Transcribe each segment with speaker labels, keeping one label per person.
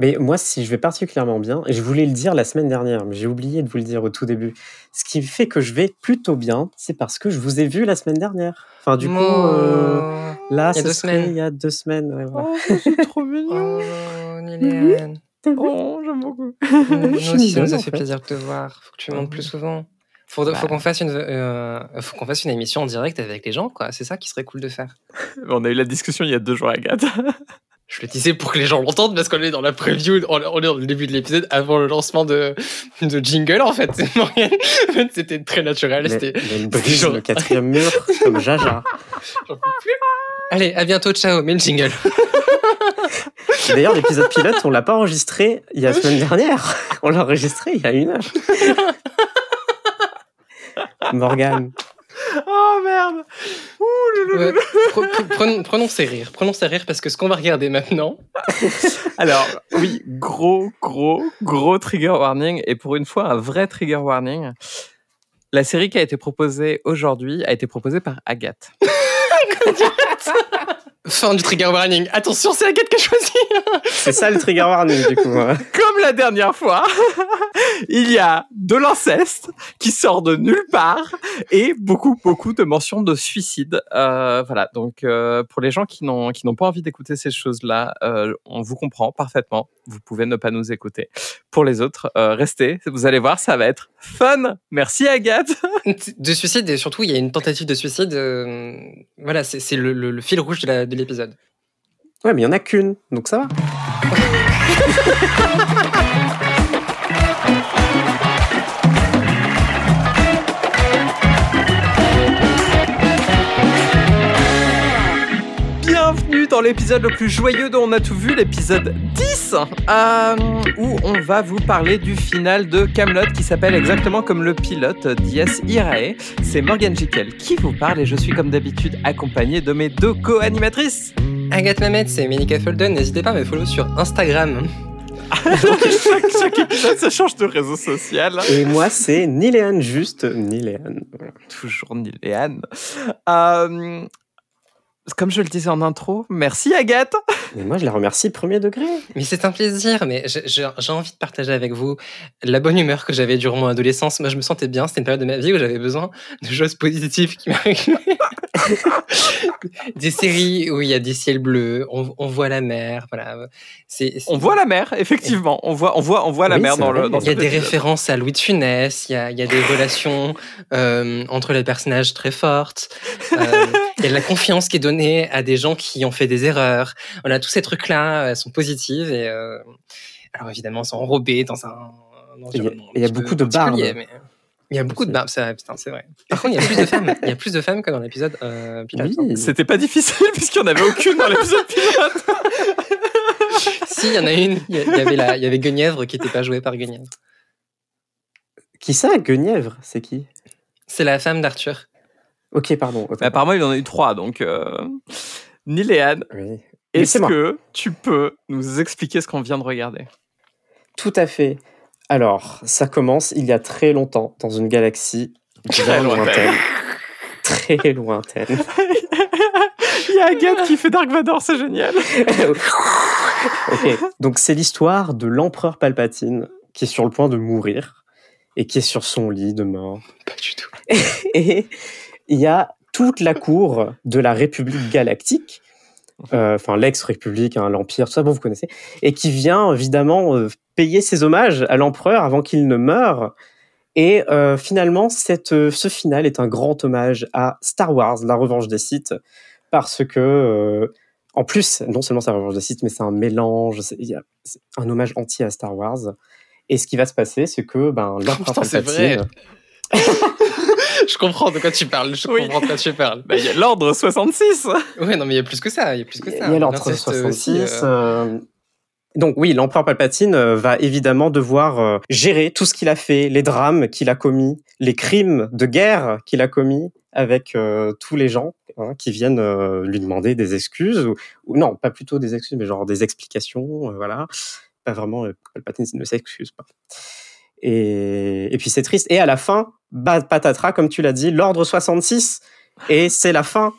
Speaker 1: Mais moi, si je vais particulièrement bien, et je voulais le dire la semaine dernière, mais j'ai oublié de vous le dire au tout début, ce qui fait que je vais plutôt bien, c'est parce que je vous ai vu la semaine dernière. Enfin, du coup, euh, là,
Speaker 2: il y a deux semaines.
Speaker 1: Il y a deux semaines. Ouais, voilà.
Speaker 3: Oh, c'est trop mignon.
Speaker 2: Oh, Niléane.
Speaker 3: Oh, j'aime beaucoup.
Speaker 2: Nous aussi, ça nous a fait
Speaker 1: fait.
Speaker 2: plaisir de te voir. Faut que tu montes plus souvent. Faut,
Speaker 3: Bah.
Speaker 2: faut qu'on fasse une, euh, faut qu'on fasse une émission en direct avec les gens, quoi. C'est ça qui serait cool de faire.
Speaker 3: On a eu la discussion il y a deux jours, Agathe.
Speaker 2: Je le disais pour que les gens l'entendent parce qu'on est dans la preview, on est dans le début de l'épisode avant le lancement de, de jingle en fait. C'était très naturel. C'était. genre-
Speaker 1: le quatrième mur comme Jaja.
Speaker 2: j'en peux plus. Allez, à bientôt, ciao, mets le jingle.
Speaker 1: D'ailleurs, l'épisode pilote, on l'a pas enregistré il y a la semaine dernière. On l'a enregistré il y a une heure. Morgane.
Speaker 3: Oh merde. Ouh.
Speaker 2: Ouais. Pre- pre- prenons, prenons ces rires, prenons ces rires parce que ce qu'on va regarder maintenant,
Speaker 3: Alors, oui, gros, gros, gros trigger warning. Et pour une fois, un vrai trigger warning. La série qui a été proposée aujourd'hui a été proposée par Agathe.
Speaker 2: fin du trigger warning. Attention, c'est Agathe qui a choisi.
Speaker 1: C'est ça le trigger warning, du coup. hein.
Speaker 3: Comme la dernière fois, il y a de l'inceste qui sort de nulle part et beaucoup, beaucoup de mentions de suicide. Euh, voilà, donc euh, pour les gens qui n'ont qui n'ont pas envie d'écouter ces choses-là, euh, on vous comprend parfaitement. Vous pouvez ne pas nous écouter. Pour les autres, euh, restez. Vous allez voir, ça va être fun. Merci Agathe.
Speaker 2: De suicide et surtout, il y a une tentative de suicide. euh, voilà, c'est c'est le, le- le fil rouge de l'épisode.
Speaker 1: Ouais, mais il y en a qu'une, donc ça va.
Speaker 3: dans l'épisode le plus joyeux dont on a tout vu, l'épisode 10, euh, où on va vous parler du final de Camelot qui s'appelle exactement comme le pilote Dies Irae. C'est Morgan Jekyll qui vous parle et je suis comme d'habitude accompagné de mes deux co-animatrices.
Speaker 2: Agathe Mamet, c'est Monica Folden. N'hésitez pas à me follow sur Instagram.
Speaker 3: chaque, chaque épisode, ça change de réseau social.
Speaker 1: Et moi, c'est Niléane, juste Niléane. Voilà.
Speaker 3: Toujours Niléane. Euh, comme je le disais en intro, merci Agathe.
Speaker 1: Et moi, je la remercie premier degré.
Speaker 2: Mais c'est un plaisir, mais j'ai envie de partager avec vous la bonne humeur que j'avais durant mon adolescence. Moi, je me sentais bien. C'était une période de ma vie où j'avais besoin de choses positives qui m'arrivaient. des séries où il y a des ciels bleus, on, on voit la mer, voilà. C'est, c'est-
Speaker 3: On voit la mer, effectivement. On voit, on voit, on voit la
Speaker 1: Oui,
Speaker 3: mer dans
Speaker 1: vrai.
Speaker 3: le. Dans
Speaker 2: Il y a des
Speaker 3: épisode.
Speaker 2: références à Louis de Funès, il y a, il y a des relations euh, entre les personnages très fortes, euh, il y a de la confiance qui est donnée à des gens qui ont fait des erreurs. Voilà, tous ces trucs-là euh, sont positifs et euh, alors évidemment, ils sont enrobés dans un,
Speaker 1: Il y a- il y beaucoup de barbes.
Speaker 2: mais- Il y a beaucoup de barbes, ça, putain, c'est vrai. Par contre, il y a plus de femmes. Il y a plus de femmes que dans l'épisode euh, pilote.
Speaker 1: Oui.
Speaker 3: C'était pas difficile puisqu'il n'y en avait aucune dans l'épisode pilote.
Speaker 2: Si, il y en a une. Il y, avait la, il y avait Guenièvre qui n'était pas jouée par Guenièvre.
Speaker 1: Qui ça, Guenièvre? C'est qui?
Speaker 2: C'est la femme d'Arthur.
Speaker 1: Ok, pardon.
Speaker 3: apparemment, il en a eu trois, donc. Euh... Niléane,
Speaker 1: Oui.
Speaker 3: Est-ce
Speaker 1: c'est moi.
Speaker 3: que tu peux nous expliquer ce qu'on vient de regarder?
Speaker 1: Tout à fait. Alors, ça commence il y a très longtemps, dans une galaxie
Speaker 3: Très lointaine.
Speaker 1: Très lointaine.
Speaker 3: Il y a Agathe qui fait Dark Vador, c'est génial.
Speaker 1: donc c'est l'histoire de l'empereur Palpatine qui est sur le point de mourir et qui est sur son lit de mort.
Speaker 2: Pas du tout.
Speaker 1: Et il y a toute la cour de la République galactique, enfin l'ex-République, hein, l'Empire, tout ça, bon, vous connaissez, et qui vient évidemment euh, payer ses hommages à l'empereur avant qu'il ne meure. Et euh, finalement, cette, euh, ce final est un grand hommage à Star Wars, la revanche des Sith, parce que, euh, en plus, non seulement c'est la revanche des Sith, mais c'est un mélange, c'est il y a- un hommage entier à Star Wars. Et ce qui va se passer, c'est que ben, l'empereur. Palpatine...
Speaker 2: Je comprends de quoi tu parles. Je
Speaker 3: Oui.
Speaker 2: comprends de quoi tu parles.
Speaker 3: Bah, il y a l'ordre 66.
Speaker 2: Ouais, non, mais il y a plus que ça. Il y a plus que ça.
Speaker 1: Il y a l'ordre
Speaker 2: L'inceste
Speaker 1: 66.
Speaker 2: aussi, euh,
Speaker 1: euh, Donc oui, l'empereur Palpatine euh, va évidemment devoir euh, gérer tout ce qu'il a fait, les drames qu'il a commis, les crimes de guerre qu'il a commis avec euh, tous les gens hein, qui viennent euh, lui demander des excuses ou, ou non, pas plutôt des excuses, mais genre des explications, euh, voilà. Pas vraiment, euh, Palpatine ne s'excuse pas. Et, et puis c'est triste. Et à la fin, bah, patatras, comme tu l'as dit, l'ordre 66, et c'est la fin.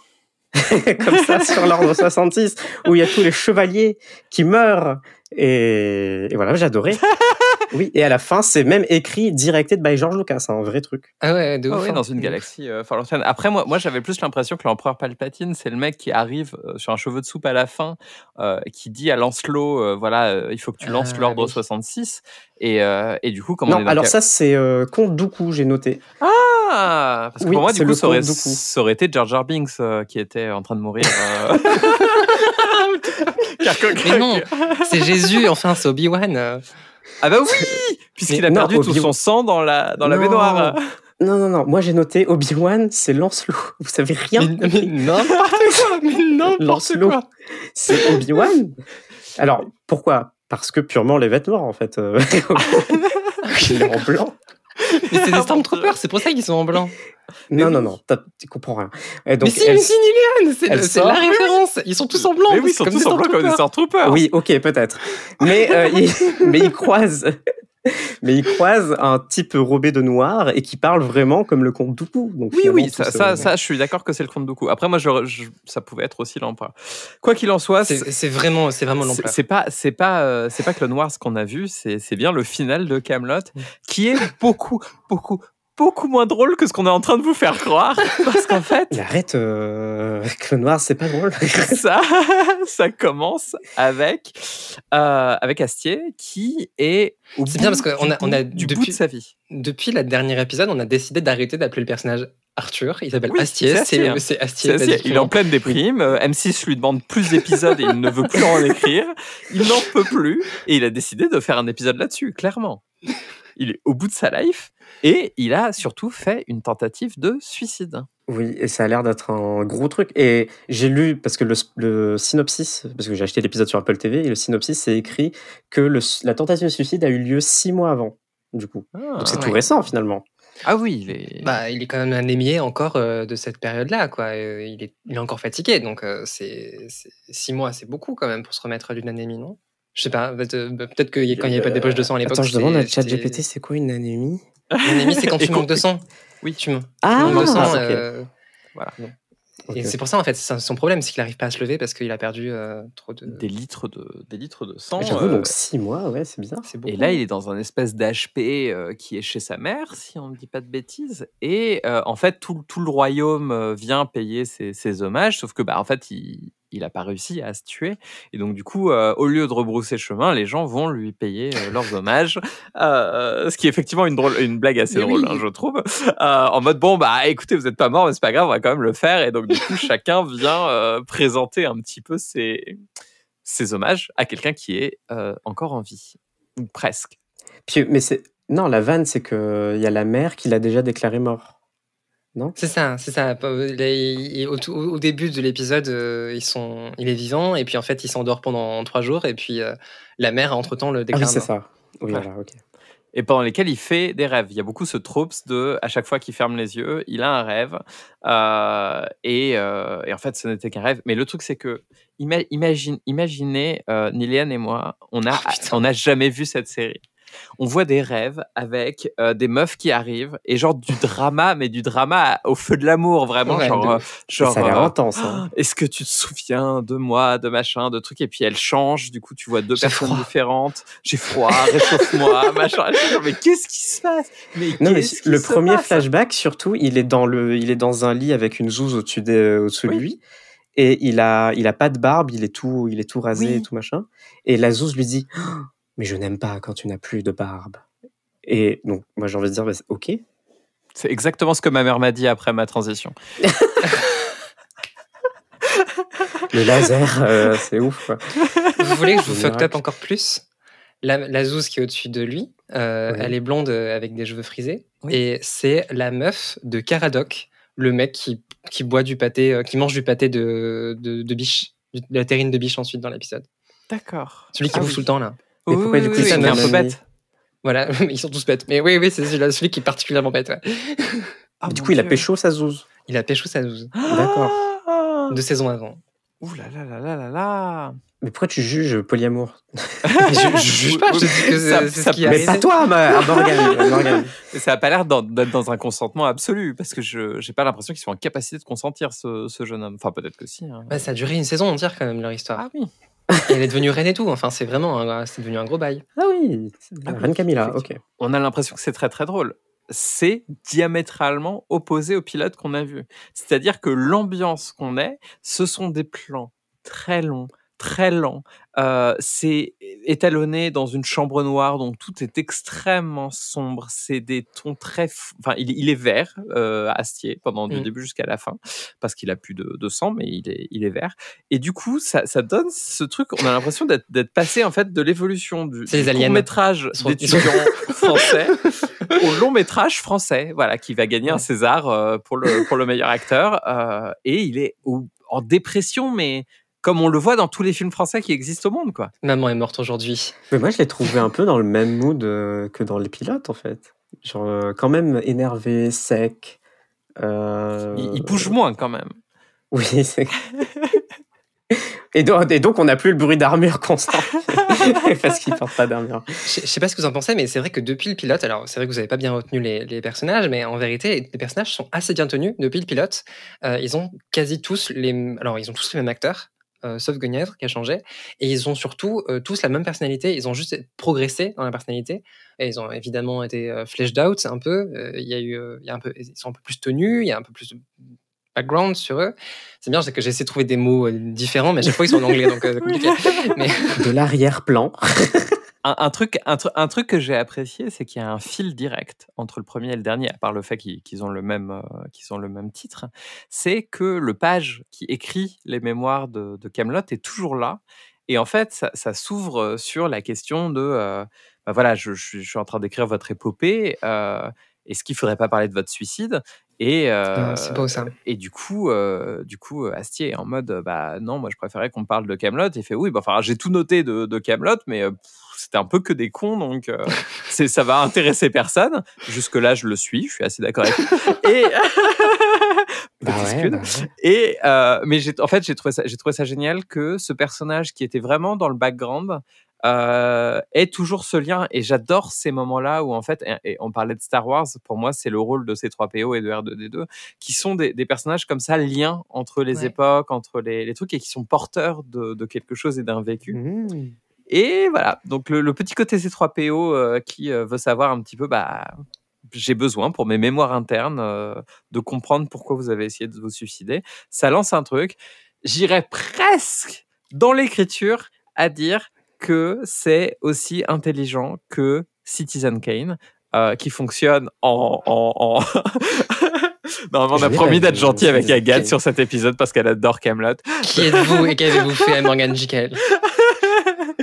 Speaker 1: Comme ça sur l'ordre 66 où il y a tous les chevaliers qui meurent. Et, et voilà j'adorais oui et à la fin c'est même écrit directed by George Lucas un vrai truc
Speaker 2: Ah ouais, de
Speaker 3: Ah
Speaker 2: ouf.
Speaker 3: oui,
Speaker 2: hein.
Speaker 3: dans une galaxie euh. Après, moi, moi j'avais plus l'impression que l'empereur Palpatine, c'est le mec qui arrive euh, sur un cheveu de soupe à la fin, euh, qui dit à Lancelot, euh, voilà, euh, il faut que tu lances
Speaker 2: Ah,
Speaker 3: l'ordre
Speaker 2: oui.
Speaker 3: 66. Et, euh, et du coup, comme on est
Speaker 1: non
Speaker 3: dans
Speaker 1: alors ça c'est euh, Comte Dooku j'ai noté
Speaker 3: Ah, parce que
Speaker 1: Oui,
Speaker 3: pour moi,
Speaker 1: c'est
Speaker 3: du coup, ça aurait, ça été Jar Jar Binks euh, qui était en train de mourir. euh.
Speaker 2: Mais non, c'est Jésus, enfin, c'est Obi-Wan.
Speaker 3: Ah bah oui Puisqu'il a
Speaker 1: non,
Speaker 3: perdu tout son sang dans la, dans la
Speaker 1: Non.
Speaker 3: baignoire.
Speaker 1: non non non moi j'ai noté Obi-Wan c'est Lancelot vous savez rien
Speaker 2: Mais, mais n'importe quoi, mais n'importe
Speaker 1: Lancelot.
Speaker 2: quoi.
Speaker 1: c'est Obi-Wan alors pourquoi? Parce que purement les vêtements en fait euh, il est en blanc
Speaker 2: Mais c'est des Stormtroopers, c'est pour ça qu'ils sont en blanc.
Speaker 3: Mais
Speaker 1: non non non tu comprends rien et donc
Speaker 2: mais si, si, Nilian, c'est la référence. Ils sont tous en blanc.
Speaker 3: Mais oui, ils sont
Speaker 2: comme
Speaker 3: tous en blanc comme des
Speaker 2: Stormtroopers.
Speaker 1: Oui, ok, peut-être. Mais, euh, il, mais il croise, mais il croise un type robé de noir et qui parle vraiment comme le comte Dooku. Donc
Speaker 3: Oui, oui, ça, ça, je suis d'accord que c'est le compte Dooku. Après, moi, je, je- ça pouvait être aussi l'empereur. Quoi qu'il en soit, c'est
Speaker 2: vraiment, c'est vraiment
Speaker 3: c'est-
Speaker 2: l'empereur.
Speaker 3: c'est pas, c'est pas, euh, c'est pas que le noir ce qu'on a vu, c'est c'est bien le final de Camelot, qui est beaucoup, beaucoup, beaucoup moins drôle que ce qu'on est en train de vous faire croire, parce qu'en fait,
Speaker 1: Mais arrête, euh, avec le noir, c'est pas drôle.
Speaker 3: ça, ça commence avec, euh, avec Astier qui est
Speaker 2: C'est
Speaker 3: bout
Speaker 2: bien parce qu'on a- on a
Speaker 3: bout- du bout
Speaker 2: depuis-
Speaker 3: de sa vie.
Speaker 2: Depuis le dernier épisode, on a décidé d'arrêter d'appeler le personnage Arthur. Il s'appelle
Speaker 3: Oui,
Speaker 2: Astier.
Speaker 3: c'est Astier, hein.
Speaker 2: Astier.
Speaker 3: C'est- il est en pleine déprime. euh, M6 lui demande plus d'épisodes et il ne veut plus en écrire. Il n'en peut plus et il a décidé de faire un épisode là-dessus, clairement. Il est au bout de sa life et il a surtout fait une tentative de suicide.
Speaker 1: Oui, et ça a l'air d'être un gros truc. Et j'ai lu, parce que le, le synopsis, parce que j'ai acheté l'épisode sur Apple TV, et le synopsis, c'est écrit que le- la tentative de suicide a eu lieu six mois avant, du coup. Donc c'est
Speaker 2: ouais.
Speaker 1: tout récent, finalement.
Speaker 3: Ah oui, il est.
Speaker 2: Bah, il est quand même anémié encore euh, de cette période-là, quoi. Euh, il, est, il est encore fatigué, donc euh, c'est c'est- six mois, c'est beaucoup quand même pour se remettre d'une anémie, non? Je sais pas. Peut-être peut-être que quand il n'y avait pas des poches de sang à l'époque.
Speaker 1: Attends, je demande à ChatGPT, c'est quoi une anémie?
Speaker 2: L'anémie, c'est quand tu
Speaker 3: Et
Speaker 2: manques de sang.
Speaker 3: Oui.
Speaker 2: tu, tu
Speaker 1: Ah,
Speaker 2: manques de sang.
Speaker 1: ok.
Speaker 2: euh,
Speaker 3: Voilà.
Speaker 2: Et c'est pour ça, en fait, c'est son problème, c'est qu'il n'arrive pas à se lever parce qu'il a perdu euh, trop de.
Speaker 3: Des litres de, des litres de sang.
Speaker 1: J'avoue,
Speaker 3: euh,
Speaker 1: donc six mois, ouais, c'est bizarre.
Speaker 3: Et là, il est dans un espèce d'HP euh, qui est chez sa mère, si on ne dit pas de bêtises. Et euh, en fait, tout, tout le royaume vient payer ses, ses hommages, sauf que, bah, en fait, il il a pas réussi à se tuer. Et donc, du coup, euh, au lieu de rebrousser chemin, les gens vont lui payer euh, leurs hommages. Euh, ce qui est effectivement une, drôle, une blague assez
Speaker 2: Mais
Speaker 3: drôle,
Speaker 2: oui.
Speaker 3: hein, je trouve. Euh, en mode, bon, bah, écoutez, vous n'êtes pas mort, mais c'est pas grave, on va quand même le faire. Et donc, du coup, chacun vient euh, présenter un petit peu ses, ses hommages à quelqu'un qui est euh, encore en vie. Ou presque.
Speaker 1: Puis, mais c'est. Non, la vanne, c'est qu'il y a la mère qui l'a déjà déclaré mort.
Speaker 2: C'est ça, c'est ça. Au, tout- au début de l'épisode, euh, ils sont, il est vivant et puis en fait, il s'endort pendant trois jours et puis euh, la mère entre temps le
Speaker 1: Ah
Speaker 2: déclare.
Speaker 1: oui, c'est ça. Oui,
Speaker 3: Ouais.
Speaker 1: voilà, ok.
Speaker 3: et pendant lesquels il fait des rêves. Il y a beaucoup ce tropes de à chaque fois qu'il ferme les yeux, il a un rêve. Euh, et, euh, et en fait, ce n'était qu'un rêve. Mais le truc, c'est que ima- imagine, imaginez, euh, Nilian et moi, on a,
Speaker 2: Oh,
Speaker 3: on n'a jamais vu cette série. On voit des rêves avec euh, des meufs qui arrivent et genre du drama, mais du drama au feu de l'amour, vraiment.
Speaker 2: Ouais,
Speaker 3: genre,
Speaker 2: de
Speaker 3: euh, genre
Speaker 1: ça a l'air
Speaker 3: euh,
Speaker 1: intense. hein.
Speaker 3: est-ce que tu te souviens de moi, de machin, de trucs? Et puis elle change, du coup tu vois deux personnes
Speaker 2: froid.
Speaker 3: différentes. J'ai froid, réchauffe-moi, machin. Mais qu'est-ce qui se passe? Mais
Speaker 1: Non, mais le premier flashback, surtout, il est dans le, il est dans un lit avec une zouze au-dessus de, au-dessus de lui, et il a, il a pas de barbe, il est tout, il est tout rasé
Speaker 3: Oui.
Speaker 1: et tout machin. Et la zouze lui dit, Oh, mais je n'aime pas quand tu n'as plus de barbe. Et donc, moi, j'ai envie de dire, bah, ok.
Speaker 3: C'est exactement ce que ma mère m'a dit après ma transition.
Speaker 1: Le laser, euh, c'est ouf. Quoi.
Speaker 2: Vous voulez que je vous fuck up encore plus? La, la zouze qui est au-dessus de lui, euh,
Speaker 1: Oui.
Speaker 2: elle est blonde euh, avec des cheveux frisés
Speaker 3: Oui.
Speaker 2: et c'est la meuf de Caradoc, le mec qui, qui boit du pâté, euh, qui mange du pâté de, de, de biche, de la terrine de biche ensuite dans l'épisode.
Speaker 3: D'accord.
Speaker 2: Celui qui
Speaker 3: Ah
Speaker 2: bouffe
Speaker 3: oui.
Speaker 2: tout le temps là.
Speaker 1: Mais pourquoi, du coup,
Speaker 2: c'est
Speaker 3: il est
Speaker 2: son
Speaker 3: un peu
Speaker 1: ami
Speaker 3: bête.
Speaker 2: Voilà, ils sont tous bêtes. Mais oui, oui, c'est celui qui est particulièrement bête. ouais.
Speaker 3: Ah,
Speaker 1: du coup, il a pécho sa zouze.
Speaker 2: Il a pécho sa zouze
Speaker 1: D'accord.
Speaker 3: Ah
Speaker 2: deux saisons avant.
Speaker 3: Ouh là là là là là là
Speaker 1: Mais pourquoi tu juges polyamour
Speaker 2: je, je juge pas, je dis que
Speaker 3: Ça- ça
Speaker 2: ce
Speaker 1: Mais pas toi, ma- Morgane,
Speaker 3: Ça a pas l'air d'être dans un consentement absolu, parce que je j'ai pas l'impression qu'ils sont en capacité de consentir, ce, ce jeune homme. Enfin, peut-être que si. hein.
Speaker 2: Bah, ça a duré une saison entière quand même leur histoire.
Speaker 3: Ah oui.
Speaker 2: Elle est devenue reine et tout. Enfin, c'est vraiment, un- c'est devenu un gros bail.
Speaker 1: Ah oui,
Speaker 3: Ah oui,
Speaker 1: Reine Camilla, ok.
Speaker 3: On a l'impression que c'est très très drôle. C'est diamétralement opposé au pilote qu'on a vu. C'est-à-dire que l'ambiance qu'on est, ce sont des plans très longs, très lents. Euh, c'est étalonné dans une chambre noire, donc tout est extrêmement sombre. C'est des tons très, f- enfin, il, il est vert, euh, Astier, pendant du
Speaker 2: Mm.
Speaker 3: début jusqu'à la fin, parce qu'il a plus de, de sang, mais il est, il est vert. Et du coup, ça, ça donne ce truc. On a l'impression d'être passé en fait de l'évolution du,
Speaker 2: C'est les
Speaker 3: du
Speaker 2: aliens.
Speaker 3: métrage d'étudiants français au long métrage français, voilà, qui va gagner un César euh, pour le pour le meilleur acteur. euh, et il est au- en dépression, mais comme on le voit dans tous les films français qui existent au monde, quoi.
Speaker 2: Maman est morte aujourd'hui.
Speaker 1: Mais moi, je l'ai trouvé un peu dans le même mood euh, que dans les pilotes, en fait. Genre, euh, quand même énervé, sec. euh,
Speaker 3: Il, il bouge moins quand même.
Speaker 1: Oui, c'est. Et donc, et donc, on n'a plus le bruit d'armure constant. Parce qu'ils portent pas d'armure.
Speaker 2: Je je sais pas ce que vous en pensez, mais c'est vrai que depuis le pilote, alors c'est vrai que vous avez pas bien retenu les, les personnages, mais en vérité, les personnages sont assez bien tenus depuis le pilote. Euh, ils ont quasi tous les, alors ils ont tous les mêmes acteurs. Euh, sauf Guenièvre qui a changé, et ils ont surtout euh, tous la même personnalité. Ils ont juste progressé dans la personnalité, et ils ont évidemment été euh, fleshed out un peu. Euh, Il y a eu, il y a un peu, ils sont un peu plus tenus, il y a un peu plus de background sur eux. C'est bien, c'est que j'essaie de trouver des mots différents, mais à chaque fois ils sont en anglais, donc compliqué. Mais
Speaker 1: De l'arrière-plan.
Speaker 3: Un, un truc, un, tru- un truc que j'ai apprécié, c'est qu'il y a un fil direct entre le premier et le dernier, à part le fait qu'ils ont le même, euh, ont le même titre. C'est que le page qui écrit les mémoires de, Camelot est toujours là, et en fait, ça, s'ouvre euh, sur la question de, euh, bah voilà, je, suis- en train d'écrire votre épopée. Est-ce qu'il faudrait pas parler de votre suicide? Et euh,
Speaker 2: c'est beau, ça.
Speaker 3: Et du coup, euh, du coup, euh, Astier est en mode, bah non, moi je préférais qu'on parle de Camelot. Il fait oui, bah enfin j'ai tout noté de, de Camelot, mais euh, c'était un peu que des cons, donc euh, c'est ça va intéresser personne. Jusque là, je le suis, je suis assez d'accord avec. lui. Et
Speaker 1: Bah ouais, bah ouais.
Speaker 3: et euh, mais j'ai en fait j'ai trouvé ça j'ai trouvé ça génial que ce personnage qui était vraiment dans le background euh, ait toujours ce lien et j'adore ces moments-là où en fait et, et on parlait de Star Wars pour moi c'est le rôle de C3PO et de R2D2 qui sont des, des personnages comme ça liens entre les
Speaker 2: Ouais.
Speaker 3: époques entre les, les trucs et qui sont porteurs de, de quelque chose et d'un vécu
Speaker 1: Mmh.
Speaker 3: et voilà, donc le, le petit côté C3PO euh, qui euh, veut savoir un petit peu, bah, j'ai besoin pour mes mémoires internes euh, de comprendre pourquoi vous avez essayé de vous suicider. Ça lance un truc. J'irais presque dans l'écriture à dire que c'est aussi intelligent que Citizen Kane, euh, qui fonctionne en... en, en... Normalement, on a promis d'être gentil avec Agathe sur cet épisode parce qu'elle adore Camelot.
Speaker 2: qui êtes-vous et qu'avez-vous fait à Morgan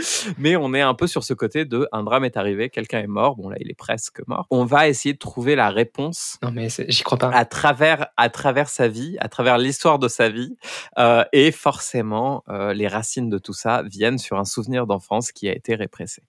Speaker 3: Mais on est un peu sur ce côté de un drame est arrivé, quelqu'un est mort. Bon là, il est presque mort. On va essayer de trouver la réponse
Speaker 2: Non mais j'y crois pas.
Speaker 3: à travers à travers sa vie, à travers l'histoire de sa vie, Euh, et forcément euh, les racines de tout ça viennent sur un souvenir d'enfance qui a été répressé.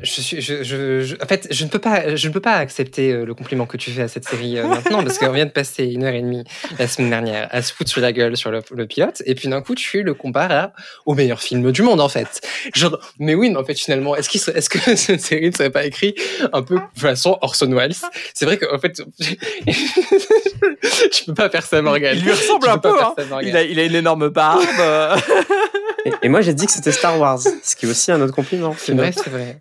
Speaker 2: Je suis, je, je, je- en fait, je ne peux pas, je ne peux pas accepter euh, le compliment que tu fais à cette série euh, maintenant parce qu'on vient de passer une heure et demie la semaine dernière à se foutre sur la gueule sur le, le pilote et puis d'un coup tu le compares à, au meilleur film du monde en fait. Genre, mais oui, mais en fait finalement, est-ce serait- est-ce que cette série ne serait pas écrite un peu de façon Orson Welles? C'est vrai qu'en fait, je peux pas faire ça, Morgan.
Speaker 3: Il lui ressemble un peu. hein. a, il a une énorme barbe.
Speaker 1: Et, et moi, j'ai dit que c'était Star Wars, ce qui est aussi un autre compliment.
Speaker 2: C'est vrai, c'est vrai.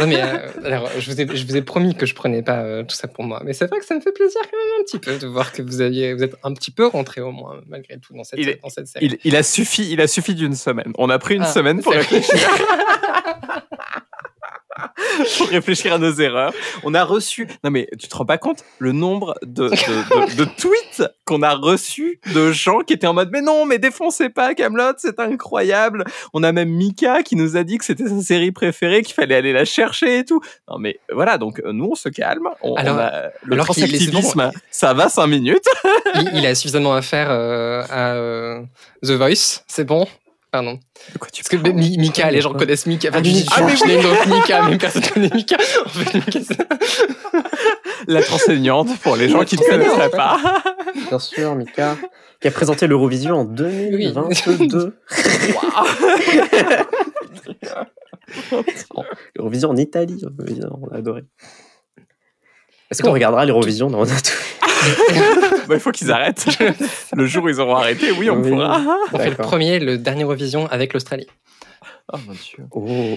Speaker 2: Non mais euh, alors, je vous, ai, je vous ai promis que je prenais pas euh, tout ça pour moi, mais c'est vrai que ça me fait plaisir quand même un petit peu de voir que vous aviez, vous êtes un petit peu rentré au moins malgré tout dans cette,
Speaker 3: Il
Speaker 2: dans cette série.
Speaker 3: il, il a suffi, il a suffi d'une semaine. On a pris une
Speaker 2: Ah,
Speaker 3: semaine pour réfléchir. pour réfléchir à nos erreurs. On a reçu. Non, mais tu te rends pas compte le nombre de, de, de- de tweets qu'on a reçus de gens qui étaient en mode Mais non, mais défoncez pas Camelot, c'est incroyable. On a même Mika qui nous a dit que c'était sa série préférée, qu'il fallait aller la chercher et tout. Non, mais voilà, donc euh, nous, on se calme. On,
Speaker 2: Alors-
Speaker 3: on a, le
Speaker 2: alors
Speaker 3: transactivisme, ça va cinq minutes.
Speaker 2: il, il a suffisamment à faire euh, à euh, The Voice, c'est bon? Pardon.
Speaker 3: De quoi tu
Speaker 2: Parce que Mi- Mika, les gens connaissent Mika. Enfin,
Speaker 1: Ah,
Speaker 2: tu dis, ah, mais je n'ai donc Mika, mais personne connaît Mika. En fait, Mika, c'est-
Speaker 3: La enseignante pour les gens qui ne connaisseraient pas.
Speaker 1: Bien sûr, Mika. qui a présenté l'Eurovision en 2022. L'Eurovision en Italie, on a adoré. Est-ce qu'on regardera l'Eurovision dans
Speaker 3: bah, Il faut qu'ils arrêtent. le jour où ils auront arrêté, oui, on pourra.
Speaker 2: On fait le premier, le dernier Eurovision avec l'Australie.
Speaker 3: Oh mon dieu.
Speaker 1: Oh.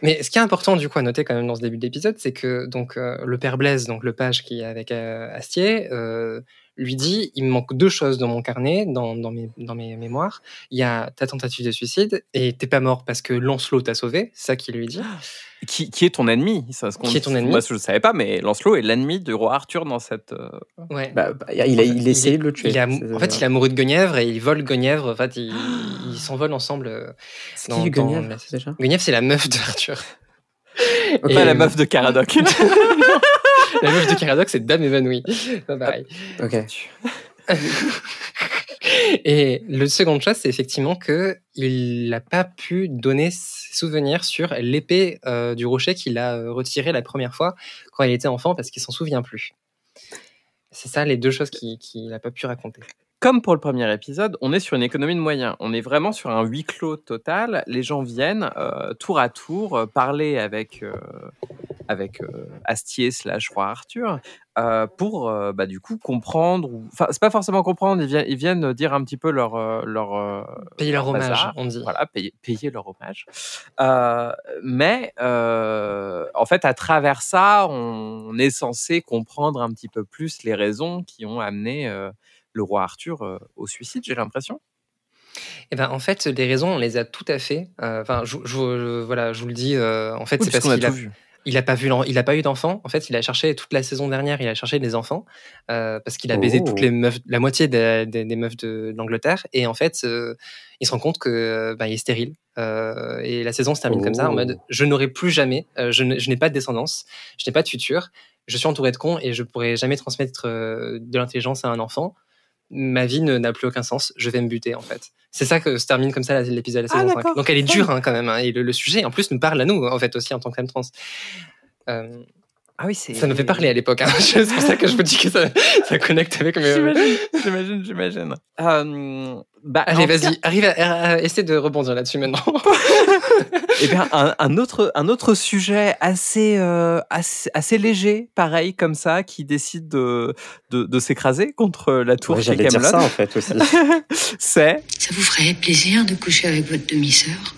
Speaker 2: Mais ce qui est important du coup à noter quand même dans ce début d'épisode, c'est que donc euh, le père Blaise, donc le page qui est avec euh, Astier, euh, lui dit il me manque deux choses dans mon carnet, dans, dans, mes, dans mes mémoires. Il y a ta tentative de suicide et t'es pas mort parce que Lancelot t'a sauvé, c'est ça qu'il lui dit.
Speaker 3: Qui, qui, est ton ennemi? Ça, ce
Speaker 2: Qui est ton ennemi?
Speaker 3: Moi, je ne savais pas, mais Lancelot est l'ennemi du roi Arthur dans cette. euh,
Speaker 2: Ouais.
Speaker 1: Bah, bah, il, a, il essaie de le tuer.
Speaker 2: En fait, il est amoureux de Guenièvre et il vole Guenièvre. En fait, ils s'envolent ensemble. euh,
Speaker 1: C'est qui Guenièvre,
Speaker 2: la-
Speaker 1: déjà
Speaker 2: Guenièvre, c'est la meuf d'Arthur.
Speaker 1: Ok.
Speaker 3: Pas la meuf de Caradoc.
Speaker 2: La meuf de Caradoc, c'est Dame évanouie. Pas pareil.
Speaker 1: Ok.
Speaker 2: Et le second chose, c'est effectivement que il n'a pas pu donner ses souvenirs sur l'épée euh, du rocher qu'il a euh, retirée la première fois quand il était enfant parce qu'il s'en souvient plus. C'est ça les deux choses qu'il n'a pas pu raconter.
Speaker 3: Comme pour le premier épisode, on est sur une économie de moyens. On est vraiment sur un huis clos total. Les gens viennent euh, tour à tour euh, parler avec, euh, avec euh, Astier slash roi Arthur pour bah, du coup comprendre. ou- Enfin, c'est pas forcément comprendre. Ils viennent, ils viennent dire un petit peu leur
Speaker 2: Payer leur hommage,
Speaker 3: bazar.
Speaker 2: on dit.
Speaker 3: Voilà, payer, payer leur hommage. Mais en fait, à travers ça, on est censé comprendre un petit peu plus les raisons qui ont amené le roi Arthur euh, au suicide, j'ai l'impression.
Speaker 2: Eh ben, en fait, les raisons, on les a tout à fait. Euh, Enfin, je, voilà, je vous le dis. euh, en fait,
Speaker 3: Oui,
Speaker 2: c'est parce
Speaker 3: puisqu'on a
Speaker 2: qu'il a,
Speaker 3: tout vu.
Speaker 2: il a pas vu, il a pas eu d'enfant. En fait, il a cherché toute la saison dernière, il a cherché des enfants euh, parce qu'il a baisé
Speaker 1: Oh.
Speaker 2: toutes les meufs, la moitié des, des- des meufs de d'Angleterre. Et en fait, euh, il se rend compte que ben, il est stérile. Euh, et la saison se termine comme ça en
Speaker 1: Oh.
Speaker 2: mode je n'aurai plus jamais, je n'ai pas de descendance, je n'ai pas de futur, je suis entouré de cons et je pourrai jamais transmettre de l'intelligence à un enfant. Ma vie n'a plus aucun sens, je vais me buter en fait. C'est ça que se termine comme ça l'épisode de la
Speaker 3: Ah,
Speaker 2: saison 5.
Speaker 3: d'accord.
Speaker 2: Donc elle est dure hein, quand même. hein, et le, le sujet en plus nous parle à nous en fait aussi en tant que femme trans. Euh,
Speaker 3: Ah oui, c'est.
Speaker 2: ça nous fait parler à l'époque. hein. c'est pour ça que je vous dis que ça, ça connecte avec mes.
Speaker 3: J'imagine, j'imagine, j'imagine. Euh, bah,
Speaker 2: Allez, vas-y, arrive à, à- à essayer de rebondir là-dessus maintenant.
Speaker 3: Eh bien, un, un autre, un autre sujet assez, euh, assez, assez léger, pareil, comme ça, qui décide de, de, de s'écraser contre la tour
Speaker 1: Ouais,
Speaker 3: chez
Speaker 1: J'allais dire
Speaker 3: Camelot,
Speaker 1: ça en fait aussi.
Speaker 3: c'est
Speaker 4: Ça vous ferait plaisir de coucher avec votre demi-sœur?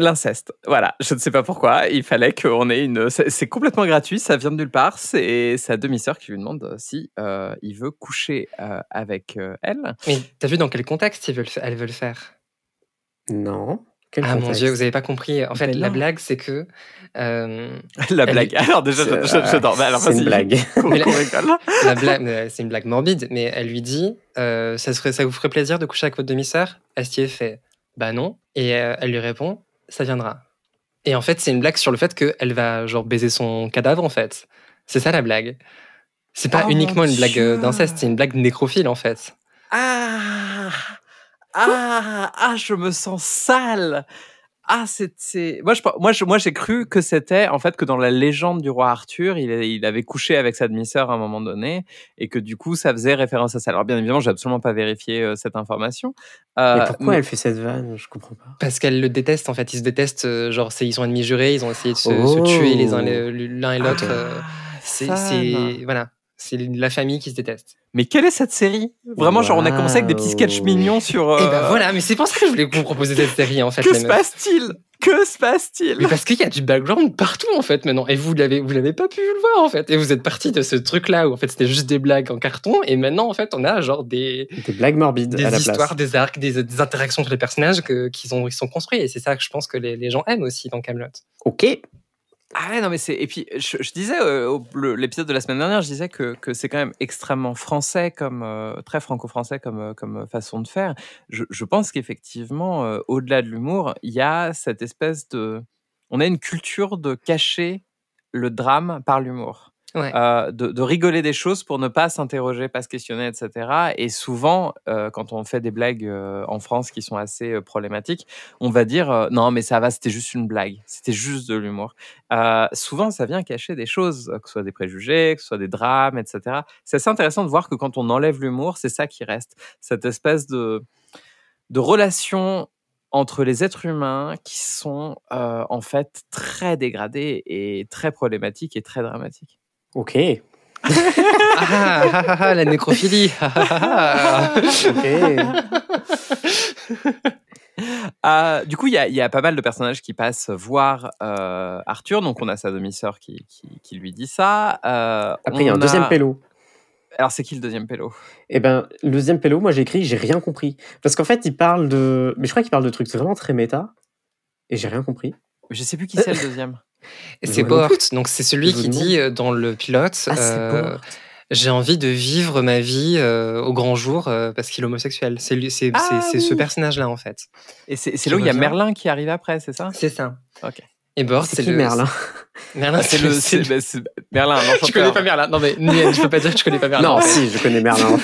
Speaker 3: L'inceste. Voilà, je ne sais pas pourquoi, il fallait qu'on ait une... C'est complètement gratuit, ça vient de nulle part, c'est sa demi-sœur qui lui demande si euh, il veut coucher euh, avec euh, elle.
Speaker 2: Mais t'as vu dans quel contexte ils veulent, fa- elles veulent faire?
Speaker 1: Non. Quel
Speaker 2: Ah mon dieu, vous avez pas compris. En fait,
Speaker 3: Mais
Speaker 2: la
Speaker 3: non.
Speaker 2: blague, c'est que. euh,
Speaker 3: La
Speaker 2: Elle-
Speaker 3: blague. Alors déjà,
Speaker 1: C'est-
Speaker 3: je- je- j'adore. Alors,
Speaker 1: C'est une blague.
Speaker 2: la- blague, c'est une blague morbide, mais elle lui dit euh, ça, serait, ça vous ferait plaisir de coucher avec votre demi-sœur? Astier fait Bah non. Et euh, elle lui répond Ça viendra. Et en fait, c'est une blague sur le fait qu'elle va genre baiser son cadavre, en fait. C'est ça la blague. C'est pas
Speaker 3: Oh,
Speaker 2: uniquement une blague euh,
Speaker 3: Dieu.
Speaker 2: d'inceste, c'est une blague nécrophile, en fait.
Speaker 3: Ah ah ah je me sens sale ah c'est c'est moi je moi je moi j'ai cru que c'était en fait que dans la légende du roi Arthur il, il avait couché avec sa demi-sœur à un moment donné et que du coup ça faisait référence à ça alors bien évidemment j'ai absolument pas vérifié euh, cette information Euh,
Speaker 1: Mais pourquoi
Speaker 3: mais-
Speaker 1: elle fait cette vanne? Je comprends pas.
Speaker 2: Parce qu'elle le déteste, en fait. Ils se détestent, euh, genre, c'est- ils sont ennemis jurés, ils ont essayé de se,
Speaker 1: Oh.
Speaker 2: se tuer les uns les- l'un et l'autre.
Speaker 3: Ah,
Speaker 2: euh, c'est,
Speaker 3: fan.
Speaker 2: c'est- voilà, c'est la famille qui se déteste.
Speaker 3: mais quelle est cette série? Vraiment genre on a commencé avec des petits sketchs mignons sur
Speaker 2: Et
Speaker 3: euh,
Speaker 2: ben voilà, mais c'est pour ça que je voulais vous proposer cette série, en fait.
Speaker 3: que se passe-t-il? Que se passe-t-il?
Speaker 2: Mais parce qu'il y a du background partout en fait maintenant et vous l'avez vous l'avez pas pu le voir en fait et vous êtes parti de ce truc là où en fait c'était juste des blagues en carton et maintenant en fait on a genre des
Speaker 1: Des blagues morbides
Speaker 2: des
Speaker 1: à la
Speaker 2: histoires,
Speaker 1: place.
Speaker 2: des arcs, des, des interactions entre les personnages que qu'ils ont ils sont construits et c'est ça que je pense que les, les gens aiment aussi dans Camelot.
Speaker 1: Ok.
Speaker 3: Ah ouais, non, mais c'est. Et puis, je, disais, euh, l'épisode de la semaine dernière, je disais que, que c'est quand même extrêmement français, comme euh, très franco-français comme, euh, comme façon de faire. Je, pense qu'effectivement, au-delà de l'humour, il y a cette espèce de. On a une culture de cacher le drame par l'humour. Euh, de, rigoler des choses pour ne pas s'interroger, pas se questionner, etc. Et souvent, euh, quand on fait des blagues euh, en France qui sont assez problématiques, on va dire non, mais ça va, c'était juste une blague, c'était juste de l'humour. Souvent, ça vient cacher des choses, que ce soit des préjugés, que ce soit des drames, etc. C'est assez intéressant de voir que quand on enlève l'humour, c'est ça qui reste, cette espèce de de relation entre les êtres humains qui sont en fait très dégradés et très problématiques et très dramatiques.
Speaker 1: Ok.
Speaker 2: Ah, ah, ah, ah, la nécrophilie.
Speaker 1: Ok.
Speaker 3: Euh, du coup, il y y a pas mal de personnages qui passent voir euh, Arthur. Donc, on a sa demi-sœur qui, qui, qui lui dit ça. Euh,
Speaker 1: Après, il y a un deuxième pélo.
Speaker 3: Alors, c'est qui le deuxième pélo?
Speaker 1: Eh ben, le deuxième pélo, moi j'ai écrit, j'ai rien compris. Parce qu'en fait, il parle de. Mais je crois qu'il parle de trucs vraiment très méta. Et j'ai rien compris.
Speaker 3: Je sais plus qui c'est le deuxième.
Speaker 2: C'est. Bort, donc c'est celui qui dit euh, dans le pilote
Speaker 1: Ah,
Speaker 2: euh. J'ai envie de vivre ma vie euh, au grand jour euh, parce qu'il est homosexuel. C'est
Speaker 3: Ah,
Speaker 2: ce personnage-là en fait.
Speaker 3: Et c'est là où il y a Merlin qui arrive après, c'est ça?
Speaker 2: C'est ça.
Speaker 3: Ok.
Speaker 2: Et Bort,
Speaker 1: C'est
Speaker 2: le
Speaker 1: Merlin?
Speaker 2: Merlin,
Speaker 3: Ah, C'est le, Merlin,
Speaker 2: Je connais pas Merlin. Non mais je peux pas dire que je connais pas Merlin.
Speaker 1: Non, si, je connais Merlin.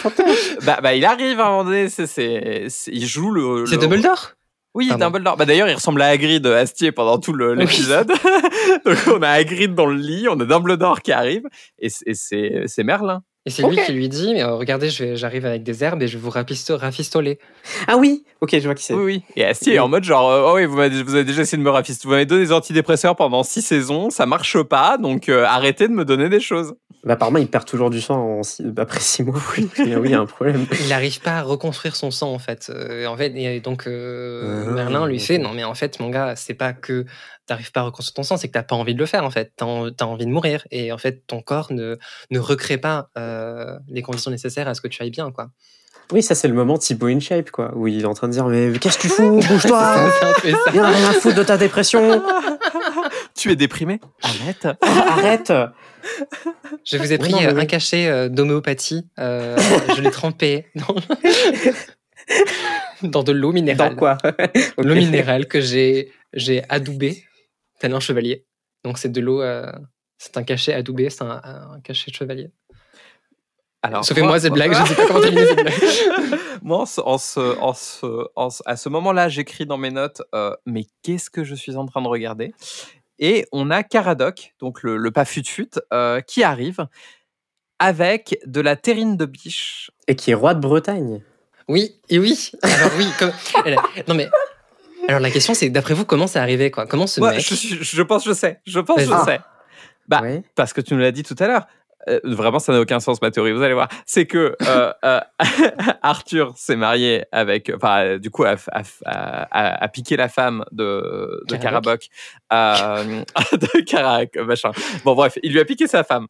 Speaker 3: Bah, bah, il arrive à un moment donné, il joue le.
Speaker 2: C'est
Speaker 3: le-
Speaker 2: Dumbledore?
Speaker 3: Oui,
Speaker 2: Pardon.
Speaker 3: Dumbledore. Bah, d'ailleurs, il ressemble à Hagrid Astier pendant tout le-
Speaker 2: Oui.
Speaker 3: l'épisode. Donc, on a Hagrid dans le lit, on a Dumbledore qui arrive, et c'est, et c'est, c'est Merlin.
Speaker 2: Et c'est lui qui lui dit mais, euh, Regardez, je vais- j'arrive avec des herbes et je vais vous rapisto- rafistoler.
Speaker 1: Ah oui Ok, je vois qui c'est.
Speaker 3: Oui, oui. Et Astier est en mode genre, euh, oh oui, vous, m'avez- vous avez déjà essayé de me rafistoler. Vous m'avez donné des antidépresseurs pendant six saisons, ça marche pas, donc euh, arrêtez de me donner des choses.
Speaker 1: Bah, apparemment, il perd toujours du sang en six- après six mois. Oui, oui, il y a un problème.
Speaker 2: Il n'arrive pas à reconstruire son sang en fait. Euh, en fait, et donc euh,
Speaker 1: Ah,
Speaker 2: Merlin lui fait non mais en fait mon gars, c'est pas que t'arrives pas à reconstruire ton sang, c'est que t'as pas envie de le faire en fait. T'as en- t'as envie de mourir et en fait ton corps ne ne recrée pas euh, les conditions nécessaires à ce que tu ailles bien quoi.
Speaker 1: Oui, ça, c'est le moment Thibaut InShape, quoi, où il est en train de dire Mais qu'est-ce que tu fous? Bouge-toi a rien à foutre de ta dépression
Speaker 3: Tu es déprimé Arrête.
Speaker 1: Arrête
Speaker 2: Je vous ai pris
Speaker 1: non, mais
Speaker 2: euh, un cachet euh, d'homéopathie. euh, je l'ai trempé dans, dans de l'eau minérale.
Speaker 1: Dans quoi?
Speaker 2: L'eau minérale que j'ai j'ai adoubé tel un chevalier. Donc c'est de l'eau. euh, c'est un cachet adoubé, c'est un, un cachet de chevalier.
Speaker 3: Alors,
Speaker 2: Sauf moi cette blague, je ne sais pas comment terminer cette blague.
Speaker 3: Moi, en ce- en ce- en ce- en ce- à ce moment-là, j'écris dans mes notes, euh, mais qu'est-ce que je suis en train de regarder? Et on a Caradoc, donc le, le pas fut-fut, euh, qui arrive avec de la terrine de biche.
Speaker 1: Et qui est roi de Bretagne.
Speaker 2: Oui, et oui. Alors oui, comme... non mais. Alors la question c'est d'après vous comment c'est arrivé quoi? Comment ce
Speaker 3: Moi,
Speaker 2: mec
Speaker 3: je, je pense, je sais. Je pense, je
Speaker 2: Vas-y.
Speaker 3: sais. Bah,
Speaker 1: Ouais.
Speaker 3: parce que tu nous l'as dit tout à l'heure. Euh, vraiment, ça n'a aucun sens, ma théorie. Vous allez voir. C'est que euh, euh, Arthur s'est marié avec, enfin, euh, du coup, a, a- a- a piqué la femme de, de. Caraboc, euh, de Carac, machin. Bon, bref, il lui a piqué sa femme.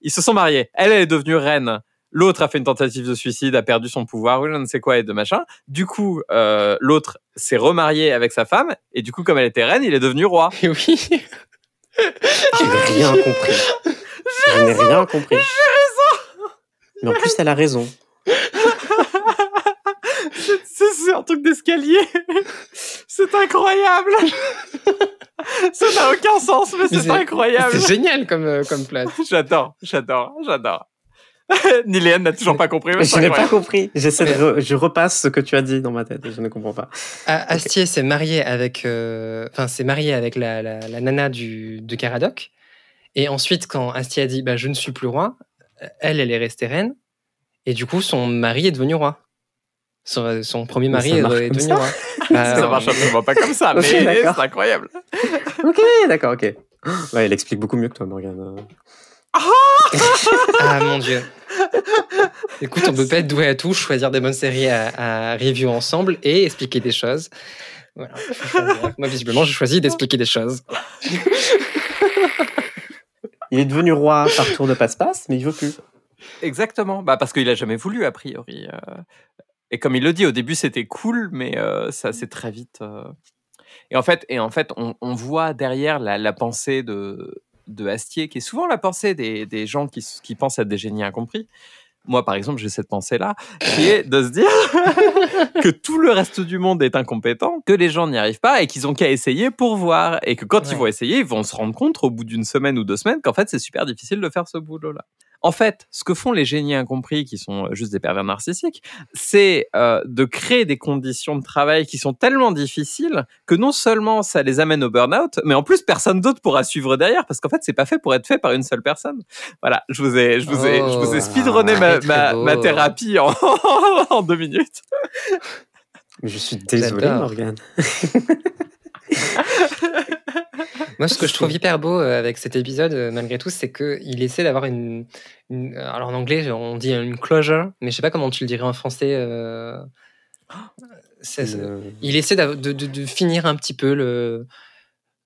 Speaker 3: Ils se sont mariés. Elle, elle est devenue reine. L'autre a fait une tentative de suicide, a perdu son pouvoir, ou je ne sais quoi, et de machin. Du coup, euh, l'autre s'est remarié avec sa femme, et du coup, comme elle était reine, il est devenu roi.
Speaker 2: Et oui.
Speaker 1: Je n'ai rien compris. Je n'ai rien compris. J'ai raison Mais en plus, elle a raison.
Speaker 3: C'est c'est un truc d'escalier. C'est incroyable. Ça n'a aucun sens, mais,
Speaker 2: Mais
Speaker 3: c'est incroyable.
Speaker 2: C'est génial comme, euh, comme plot.
Speaker 3: J'adore, j'adore, j'adore. Ni Léane n'a toujours pas compris. mais
Speaker 1: Je n'ai pas compris. J'essaie de re- je repasse ce que tu as dit dans ma tête. et Je ne comprends pas.
Speaker 2: A- Astier s'est marié avec, euh, enfin, s'est marié avec la, la, la nana du, de Caradoc. Et ensuite, quand Astier a dit, bah, je ne suis plus roi, elle, elle est restée reine. Et du coup, son mari est devenu roi. Son, son premier mari est, devenu roi. Bah,
Speaker 3: Ça marche absolument pas comme ça, mais c'est incroyable.
Speaker 1: Ok, d'accord, ok. Ouais, elle explique beaucoup mieux que toi, Morgane.
Speaker 2: Ah mon dieu. Écoute, on peut pas être doué à tout, choisir des bonnes séries à, à review ensemble et expliquer des choses. Voilà. Moi, visiblement, je choisis d'expliquer des choses.
Speaker 1: Il est devenu roi par tour de passe-passe, mais il veut plus.
Speaker 3: Exactement. Bah, parce qu'il a jamais voulu, a priori. euh. Et comme il le dit, au début, c'était cool, mais euh, ça s'est très vite. euh. Et en fait, et en fait on, voit derrière la, la pensée de, de Astier, qui est souvent la pensée des, des gens qui, qui pensent être des génies incompris. Moi par exemple j'ai cette pensée là qui est de se dire que tout le reste du monde est incompétent, que les gens n'y arrivent pas et qu'ils ont qu'à essayer pour voir et que quand ils vont essayer, ils vont se rendre compte au bout d'une semaine ou deux semaines qu'en fait c'est super difficile de faire ce boulot là. En fait, ce que font les génies incompris, qui sont euh, juste des pervers narcissiques, c'est euh, de créer des conditions de travail qui sont tellement difficiles que non seulement ça les amène au burn-out, mais en plus personne d'autre pourra suivre derrière parce qu'en fait c'est pas fait pour être fait par une seule personne. Voilà, je vous ai, je vous ai, je vous ai
Speaker 2: Oh,
Speaker 3: speedrunné ma,
Speaker 2: très
Speaker 3: ma, thérapie en, en deux minutes.
Speaker 1: Mais je suis désolé. Morgane.
Speaker 2: Moi, ce que je trouve hyper beau euh, avec cet épisode, euh, malgré tout, c'est qu'il essaie d'avoir une, une- Alors en anglais, on dit une closure, mais je sais pas comment tu le dirais en français. euh, il essaie de, de- de finir un petit peu le,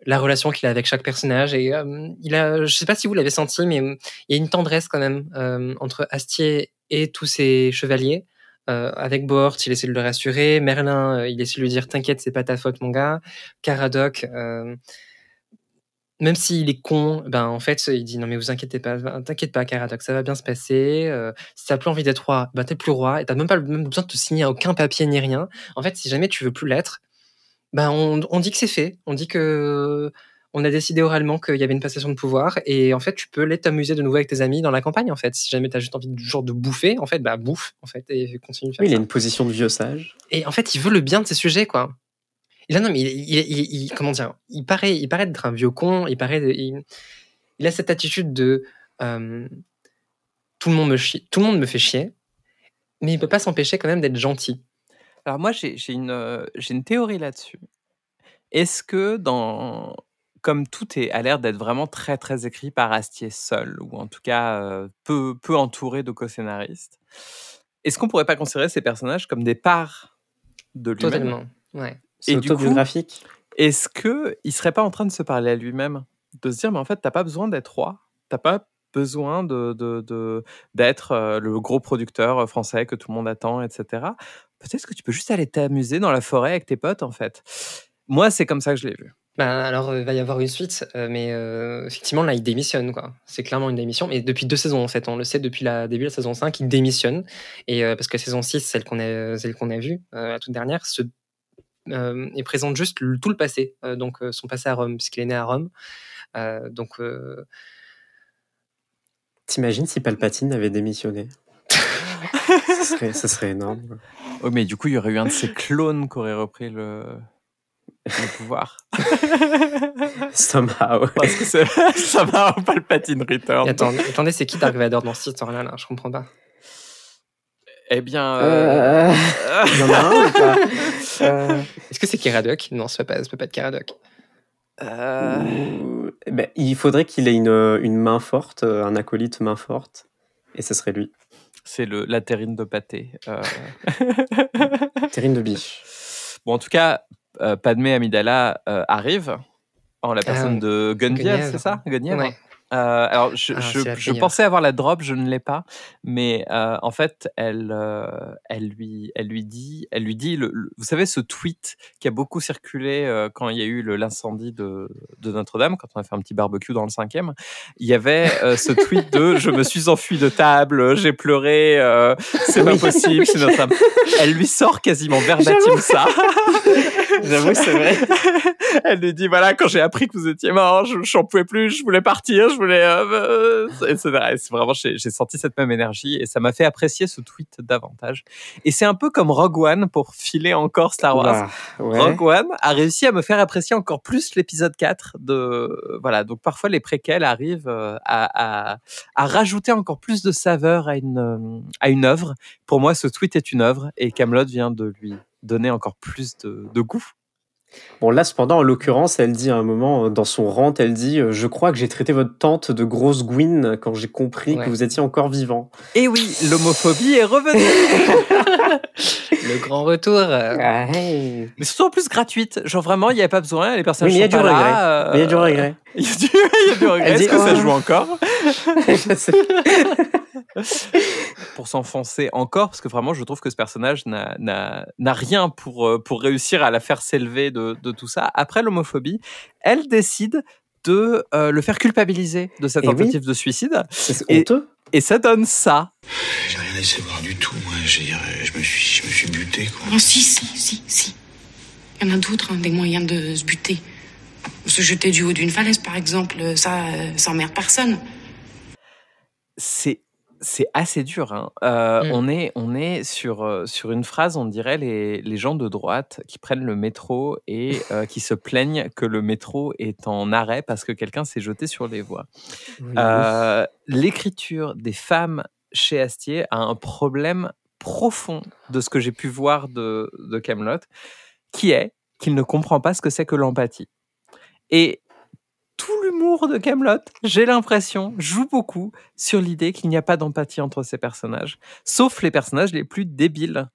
Speaker 2: la relation qu'il a avec chaque personnage. Et euh, il a, je sais pas si vous l'avez senti, mais il y a une tendresse quand même entre Astier et tous ses chevaliers. Euh, avec Bohort, il essaie de le rassurer. Merlin, euh, il essaie de lui dire T'inquiète, c'est pas ta faute, mon gars. Caradoc, euh, même s'il est con, ben en fait, il dit non mais vous inquiétez pas, t'inquiète pas, Caradoc, ça va bien se passer. Si t'as plus envie d'être roi, ben t'es plus roi et t'as même pas besoin de te signer à aucun papier ni rien. En fait, si jamais tu veux plus l'être, ben on dit que c'est fait, on dit que on a décidé oralement qu'il y avait une passation de pouvoir et en fait tu peux aller t'amuser de nouveau avec tes amis dans la campagne en fait. Si jamais t'as juste envie du genre de bouffer, en fait, bah bouffe en fait et continue de faire
Speaker 1: Oui, il a une position de vieux sage.
Speaker 2: Et en fait, il veut le bien de ses sujets, quoi. Et là, non, mais il, il- il- il- comment dire, il paraît, il paraît d'être un vieux con. Il paraît, de- il, il a cette attitude de euh, tout le monde me chie, tout le monde me fait chier, mais il peut pas s'empêcher quand même d'être gentil.
Speaker 3: Alors moi j'ai j'ai une, euh, j'ai une théorie là-dessus. Est-ce que dans comme tout est a l'air d'être vraiment très très écrit par Astier seul ou en tout cas euh, peu peu entouré de co-scénaristes, est-ce qu'on pourrait pas considérer ces personnages comme des parts de lui-même?
Speaker 2: Totalement. Ouais.
Speaker 1: C'est
Speaker 3: Et du coup-
Speaker 1: autobiographique.
Speaker 3: Est-ce que il serait pas en train de se parler à lui-même, de se dire mais en fait t'as pas besoin d'être roi, t'as pas besoin de de- de- d'être euh, le gros producteur français que tout le monde attend, etc. Peut-être que tu peux juste aller t'amuser dans la forêt avec tes potes en fait. Moi c'est comme ça que je l'ai vu.
Speaker 2: Ben, alors, euh, il va y avoir une suite, euh, mais euh, effectivement, là, il démissionne, quoi. C'est clairement une démission. Et depuis deux saisons, en fait, on le sait depuis le début de la saison 5, il démissionne. Et euh, parce que la saison 6, celle qu'on a, celle qu'on a vue, euh, la toute dernière, se, euh, et présente juste le- tout le passé. Euh, donc, euh, son passé à Rome, puisqu'il est né à Rome. Euh, donc, euh,
Speaker 1: T'imagines si Palpatine avait démissionné? Ce, serait, ce serait énorme.
Speaker 3: Oh mais du coup il y aurait eu un de ces clones qui aurait repris le, le pouvoir.
Speaker 1: Somehow.
Speaker 3: Parce que c'est- ça va au Palpatine Return.
Speaker 2: attends, attendez, c'est qui Dark Vador dans cette histoire-là là Je comprends pas.
Speaker 3: Eh bien. euh,
Speaker 1: Euh, Il y en a un ou pas Euh,
Speaker 2: Est-ce que c'est Keradoc Non, ça peut pas, ça peut pas être Keradoc.
Speaker 1: ben, il faudrait qu'il ait une, une main forte, un acolyte main forte, et ce serait lui.
Speaker 3: c'est le la terrine de pâté.
Speaker 1: Terrine de biche.
Speaker 3: Bon, en tout cas, Padmé Amidala euh, arrive en la personne
Speaker 2: Ah,
Speaker 3: de Guenièvre,
Speaker 2: Guenièvre.
Speaker 3: c'est ça? Guenièvre
Speaker 2: Ouais.
Speaker 3: Euh, alors, je,
Speaker 2: Ah,
Speaker 3: je- pensais avoir la drop, je ne l'ai pas, mais euh, en fait, elle, euh, elle lui, elle lui dit, elle lui dit, le, le- vous savez, ce tweet qui a beaucoup circulé euh, quand il y a eu l'incendie de, de Notre-Dame, quand on a fait un petit barbecue dans le cinquième, il y avait euh, ce tweet de je me suis enfui de table, j'ai pleuré, euh, c'est pas
Speaker 1: Oui.
Speaker 3: possible, c'est Notre-Dame. Elle lui sort quasiment verbatim ça.
Speaker 1: J'avoue, c'est vrai.
Speaker 3: Elle lui dit voilà quand j'ai appris que vous étiez mort, je j'en pouvais plus, je voulais partir, je voulais euh, etc. Et c'est vraiment j'ai senti cette même énergie et ça m'a fait apprécier ce tweet davantage. Et c'est un peu comme Rogue One pour filer encore Star Wars.
Speaker 1: Ouais.
Speaker 3: Rogue One a réussi à me faire apprécier encore plus l'épisode 4 de voilà donc parfois les préquels arrivent euh, à, à, à rajouter encore plus de saveur à une à une œuvre. Pour moi ce tweet est une œuvre et Camelot vient de lui donner encore plus de, de goût.
Speaker 1: Bon, là, cependant, en l'occurrence, elle dit à un moment, euh, dans son rant, elle dit euh, Je crois que j'ai traité votre tante de grosse Gwyn quand j'ai compris
Speaker 2: Ouais.
Speaker 1: que vous étiez encore vivant.
Speaker 3: Et oui, l'homophobie est revenue.
Speaker 2: Le grand retour. euh,
Speaker 1: Ouais.
Speaker 3: Mais surtout en plus gratuite. Genre vraiment, il n'y avait pas besoin. Les personnages
Speaker 1: Oui, mais il y a
Speaker 3: sont
Speaker 1: du regret.
Speaker 3: là, euh,
Speaker 1: Mais il y a du regret.
Speaker 3: Il y a du, regret. Est-ce que ça
Speaker 1: oh.
Speaker 3: joue encore? Pour s'enfoncer encore, parce que vraiment, je trouve que ce personnage n'a- rien pour, euh, pour réussir à la faire s'élever de, de tout ça. Après l'homophobie, elle décide de euh, le faire culpabiliser de cette
Speaker 1: Eh oui.
Speaker 3: tentative de suicide.
Speaker 1: c'est
Speaker 3: Et-
Speaker 1: honteux.
Speaker 3: et ça donne ça.
Speaker 5: J'ai rien laissé voir du tout, moi. Je me suis, je me suis buté, quoi.
Speaker 6: Oh, si, si, si, si. Il y en a d'autres, hein, des moyens de se buter. Se jeter du haut d'une falaise, par exemple, ça, euh, ça emmerde personne.
Speaker 3: c'est c'est assez dur. hein. Euh,
Speaker 2: Mm.
Speaker 3: On est on est sur euh, sur une phrase, on dirait les, les gens de droite qui prennent le métro et euh, qui se plaignent que le métro est en arrêt parce que quelqu'un s'est jeté sur les voies. Euh, L'écriture des femmes chez Astier a un problème profond de ce que j'ai pu voir de de Camelot, qui est qu'il ne comprend pas ce que c'est que l'empathie. Et tout l'humour de Camelot, j'ai l'impression, joue beaucoup sur l'idée qu'il n'y a pas d'empathie entre ces personnages, sauf les personnages les plus débiles.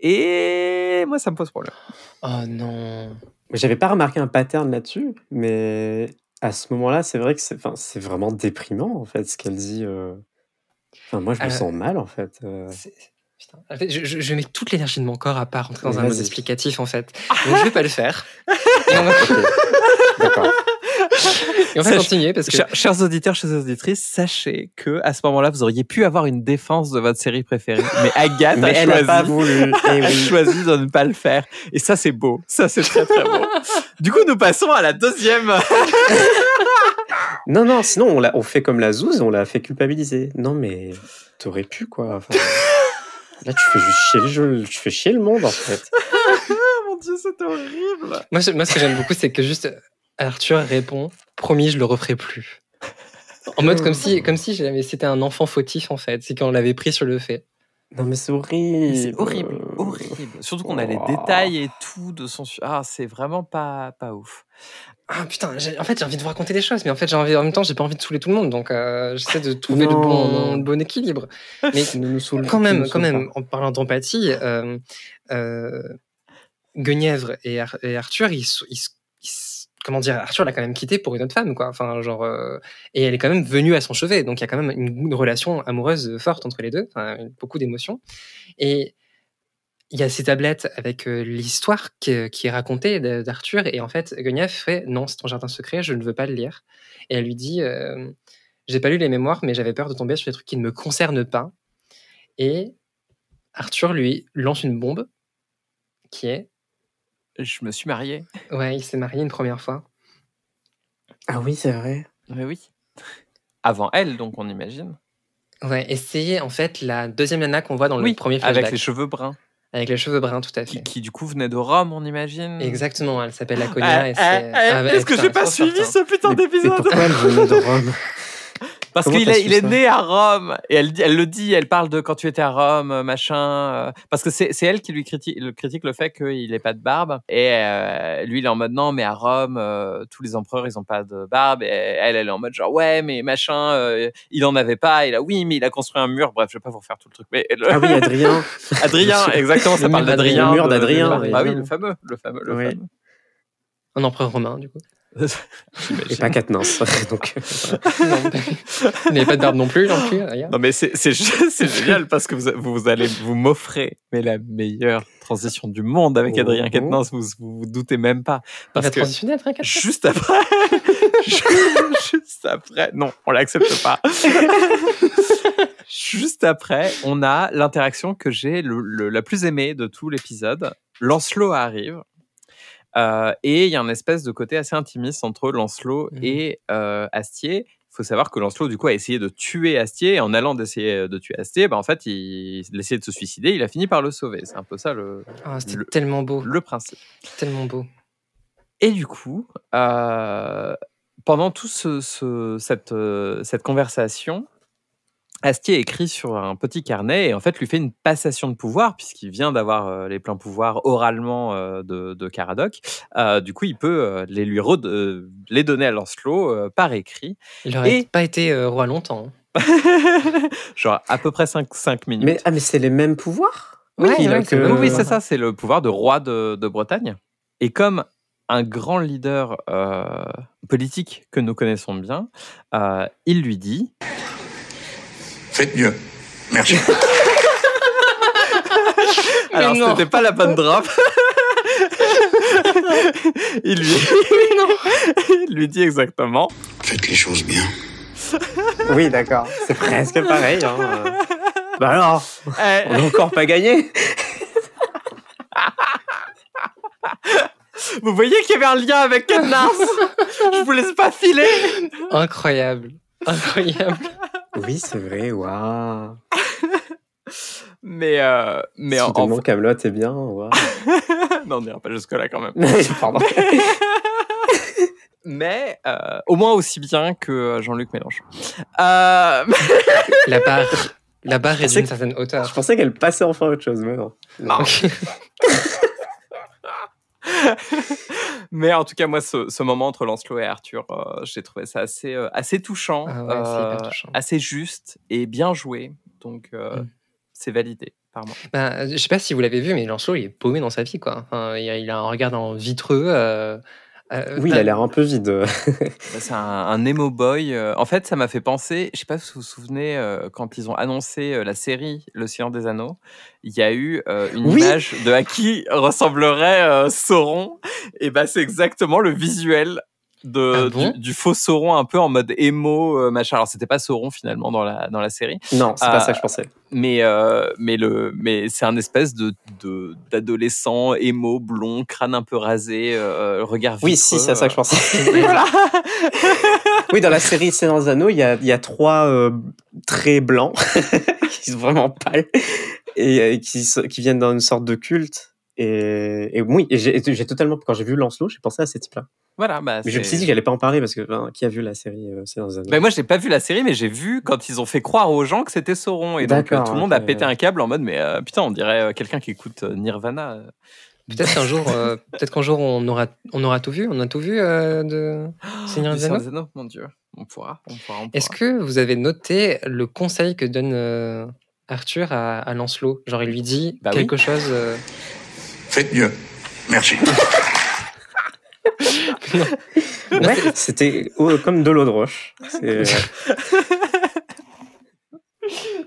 Speaker 3: Et moi, ça me pose problème.
Speaker 2: Oh non.
Speaker 1: J'avais pas remarqué un pattern là-dessus, mais à ce moment-là, c'est vrai que c'est enfin, c'est vraiment déprimant, en fait, ce qu'elle dit. euh. Enfin, moi, je me
Speaker 2: Euh,
Speaker 1: sens mal, en fait. euh.
Speaker 2: C'est- Putain. En fait, je, je- je mets toute l'énergie de mon corps à part rentrer dans un
Speaker 1: Vas-y.
Speaker 2: mode explicatif en fait. Donc je vais pas le faire. Et on va,
Speaker 1: Ok. D'accord.
Speaker 2: Et on va continuer parce que
Speaker 3: Chers, chers auditeurs, chères auditrices, sachez que à ce moment-là, vous auriez pu avoir une défense de votre série préférée, mais Agathe
Speaker 1: Mais
Speaker 3: a
Speaker 1: elle
Speaker 3: choisi.
Speaker 1: pas voulu. Eh
Speaker 3: a choisi de ne pas le faire. Et ça, c'est beau. Ça, c'est très, très beau. Du coup, nous passons à la deuxième.
Speaker 1: Non, non, sinon, on, l'a- on fait comme la zouze, on l'a fait culpabiliser. Non, mais t'aurais pu, quoi. Enfin, là, tu fais juste chier le jeu, tu fais chier le monde, en fait.
Speaker 3: Mon Dieu, c'est horrible.
Speaker 2: moi, je- moi ce que j'aime beaucoup c'est que juste Arthur répond promis je le referai plus. En mode comme si comme si c'était un enfant fautif en fait, c'est qu'on l'avait pris sur le fait.
Speaker 1: Non, mais c'est horrible.
Speaker 3: C'est horrible, horrible. Surtout qu'on a les détails et tout de son. Ah, c'est vraiment pas, pas ouf.
Speaker 2: Ah putain, en fait j'ai envie de vous raconter des choses, mais en fait j'ai envie en même temps j'ai pas envie de saouler tout le monde, donc euh, j'essaie de trouver le bon, le bon équilibre. Mais
Speaker 1: Ne nous saoule-
Speaker 2: quand même,
Speaker 1: nous
Speaker 2: quand même, en parlant d'empathie, euh, euh, Guenièvre et, Ar- et Arthur, ils, ils comment dire, Arthur l'a quand même quitté pour une autre femme, quoi. Enfin, genre, euh, et elle est quand même venue à son chevet, donc il y a quand même une, relation amoureuse forte entre les deux, enfin, beaucoup d'émotions. Et il y a ces tablettes avec euh, l'histoire qui, est racontée d'Arthur, et en fait, Guenièvre fait non, c'est ton jardin secret, je ne veux pas le lire. Et elle lui dit, euh, j'ai pas lu les mémoires, mais j'avais peur de tomber sur des trucs qui ne me concernent pas. Et Arthur lui lance une bombe qui est
Speaker 3: Je me suis marié.
Speaker 2: ouais, il s'est marié une première fois.
Speaker 1: Ah oui, c'est vrai.
Speaker 3: Mais oui. Avant elle, donc on imagine.
Speaker 2: Ouais, et c'est en fait la deuxième nana qu'on voit dans le
Speaker 3: Oui,
Speaker 2: premier flashback.
Speaker 3: Avec les cheveux bruns.
Speaker 2: Avec les cheveux bruns, tout à fait.
Speaker 3: qui, du coup venait de Rome, on imagine.
Speaker 2: Exactement, elle s'appelle Laconia.
Speaker 3: Ah,
Speaker 2: et
Speaker 3: ah, ah,
Speaker 2: Ah, ouais,
Speaker 3: Est-ce que j'ai pas suivi ce putain d'épisode
Speaker 1: pourquoi elle venait de Rome?
Speaker 3: Parce qu'il est, il né à Rome et elle, le dit, elle parle de quand tu étais à Rome, euh, machin. euh, parce que c'est c'est elle qui lui critique le, critique le fait qu'il n'ait pas de barbe. Et euh, lui, il est en mode non, mais à Rome, euh, tous les empereurs, ils ont pas de barbe. Et elle, elle est en mode genre ouais, mais machin, euh, il en avait pas. Et là, oui, mais il a construit un mur. Bref, je vais pas vous refaire tout le truc. Mais le-
Speaker 1: Ah oui, Adrien.
Speaker 3: Adrien, exactement, ça
Speaker 2: Le
Speaker 3: parle
Speaker 2: mur
Speaker 3: d'Adrien.
Speaker 1: Le mur
Speaker 3: de- de-
Speaker 1: d'Adrien,
Speaker 3: de- Bah oui, le fameux, le fameux, le
Speaker 1: Oui.
Speaker 3: fameux.
Speaker 2: Un empereur romain, du coup.
Speaker 1: Et pas Katniss. Donc,
Speaker 2: Non, il n'avait pas de barbe non plus, non plus. d'ailleurs.
Speaker 3: Non mais c'est c'est gé- c'est génial parce que vous, vous allez vous m'offrez mais la meilleure transition du monde avec
Speaker 1: Oh.
Speaker 3: Adrien Quatennens, vous, vous vous doutez même pas
Speaker 2: Il
Speaker 3: parce
Speaker 2: va
Speaker 3: que
Speaker 2: transitionner après quatre
Speaker 3: juste après juste après non on l'accepte pas juste après on a l'interaction que j'ai le, le- la plus aimée de tout l'épisode Lancelot arrive euh, et il y a un espèce de côté assez intimiste entre Lancelot
Speaker 2: Mhm.
Speaker 3: et euh, Astier. Il faut savoir que Lancelot, du coup, a essayé de tuer Astier. Et en allant d'essayer de tuer Astier, bah, en fait, il, il essayait de se suicider. Il a fini par le sauver. C'est un peu ça le,
Speaker 2: Ah,
Speaker 3: Le-
Speaker 2: tellement beau.
Speaker 3: le principe.
Speaker 2: Tellement beau.
Speaker 3: Et du coup, euh, pendant tout ce, ce- cette, euh, cette conversation, Astier écrit sur un petit carnet et en fait lui fait une passation de pouvoir puisqu'il vient d'avoir euh, les pleins pouvoirs oralement euh, de, de Caradoc. Euh, du coup, il peut euh, les lui euh, les donner à Lancelot euh, par écrit,
Speaker 2: Il aurait
Speaker 3: Et-
Speaker 2: pas été euh, roi longtemps.
Speaker 3: genre à peu près 5, minutes.
Speaker 1: mais, ah, mais c'est les mêmes pouvoirs?
Speaker 2: Ouais, ouais,
Speaker 1: que-
Speaker 3: Oui,
Speaker 2: même
Speaker 3: oui,
Speaker 2: pouvoir.
Speaker 3: c'est ça, c'est le pouvoir de roi de, de Bretagne. Et comme un grand leader euh, politique que nous connaissons bien, euh, il lui dit
Speaker 5: Faites mieux. Merci.
Speaker 3: Alors,
Speaker 2: non.
Speaker 3: c'était pas la bonne drop. il, lui... il lui dit exactement
Speaker 5: Faites les choses bien.
Speaker 1: Oui, d'accord. C'est presque pareil. Hein. euh. Bah alors,
Speaker 3: Eh,
Speaker 1: on n'a encore pas gagné.
Speaker 3: vous voyez qu'il y avait un lien avec Katniss Je vous laisse pas filer
Speaker 2: Incroyable. Incroyable.
Speaker 1: Oui, c'est vrai. Waouh.
Speaker 3: Mais, euh, mais en, en-
Speaker 1: Soudainement, Camelot est bien. waouh.
Speaker 3: non, on n'ira pas jusque-là quand même.
Speaker 1: Pardon.
Speaker 3: Mais euh, au moins aussi bien que euh, Jean-Luc Mélenchon. Euh,
Speaker 2: La barre, la barre est d'une certaine hauteur.
Speaker 1: Je pensais qu'elle passait enfin à autre chose, mais non.
Speaker 2: Ok.
Speaker 3: mais en tout cas, moi, ce, ce moment entre Lancelot et Arthur, euh, j'ai trouvé ça assez, euh, assez touchant,
Speaker 2: Ah ouais,
Speaker 3: euh,
Speaker 2: touchant.
Speaker 3: assez juste et bien joué. Donc,
Speaker 2: Mm.
Speaker 3: c'est validé par moi.
Speaker 2: Bah, je sais pas si vous l'avez vu, mais Lancelot, il est paumé dans sa vie, quoi. Enfin, il, a, il a un regard dans vitreux. euh, euh,
Speaker 1: Oui, il a l'air un peu vide.
Speaker 3: C'est un, un emo boy. euh, En fait, ça m'a fait penser, je sais pas si vous vous souvenez, euh, quand ils ont annoncé la série Le Seigneur des Anneaux, il y a eu euh, une
Speaker 1: Oui.
Speaker 3: image de à qui ressemblerait euh, Sauron. Et bah, c'est exactement le visuel de,
Speaker 2: Ah bon
Speaker 3: du, du faux Sauron, un peu en mode emo, euh, machin. Alors, c'était pas Sauron finalement dans la, dans la série,
Speaker 1: Non, c'est pas ça que je pensais.
Speaker 3: mais, euh, mais, le, mais c'est un espèce de, d'adolescent emo, blond, crâne un peu rasé, euh, regard
Speaker 1: Oui,
Speaker 3: vitreux,
Speaker 1: si, c'est à ça que je
Speaker 3: euh.
Speaker 1: pensais.
Speaker 3: Voilà.
Speaker 1: oui, dans la série Seigneur des Anneaux, il y a, il y a trois euh, traits blancs qui sont vraiment pâles et euh, qui, qui viennent d'une sorte de culte. Et, et oui, et j'ai j'ai totalement, quand j'ai vu Lancelot, j'ai pensé à ces types-là.
Speaker 3: Voilà, bah,
Speaker 1: Mais je me
Speaker 3: c'est-
Speaker 1: suis dit que j'allais pas en parler parce que ben, qui a vu la série euh, Seigneur des Anneaux
Speaker 3: Ben moi, j'ai pas vu la série, mais j'ai vu quand ils ont fait croire aux gens que c'était Sauron. Et donc, euh, tout le monde a pété un câble en mode, mais euh, putain, on dirait euh, quelqu'un qui écoute euh, Nirvana.
Speaker 2: Peut-être qu'un jour, euh, peut-être qu'un jour on aura, on aura tout vu. On a tout vu euh, de Seigneur des
Speaker 3: Seigneur
Speaker 2: Anneaux?
Speaker 3: des Anneaux, mon dieu. On pourra, on pourra, on
Speaker 2: Est-ce que vous avez noté le conseil que donne euh, Arthur à, à Lancelot? Genre, il lui dit
Speaker 3: Bah oui.
Speaker 2: quelque chose. euh,
Speaker 5: Faites mieux. Merci.
Speaker 1: Ouais, c'était oh, comme de l'eau de roche. C'est euh,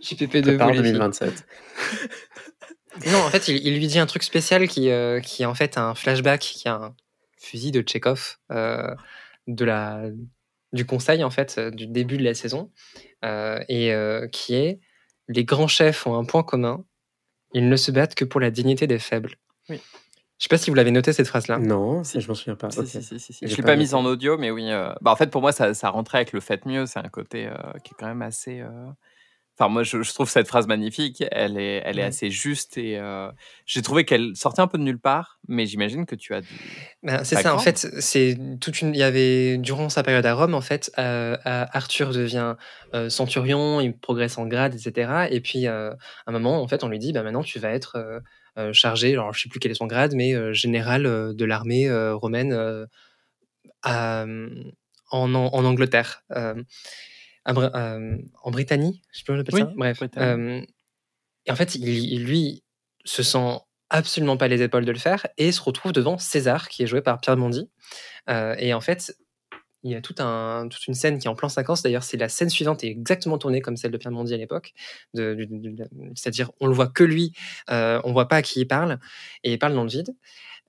Speaker 2: JPP2,
Speaker 1: prépare
Speaker 2: vous, les filles.
Speaker 1: 2027.
Speaker 2: Non, en fait, il, il lui dit un truc spécial qui, euh, qui est en fait un flashback, qui est un fusil de Tchekhov euh, de la, du conseil, en fait, euh, du début de la saison, euh, et euh, qui est les grands chefs ont un point commun, ils ne se battent que pour la dignité des faibles.
Speaker 3: Oui.
Speaker 2: Je sais pas si vous l'avez noté cette phrase-là.
Speaker 1: Non,
Speaker 3: Si.
Speaker 1: je m'en souviens pas.
Speaker 3: Si,
Speaker 1: Ok.
Speaker 3: si, si, si, si.
Speaker 1: J'ai
Speaker 3: Je l'ai
Speaker 1: pas
Speaker 3: mise en audio, mais oui. euh, Bah, en fait, pour moi, ça, ça rentrait avec le fait mieux. C'est un côté euh, qui est quand même assez. euh, Enfin, moi, je, je trouve cette phrase magnifique. Elle est, elle est
Speaker 2: Ouais.
Speaker 3: assez juste et euh, j'ai trouvé qu'elle sortait un peu de nulle part, mais j'imagine que tu as du.
Speaker 2: Ben, c'est ça, en fait, c'est toute une. Il y avait durant sa période à Rome, en fait, euh, Arthur devient euh, centurion, il progresse en grade, etc. Et puis, euh, à un moment, en fait, on lui dit, bah maintenant, tu vas être chargé. Alors, je sais plus quel est son grade, mais euh, général euh, de l'armée euh, romaine euh, à- en, Angleterre, euh, à euh, en Britannie, je sais pas comment on appelle
Speaker 3: Oui,
Speaker 2: ça. Bref. Euh, et en fait, il, il, lui se sent absolument pas les épaules de le faire et se retrouve devant César, qui est joué par Pierre Mondi. Euh, et en fait, il y a tout toute une scène qui est en plan séquence. D'ailleurs, c'est la scène suivante est exactement tournée comme celle de Pierre Mondi à l'époque. C'est-à-dire, on le voit que lui, euh, on voit pas à qui il parle, et il parle dans le vide.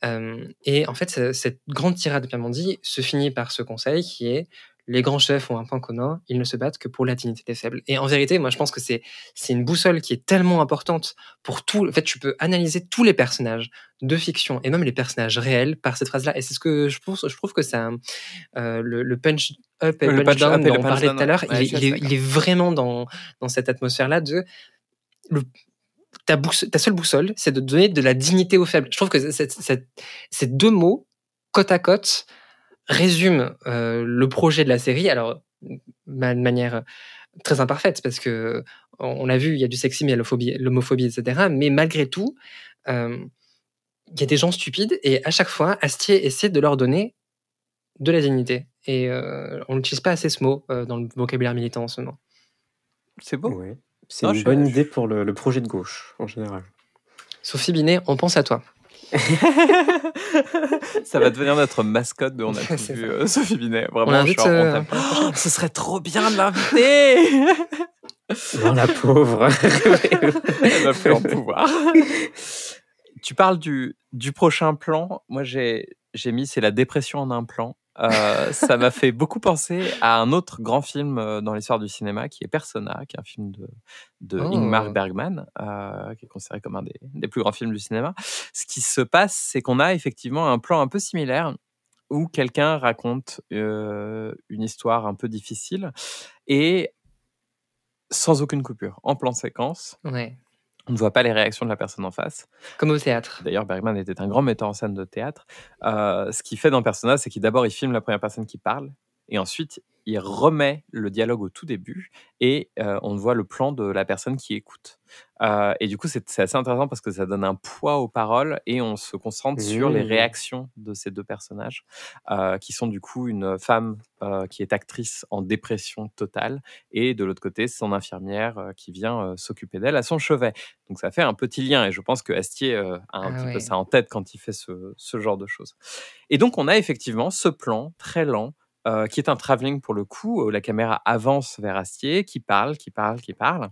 Speaker 2: Euh, et en fait, ce- cette grande tirade de Pierre Mondi se finit par ce conseil qui est les grands chefs ont un point commun, ils ne se battent que pour la dignité des faibles. Et en vérité, moi, je pense que c'est une boussole qui est tellement importante pour tout. En fait, tu peux analyser tous les personnages de fiction et même les personnages réels par cette phrase-là. Et c'est ce que je pense. Je trouve que ça, euh, le, le punch up et
Speaker 3: Le
Speaker 2: punch
Speaker 3: punch
Speaker 2: down
Speaker 3: up et
Speaker 2: dont on parlait tout à l'heure,
Speaker 3: ouais,
Speaker 2: il, est- il il vraiment dans dans cette atmosphère-là de le, ta, ta seule boussole, c'est de donner de la dignité aux faibles. Je trouve que ces deux mots, côte à côte, résument euh, le projet de la série. Alors, de manière très imparfaite, parce que on l'a vu, il y a du sexisme, il y a l'homophobie, etc. Mais malgré tout, euh, il y a des gens stupides et à chaque fois, Astier essaie de leur donner de la dignité. Et euh, on n'utilise pas assez ce mot euh, dans le vocabulaire militant en ce moment.
Speaker 3: C'est beau.
Speaker 1: Ouais. C'est une bonne idée pour le, le projet de gauche, en général.
Speaker 2: Sophie Binet, on pense à toi.
Speaker 3: ça va devenir notre mascotte de On a tout vu euh, Sophie Binet. Vraiment,
Speaker 2: On
Speaker 3: genre,
Speaker 2: euh.
Speaker 3: Oh, ce serait trop bien de l'inviter.
Speaker 1: Non, la pauvre.
Speaker 3: Elle va plus en pouvoir. tu parles du, du prochain plan. Moi, j'ai j'ai mis c'est la dépression en un plan. Euh, ça m'a fait beaucoup penser à un autre grand film euh, dans l'histoire du cinéma qui est Persona, qui est un film de, de
Speaker 2: Oh.
Speaker 3: Ingmar Bergman, euh, qui est considéré comme un des, des plus grands films du cinéma. Ce qui se passe, c'est qu'on a effectivement un plan un peu similaire où quelqu'un raconte euh, une histoire un peu difficile et sans aucune coupure, en plan séquence.
Speaker 2: Ouais.
Speaker 3: On ne voit pas les réactions de la personne en face.
Speaker 2: Comme au théâtre.
Speaker 3: D'ailleurs, Bergman était un grand metteur en scène de théâtre. Euh, ce qu'il fait dans Persona, c'est qu'il d'abord il filme la première personne qui parle, et ensuite il remet le dialogue au tout début, et euh, on voit le plan de la personne qui écoute. Euh, et du coup, c'est assez intéressant parce que ça donne un poids aux paroles, et on se concentre sur les
Speaker 1: Mmh.
Speaker 3: réactions de ces deux personnages, euh, qui sont du coup une femme qui est actrice en dépression totale, et de l'autre côté, son infirmière qui vient s'occuper d'elle à son chevet. Donc ça fait un petit lien et je pense que Astier a un
Speaker 2: Ah
Speaker 3: petit
Speaker 2: ouais.
Speaker 3: peu ça en tête quand il fait ce, ce genre de choses. Et donc on a effectivement ce plan très lent euh, qui est un travelling pour le coup, où la caméra avance vers Astier, qui parle, qui parle, qui parle,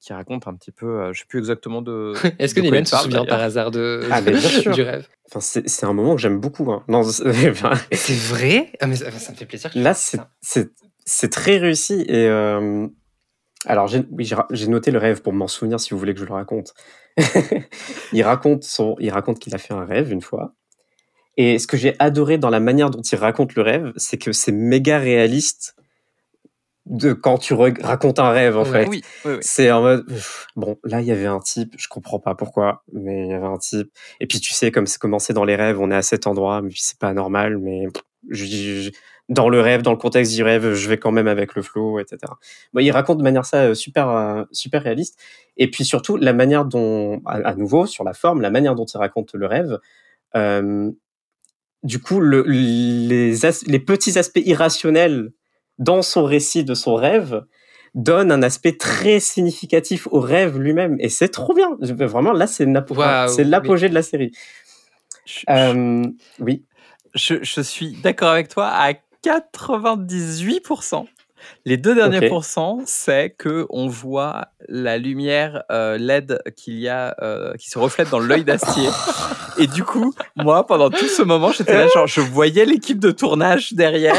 Speaker 3: qui raconte un petit peu, euh, je sais plus exactement de.
Speaker 2: Est-ce que
Speaker 3: il
Speaker 2: se
Speaker 3: parle,
Speaker 2: souvient par hasard de,
Speaker 1: Ah, mais bien sûr.
Speaker 2: du rêve?
Speaker 1: Enfin, c'est un moment que j'aime beaucoup. hein. C'est-
Speaker 2: vrai ah, mais ça, ça me fait plaisir.
Speaker 1: là, c'est- très réussi. Et euh, alors, oui, j'ai noté le rêve pour m'en souvenir si vous voulez que je le raconte. il raconte son, il raconte qu'il a fait un rêve une fois. Et ce que j'ai adoré dans la manière dont il raconte le rêve, c'est que c'est méga réaliste de quand tu racontes un rêve en
Speaker 2: Ouais.
Speaker 1: fait.
Speaker 3: Oui, oui, oui.
Speaker 1: C'est en mode pff, bon là il y avait un type, je comprends pas pourquoi, mais il y avait un type. Et puis tu sais comme c'est commencé dans les rêves, on est à cet endroit, mais c'est pas normal, mais je, je- dans le rêve, dans le contexte du rêve, je vais quand même avec le flow, etc. Bon, il raconte de manière ça euh, super euh, super réaliste. Et puis surtout la manière dont, à, à nouveau sur la forme, la manière dont il raconte le rêve. euh, du coup, le, les, as- les petits aspects irrationnels dans son récit de son rêve donne un aspect très significatif au rêve lui-même. Et c'est trop bien. Vraiment là c'est l'apogée de la série.
Speaker 3: Je,
Speaker 1: Euh, oui.
Speaker 3: Je- je suis d'accord avec toi à 98%. Les deux derniers pourcents, c'est que on voit la lumière euh, LED qu'il y a, euh, qui se reflète dans l'œil d'Astier. Et du coup, moi, pendant tout ce moment, j'étais là, genre, je voyais l'équipe de tournage derrière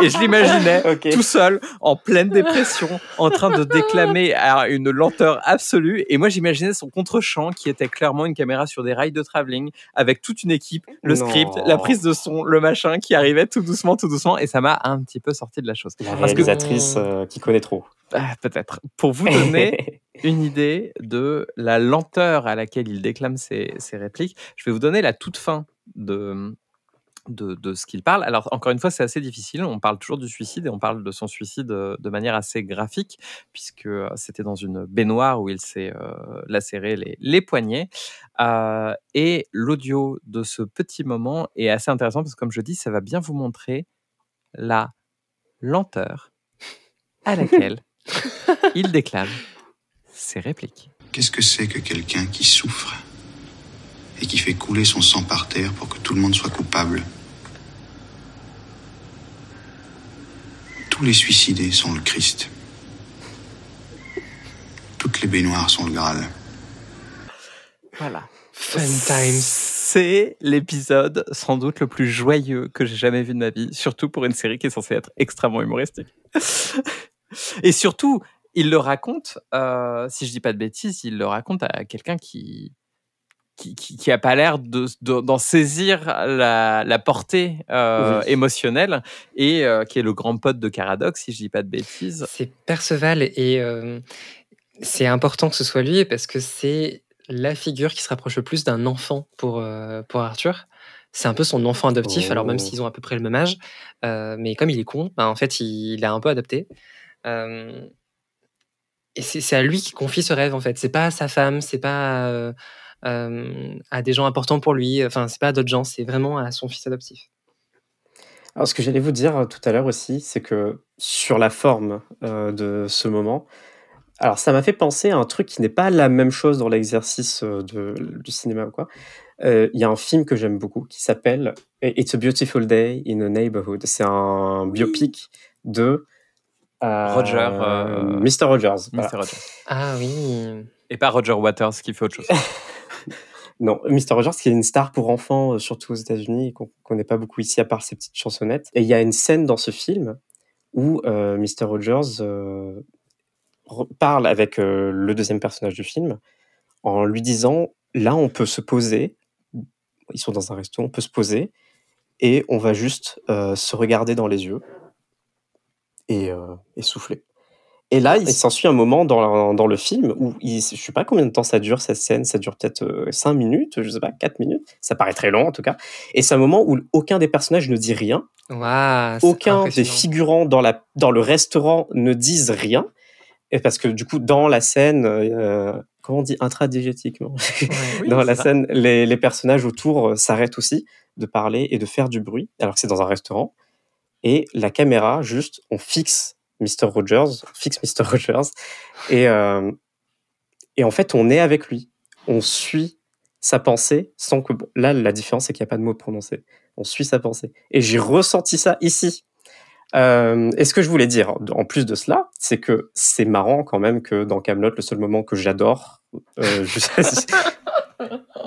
Speaker 3: et je l'imaginais tout seul, en pleine dépression, en train de déclamer à une lenteur absolue. Et moi, j'imaginais son contre-champ qui était clairement une caméra sur des rails de travelling avec toute une équipe, le
Speaker 1: Non.
Speaker 3: script, la prise de son, le machin qui arrivait tout doucement, tout doucement. Et ça m'a un petit peu sorti de la chose.
Speaker 1: la
Speaker 3: Parce que-
Speaker 1: réalisatrice euh, qui connaît trop
Speaker 3: Ah, Peut-être. Pour vous donner une idée de la lenteur à laquelle il déclame ses, ses répliques, je vais vous donner la toute fin de, de, de ce qu'il parle. Alors, encore une fois, c'est assez difficile. On parle toujours du suicide et on parle de son suicide euh, de manière assez graphique, puisque euh, c'était dans une baignoire où il s'est euh, lacéré les, les poignets. Euh, et l'audio de ce petit moment est assez intéressant parce que, comme je dis, ça va bien vous montrer la lenteur à laquelle il déclame ses répliques.
Speaker 5: Qu'est-ce que c'est que quelqu'un qui souffre et qui fait couler son sang par terre pour que tout le monde soit coupable? Tous les suicidés sont le Christ. Toutes les baignoires sont le Graal.
Speaker 3: Voilà.
Speaker 2: Fun times.
Speaker 3: C'est l'épisode sans doute le plus joyeux que j'ai jamais vu de ma vie, surtout pour une série qui est censée être extrêmement humoristique. Et surtout, il le raconte, euh, si je dis pas de bêtises, il le raconte à quelqu'un qui qui, qui, qui a pas l'air de, de- d'en saisir la, la portée euh,
Speaker 1: Oui.
Speaker 3: émotionnelle et euh, qui est le grand pote de Caradoc, si je dis pas de bêtises.
Speaker 2: C'est Perceval et c'est important que ce soit lui parce que c'est la figure qui se rapproche le plus d'un enfant pour, euh, pour Arthur. C'est un peu son enfant adoptif, alors même
Speaker 1: Oh.
Speaker 2: s'ils ont à peu près le même âge. euh, mais comme il est con, bah, en fait, il, il a un peu adopté. Euh, et c'est à lui qui confie ce rêve, en fait. C'est pas à sa femme, c'est pas à des gens importants pour lui, enfin, c'est pas à d'autres gens, c'est vraiment à son fils adoptif.
Speaker 1: Alors, ce que j'allais vous dire tout à l'heure aussi, c'est que sur la forme euh, de ce moment, alors ça m'a fait penser à un truc qui n'est pas la même chose dans l'exercice euh, de- du cinéma ou quoi. Euh, Il y a un film que j'aime beaucoup qui s'appelle It's a Beautiful Day in a Neighborhood. C'est un biopic de euh,
Speaker 3: Roger, euh,
Speaker 1: Mr. Rogers. voilà.
Speaker 3: Mr. Rogers.
Speaker 2: Ah oui.
Speaker 3: Et pas Roger Waters qui fait autre chose.
Speaker 1: Non, Mr. Rogers, qui est une star pour enfants, euh, surtout aux États-Unis, qu'on connaît pas beaucoup ici, à part ses petites chansonnettes. Et il y a une scène dans ce film où euh, Mr. Rogers euh, parle avec euh, le deuxième personnage du film en lui disant là, on peut se poser. Ils sont dans un resto, on peut se poser et on va juste euh, se regarder dans les yeux et, euh, et souffler. Et là, il s'ensuit un moment dans, dans le film où il, je sais pas combien de temps ça dure cette scène, ça dure peut-être 5 minutes, je sais pas, 4 minutes, ça paraît très long en tout cas. Et c'est un moment où aucun des personnages ne dit rien, aucun des figurants dans, la, dans le restaurant ne disent rien. Et parce que du coup, dans la scène, euh, comment on dit, intradigétiquement,
Speaker 2: Ouais.
Speaker 3: Oui,
Speaker 1: dans la
Speaker 3: ça.
Speaker 1: scène, les, les personnages autour euh, s'arrêtent aussi de parler et de faire du bruit, alors que c'est dans un restaurant. Et la caméra, juste, on fixe Mr. Rogers, on fixe Mr. Rogers, et, euh, et en fait, on est avec lui. On suit sa pensée sans que. bon, là, la différence, c'est qu'il n'y a pas de mots prononcés. On suit sa pensée. Et j'ai ressenti ça ici. Euh, et ce que je voulais dire, en plus de cela, c'est que c'est marrant quand même que dans Camelot, le seul moment que j'adore, euh, je-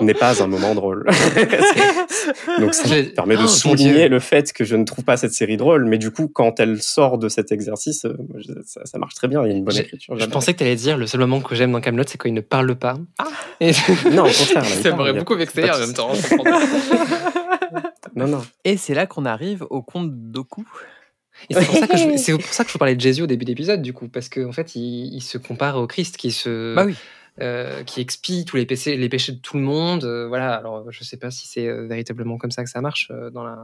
Speaker 1: n'est pas un moment drôle. Donc ça me permet de
Speaker 2: Oh, mon
Speaker 1: souligner le fait que je ne trouve pas cette série drôle, mais du coup, quand elle sort de cet exercice, euh, ça, ça marche très bien. Il y a une bonne écriture.
Speaker 2: Je pensais que tu allais dire le seul moment que j'aime dans Camelot, c'est quand il ne parle pas. Et
Speaker 1: Non, au contraire.
Speaker 2: ça m'aurait beaucoup vexé en même temps.
Speaker 1: Non, non.
Speaker 3: Et c'est là qu'on arrive au conte Doku.
Speaker 2: Et c'est pour ça que je, c'est pour ça que je vous parlais de Jésus au début d'épisode, du coup, parce qu'en en fait, il, il se compare au Christ qui se,
Speaker 3: Bah oui.
Speaker 2: euh, qui expie tous les péchés, les péchés de tout le monde. euh, voilà. Alors, je sais pas si c'est euh, véritablement comme ça que ça marche euh, dans la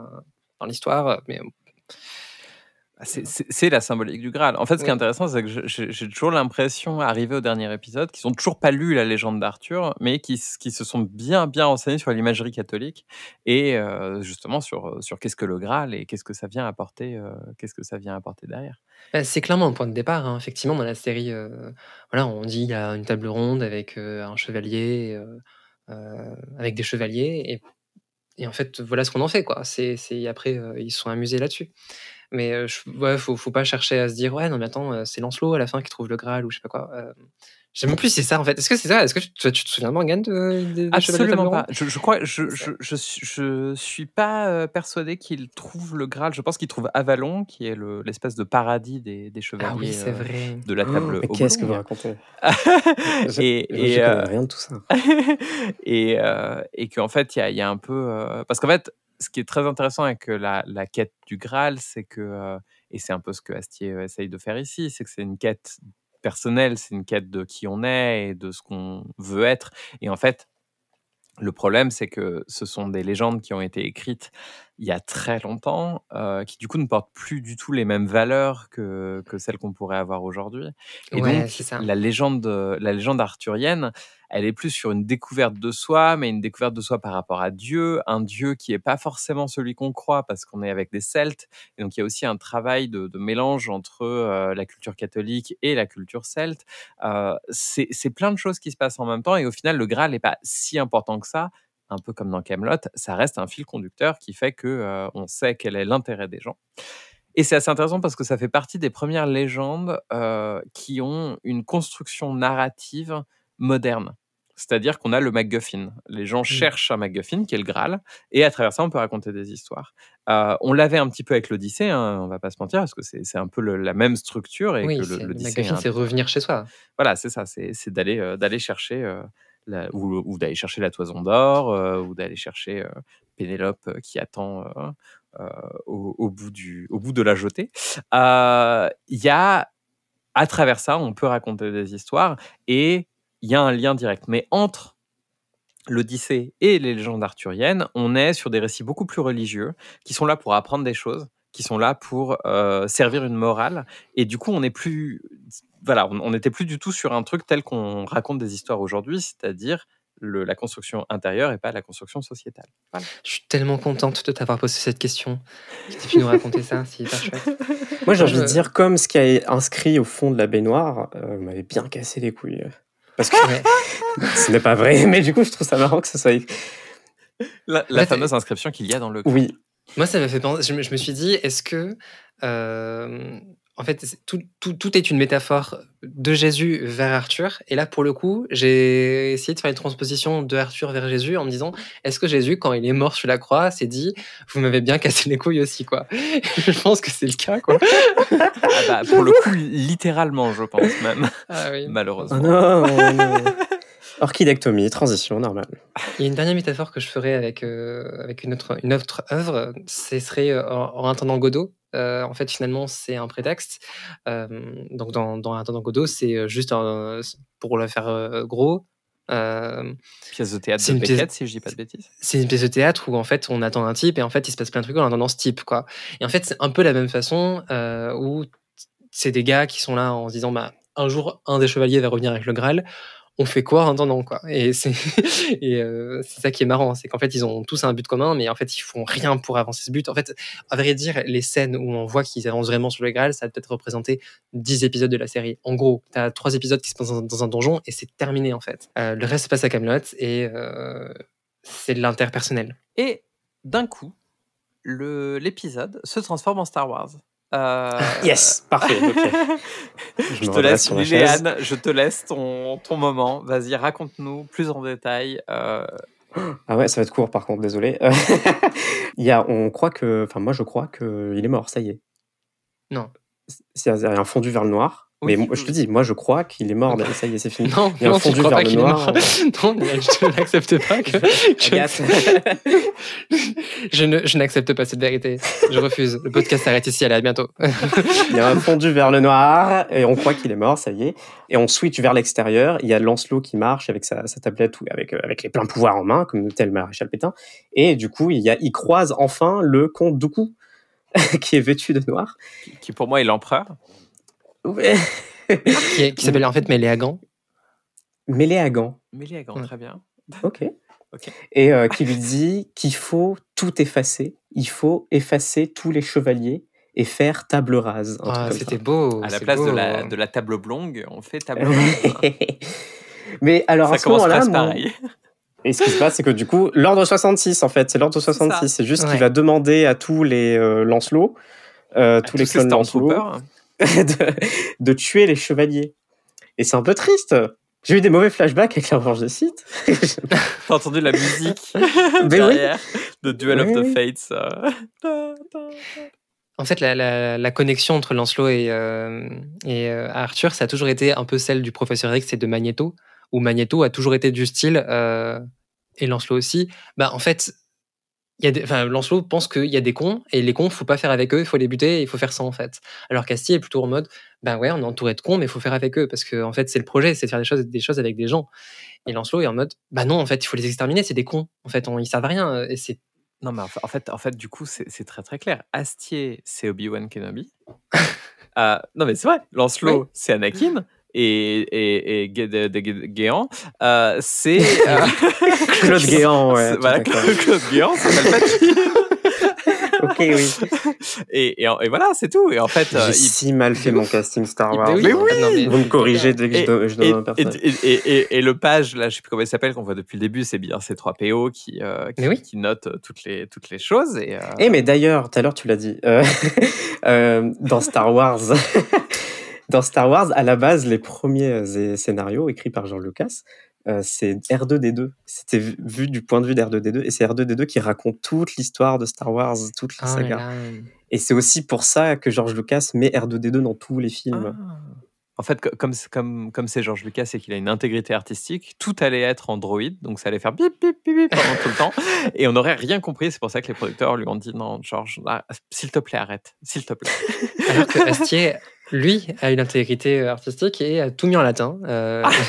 Speaker 2: dans l'histoire, mais
Speaker 3: C'est- C'est la symbolique du Graal. En fait, ce qui est intéressant, c'est que j'ai toujours l'impression, arrivé au dernier épisode, qu'ils n'ont toujours pas lu la légende d'Arthur, mais qui, s- qui se sont bien, bien renseignés sur l'imagerie catholique et euh, justement sur, sur qu'est-ce que le Graal et qu'est-ce que ça vient apporter, euh, qu'est-ce que ça vient apporter derrière.
Speaker 2: Bah, c'est clairement un point de départ. hein. Effectivement, dans la série, euh, voilà, on dit il y a une table ronde avec euh, un chevalier, euh, euh, avec des chevaliers, et, et en fait, voilà ce qu'on en fait, quoi. C'est, c'est après, euh, ils se sont amusés là-dessus. Mais euh, je, ouais, faut, faut pas chercher à se dire ouais, non, mais attends, c'est Lancelot à la fin qui trouve le Graal ou je sais pas quoi. Euh, je sais même plus si c'est ça en fait. Est-ce que c'est ça? Est-ce que tu, toi, tu te souviens, Morgane, de, de, chevaliers
Speaker 3: Absolument pas. Je, je crois, je, je, je, suis- je suis pas persuadé qu'il trouve le Graal. Je pense qu'il trouve Avalon, qui est le- l'espèce de paradis des, des chevaliers
Speaker 2: Ah oui, c'est
Speaker 3: euh,
Speaker 2: vrai.
Speaker 3: de la table
Speaker 1: Mais qu'est-ce que vous racontez?
Speaker 3: Et,
Speaker 1: Je
Speaker 3: et,
Speaker 1: je
Speaker 3: euh,
Speaker 1: connais rien de tout ça.
Speaker 3: et, euh, et qu'en fait, il y a, il y a un peu. euh, parce qu'en fait, ce qui est très intéressant avec la, la quête du Graal, c'est que. et c'est un peu ce que Astier essaye de faire ici, c'est que c'est une quête personnelle, c'est une quête de qui on est et de ce qu'on veut être. Et en fait, le problème, c'est que ce sont des légendes qui ont été écrites il y a très longtemps, euh, qui du coup ne portent plus du tout les mêmes valeurs que, que celles qu'on pourrait avoir aujourd'hui. Et
Speaker 2: Ouais,
Speaker 3: donc, la légende, la légende arthurienne, elle est plus sur une découverte de soi, mais une découverte de soi par rapport à Dieu, un Dieu qui n'est pas forcément celui qu'on croit, parce qu'on est avec des Celtes. Et donc, il y a aussi un travail de, mélange entre euh, la culture catholique et la culture celte. Euh, c'est plein de choses qui se passent en même temps, et au final, le Graal n'est pas si important que ça. Un peu comme dans Camelot, ça reste un fil conducteur qui fait que euh, on sait quel est l'intérêt des gens. Et c'est assez intéressant parce que ça fait partie des premières légendes qui ont une construction narrative moderne. C'est-à-dire qu'on a le MacGuffin. Les gens cherchent un MacGuffin qui est le Graal, et à travers ça, on peut raconter des histoires. Euh, on l'avait un petit peu avec l'Odyssée, hein, on va pas se mentir, parce que c'est un peu le- la même structure et
Speaker 2: Oui,
Speaker 3: que le-
Speaker 2: MacGuffin, c'est revenir chez soi.
Speaker 3: Voilà, c'est ça, c'est c'est d'aller euh, d'aller chercher euh, la- ou, ou d'aller chercher la toison d'or, ou d'aller chercher Pénélope qui attend au, au bout du au bout de la jetée. Il y a à travers ça, on peut raconter des histoires et il y a un lien direct. Mais entre l'Odyssée et les légendes arthuriennes, on est sur des récits beaucoup plus religieux qui sont là pour apprendre des choses, qui sont là pour euh, servir une morale. Et du coup, on n'est plus, voilà, on n'était plus du tout sur un truc tel qu'on raconte des histoires aujourd'hui, c'est-à-dire le- la construction intérieure et pas la construction sociétale. Voilà.
Speaker 2: Je suis tellement contente de t'avoir posé cette question. Que tu pu nous raconter ça, c'est hyper chouette.
Speaker 1: Moi, j'ai envie de dire, comme ce qui est inscrit au fond de la baignoire, euh, m'avez bien cassé les couilles. Parce que ce n'est pas vrai, mais du coup, je trouve ça marrant que ce soit.
Speaker 3: La, fameuse inscription qu'il y a dans le.
Speaker 1: Oui,
Speaker 2: Moi, ça m'a fait penser. Je me, je me suis dit, est-ce que. euh, en fait, c'est- tout, tout, tout est une métaphore de Jésus vers Arthur. Et là, pour le coup, j'ai essayé de faire une transposition de Arthur vers Jésus en me disant est-ce que Jésus, quand il est mort sur la croix, s'est dit vous m'avez bien cassé les couilles aussi, quoi Je pense que c'est le cas, quoi.
Speaker 3: Ah bah, pour le coup, littéralement, je pense même,
Speaker 2: Ah oui.
Speaker 1: Oh
Speaker 3: malheureusement.
Speaker 1: non, oh non. Orchidectomie, transition, normal.
Speaker 2: Il y a une dernière métaphore que je ferais avec, euh, avec une, autre, une autre œuvre, ce serait euh, en, en attendant Godot. Euh, en fait, finalement, c'est un prétexte. Euh, donc, dans, dans Attendant Godot, c'est euh, juste un- pour le faire gros. euh,
Speaker 3: Pièce de théâtre
Speaker 2: C'est une pièce-
Speaker 3: si je dis pas de bêtises.
Speaker 2: c'est une pièce de théâtre où en fait on attend un type et en fait il se passe plein de trucs en attendant ce type quoi. Et en fait c'est un peu la même façon où c'est des gars qui sont là en se disant bah un jour un des chevaliers va revenir avec le Graal. On fait quoi en attendant quoi Et euh, c'est ça qui est marrant, c'est qu'en fait ils ont tous un but commun, mais en fait ils font rien pour avancer ce but. En fait, à vrai dire, les scènes où on voit qu'ils avancent vraiment sur le Graal, ça va peut-être représenter 10 épisodes de la série. En gros, t'as trois épisodes qui se passent dans, un donjon et c'est terminé en fait. Euh, le reste se passe à Camelot et euh, c'est de l'interpersonnel.
Speaker 3: Et d'un coup, l'épisode se transforme en Star Wars. Euh,
Speaker 1: Yes, parfait.
Speaker 3: Je te laisse. Liliane, je te laisse ton, ton moment. Vas-y, raconte-nous plus en détail. euh,
Speaker 1: Ah ouais, ça va être court par contre, désolé. Euh, Il y a, on croit que, enfin moi je crois qu'il est mort, ça y est.
Speaker 2: Non.
Speaker 1: C'est il y a un fondu vers le noir.
Speaker 3: Oui,
Speaker 1: mais moi, je te dis, moi je crois qu'il est mort, ça y est, c'est fini.
Speaker 2: Non,
Speaker 1: Il y a un fondu
Speaker 2: crois
Speaker 1: vers
Speaker 2: pas
Speaker 1: le
Speaker 2: qu'il est
Speaker 1: noir.
Speaker 2: mort. Non, je n'accepte pas que, je ne- je n'accepte pas cette vérité. Je refuse. Le podcast s'arrête ici. Allez, à bientôt.
Speaker 1: Il y a un fondu vers le noir et on croit qu'il est mort, ça y est. Et on switch vers l'extérieur. Il y a Lancelot qui marche avec sa, sa tablette ou avec, euh, avec les pleins pouvoirs en main, comme tel maréchal Pétain. Et du coup, il, y a, il croise enfin le comte Dooku, qui est vêtu de noir.
Speaker 3: qui pour moi est l'empereur.
Speaker 1: Ouais.
Speaker 2: qui s'appelle en fait Méléagan.
Speaker 1: Mêlé à gants.
Speaker 3: Méliagan,
Speaker 2: Ouais.
Speaker 3: très bien.
Speaker 1: Ok.
Speaker 3: Ok.
Speaker 1: Et euh, qui lui dit qu'il faut tout effacer. Il faut effacer tous les chevaliers et faire table rase.
Speaker 2: Ah, C'était beau.
Speaker 3: à la place de la, de la table oblongue, on fait table rase.
Speaker 1: Mais alors, à
Speaker 3: Ça
Speaker 1: ce
Speaker 3: commence
Speaker 1: moment-là, moi-. Et ce qui se passe, c'est que du coup, l'ordre 66, en fait, c'est l'ordre
Speaker 3: ça.
Speaker 1: 66. C'est juste
Speaker 2: Ouais.
Speaker 1: qu'il va demander à tous les euh, Lancelot, euh, tous
Speaker 3: À
Speaker 1: les
Speaker 3: tous ces
Speaker 1: clones Lancelot. de, de tuer les chevaliers. Et c'est un peu triste. J'ai eu des mauvais flashbacks avec la revanche de Sith.
Speaker 3: T'as entendu la musique
Speaker 1: Mais oui.
Speaker 3: derrière de Duel of the. Fates. euh.
Speaker 2: En fait, la, la- la connexion entre Lancelot et, euh, et euh, Arthur, ça a toujours été un peu celle du professeur X et de Magneto, où Magneto a toujours été du style, euh, et Lancelot aussi. Bah, en fait, il y a des, enfin, Lancelot pense qu'il y a des cons, et les cons, faut pas faire avec eux, il faut les buter, il faut faire ça, en fait. Alors qu'Asti est plutôt en mode, ben ouais, on est entouré de cons, mais il faut faire avec eux, parce que, en fait, c'est le projet, c'est de faire des choses, des choses avec des gens. Et Lancelot est en mode, bah non, en fait, il faut les exterminer, c'est des cons. En fait, on, ils servent à rien, et c'est
Speaker 3: Non, mais en fa- en fait, en fait du coup, c'est c'est très très clair. Astier, c'est Obi-Wan Kenobi. Euh, non, mais c'est vrai. Lancelot,
Speaker 2: Oui.
Speaker 3: c'est Anakin. Et, et, de- de- de- Guéant, euh, c'est. euh,
Speaker 1: Claude Guéant, ouais.
Speaker 3: Voilà. Claude, Claude Guéant, c'est Palpatine.
Speaker 1: Ok, oui.
Speaker 3: et, et, en- et voilà, c'est tout. Et en fait, euh,
Speaker 1: J'ai
Speaker 3: il-
Speaker 1: si mal fait mon casting Star
Speaker 2: Mais
Speaker 1: Wars.
Speaker 2: oui,
Speaker 3: Mais oui.
Speaker 2: non, mais-
Speaker 1: Vous me corrigez dès que je
Speaker 3: Et-
Speaker 1: donne, je donne
Speaker 3: et,
Speaker 1: un personnage.
Speaker 3: et, et- et le page, là, je sais plus comment il s'appelle, qu'on voit depuis le début, c'est bien C3PO qui, euh, qui,
Speaker 2: Mais oui.
Speaker 3: qui note toutes les, toutes les choses. Et, euh,
Speaker 1: Eh, mais d'ailleurs, tout à l'heure, tu l'as dit, euh, euh, dans Star Wars, dans Star Wars, à la base, les premiers euh, scénarios écrits par George Lucas, euh, c'est R2D2. C'était vu, vu du point de vue d'R2D2, et c'est R2D2 qui raconte toute l'histoire de Star Wars, toute la
Speaker 2: Ah,
Speaker 1: saga.
Speaker 2: là, là.
Speaker 1: Et c'est aussi pour ça que George Lucas met R2D2 dans tous les films.
Speaker 3: Ah. En fait, co- comme c'est- comme comme c'est George Lucas et qu'il a une intégrité artistique, tout allait être en droïde, donc ça allait faire bip bip bip bip pendant tout le temps, et on n'aurait rien compris. C'est pour ça que les producteurs lui ont dit non, George, ah, s'il te plaît, arrête, s'il te plaît.
Speaker 2: Alors que Astier, lui, a une intégrité euh, artistique et a tout mis en latin. Euh,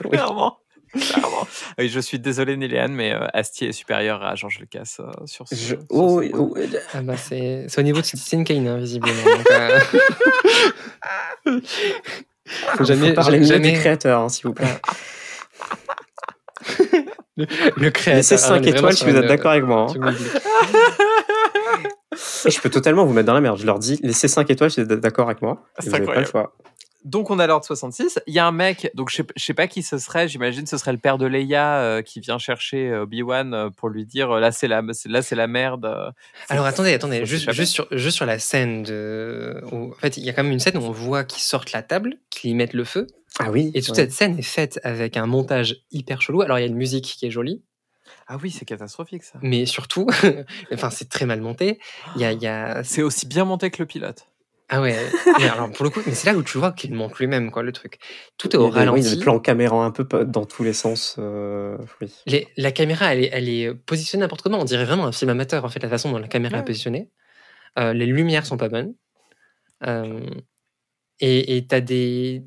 Speaker 3: Clairement. Clairement. Oui, je suis désolé, Néléane, mais euh, Astier est supérieur à George Lucas euh, sur ce.
Speaker 1: Je-
Speaker 3: sur
Speaker 1: oh,
Speaker 3: ce
Speaker 1: oh,
Speaker 2: ah bah, c'est au niveau de Citizen Kane, hein, visiblement. Donc, euh,
Speaker 1: faut
Speaker 2: jamais,
Speaker 1: parler mieux
Speaker 2: jamais
Speaker 1: du créateur, hein, s'il vous plaît.
Speaker 2: le créateur.
Speaker 1: Laissez
Speaker 2: hein,
Speaker 1: 5
Speaker 2: on est vraiment
Speaker 1: étoiles si vous êtes d'accord avec moi. hein. je peux totalement vous mettre dans la merde. Je leur dis, laissez 5 étoiles si vous êtes d'accord avec moi. Vous n'avez pas le
Speaker 3: incroyable.
Speaker 1: choix.
Speaker 3: Donc on a l'ordre 66. Il y a un mec, donc je sais, je sais pas qui ce serait. J'imagine ce serait le père de Leia euh, qui vient chercher euh, Obi-Wan euh, pour lui dire là c'est la, c'est- là c'est la merde. euh.
Speaker 2: Alors attendez, attendez, juste, sur, juste sur la scène de. où- en fait, il y a quand même une scène où on voit qu'ils sortent la table, qu'ils y mettent le feu.
Speaker 1: Ah oui.
Speaker 2: Et toute
Speaker 1: ouais.
Speaker 2: cette scène est faite avec un montage hyper chelou. Alors il y a une musique qui est jolie,
Speaker 3: Ah oui, c'est catastrophique ça.
Speaker 2: mais surtout, enfin c'est très mal monté. Il y a, il y a...
Speaker 3: C'est aussi bien monté que le pilote.
Speaker 2: Ah ouais. mais alors pour le coup, mais c'est là où tu vois qu'il monte lui-même quoi le truc. Tout est au
Speaker 1: des- il y a
Speaker 2: ralenti.
Speaker 1: des plans caméra un peu dans tous les sens. euh, oui.
Speaker 2: Les- la caméra, elle est, elle est positionnée n'importe comment. On dirait vraiment un film amateur, en fait, la façon dont la caméra
Speaker 3: Ouais.
Speaker 2: est positionnée. Euh, les lumières sont pas bonnes. Euh, et et t'as des,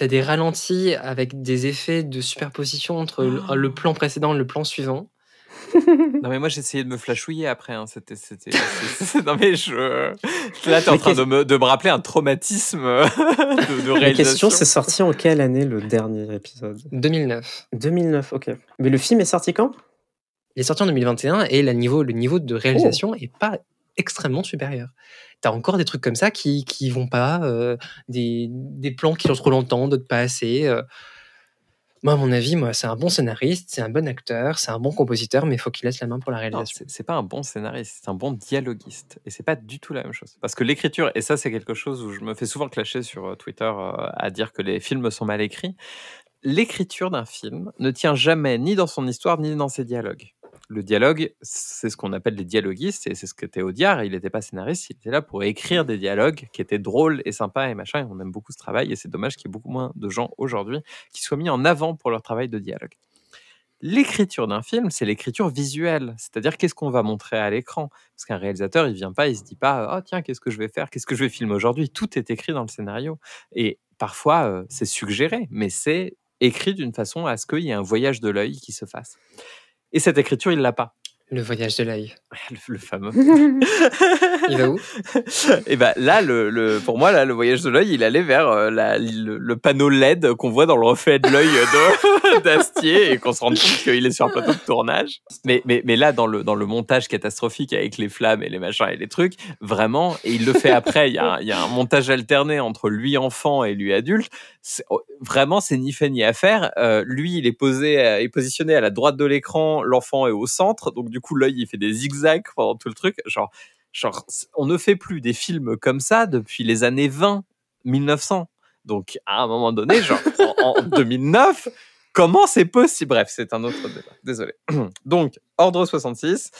Speaker 2: des ralentis avec des effets de superposition entre le, le plan précédent et le plan suivant.
Speaker 3: Non mais moi j'ai essayé de me flashouiller après. hein. C'était, c'était, non mais je, je- là t'es en train de me, de me rappeler un traumatisme euh, de, de
Speaker 1: La
Speaker 3: réalisation.
Speaker 1: question, c'est sorti en quelle année le dernier épisode?
Speaker 2: 2009.
Speaker 1: 2009, ok. Mais le film est sorti quand?
Speaker 2: Il est sorti en 2021 et le niveau, le niveau de réalisation est pas extrêmement supérieur. T'as encore des trucs comme ça qui, qui vont pas, euh, des, des plans qui durent trop longtemps, d'autres pas assez. euh. Moi, à mon avis, moi, c'est un bon scénariste, c'est un bon acteur, c'est un bon compositeur, mais il faut qu'il laisse la main pour la réalisation.
Speaker 3: c'est, c'est pas un bon scénariste, c'est un bon dialoguiste. Et c'est pas du tout la même chose. Parce que l'écriture, et ça c'est quelque chose où je me fais souvent clasher sur euh, Twitter euh, à dire que les films sont mal écrits. L'écriture d'un film ne tient jamais ni dans son histoire ni dans ses dialogues. Le dialogue, c'est ce qu'on appelle des dialoguistes, et c'est ce qu'était Audiard. Il n'était pas scénariste, il était là pour écrire des dialogues qui étaient drôles et sympas et machin. Et on aime beaucoup ce travail, et c'est dommage qu'il y ait beaucoup moins de gens aujourd'hui qui soient mis en avant pour leur travail de dialogue. L'écriture d'un film, c'est l'écriture visuelle, c'est-à-dire qu'est-ce qu'on va montrer à l'écran? Parce qu'un réalisateur, il vient pas, il se dit pas, oh tiens, qu'est-ce que je vais faire, qu'est-ce que je vais filmer aujourd'hui? Tout est écrit dans le scénario. Et parfois, euh, c'est suggéré, mais c'est écrit d'une façon à ce qu'il y ait un voyage de l'œil qui se fasse. Et cette écriture, il l'a pas.
Speaker 2: Le voyage de l'œil.
Speaker 3: Le, le fameux.
Speaker 2: Il va où?
Speaker 3: Et ben là, le, le- pour moi, là, le voyage de l'œil, il allait vers euh, la- le, le panneau LED qu'on voit dans le reflet de l'œil et qu'on se rend compte qu'il est sur un plateau de tournage. Mais, mais, mais là, dans le, dans le montage catastrophique avec les flammes et les machins et les trucs, vraiment, et il le fait après, il y a, un- y a un montage alterné entre lui enfant et lui adulte. Oh, Vraiment, c'est ni fait ni à faire. Euh, lui, il est posé, euh, est positionné à la droite de l'écran, l'enfant est au centre, donc du coup, l'œil, il fait des zigzags pendant tout le truc. Genre, genre, on ne fait plus des films comme ça depuis les années 20, 1900. Donc, à un moment donné, genre, en, en 2009, comment c'est possible? Bref, c'est un autre débat. Désolé. Donc, Ordre 66.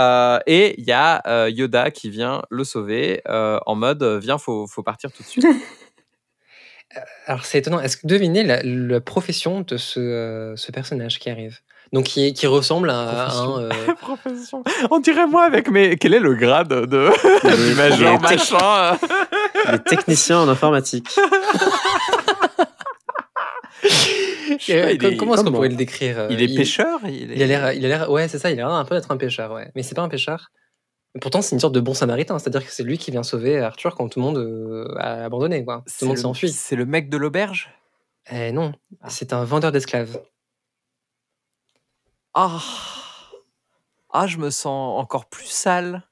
Speaker 3: euh, et il y a euh, Yoda qui vient le sauver euh, en mode viens, faut, faut partir tout de suite.
Speaker 2: Alors c'est étonnant. Est-ce que devinez la, la profession de ce, euh, ce personnage qui arrive? Donc qui, qui ressemble à
Speaker 3: Profession.
Speaker 2: un. euh,
Speaker 3: Profession. On dirait moi avec mes. Quel est le grade de du major machin?
Speaker 1: Les techniciens en informatique.
Speaker 3: Pas, est-
Speaker 2: comment est-ce qu'on pourrait le décrire euh,
Speaker 3: Il est pêcheur il est-
Speaker 2: Il a l'air, il a l'air, ouais, c'est ça. Il a l'air un peu d'être un pêcheur, ouais. Mais c'est pas un pêcheur. Pourtant, c'est une sorte de bon samaritain, c'est-à-dire que c'est lui qui vient sauver Arthur quand tout le monde euh, a abandonné, quoi. Tout le monde s'enfuit.
Speaker 3: C'est le mec de l'auberge?
Speaker 2: Eh non, c'est un vendeur d'esclaves.
Speaker 3: Ah Ah, je me sens encore plus sale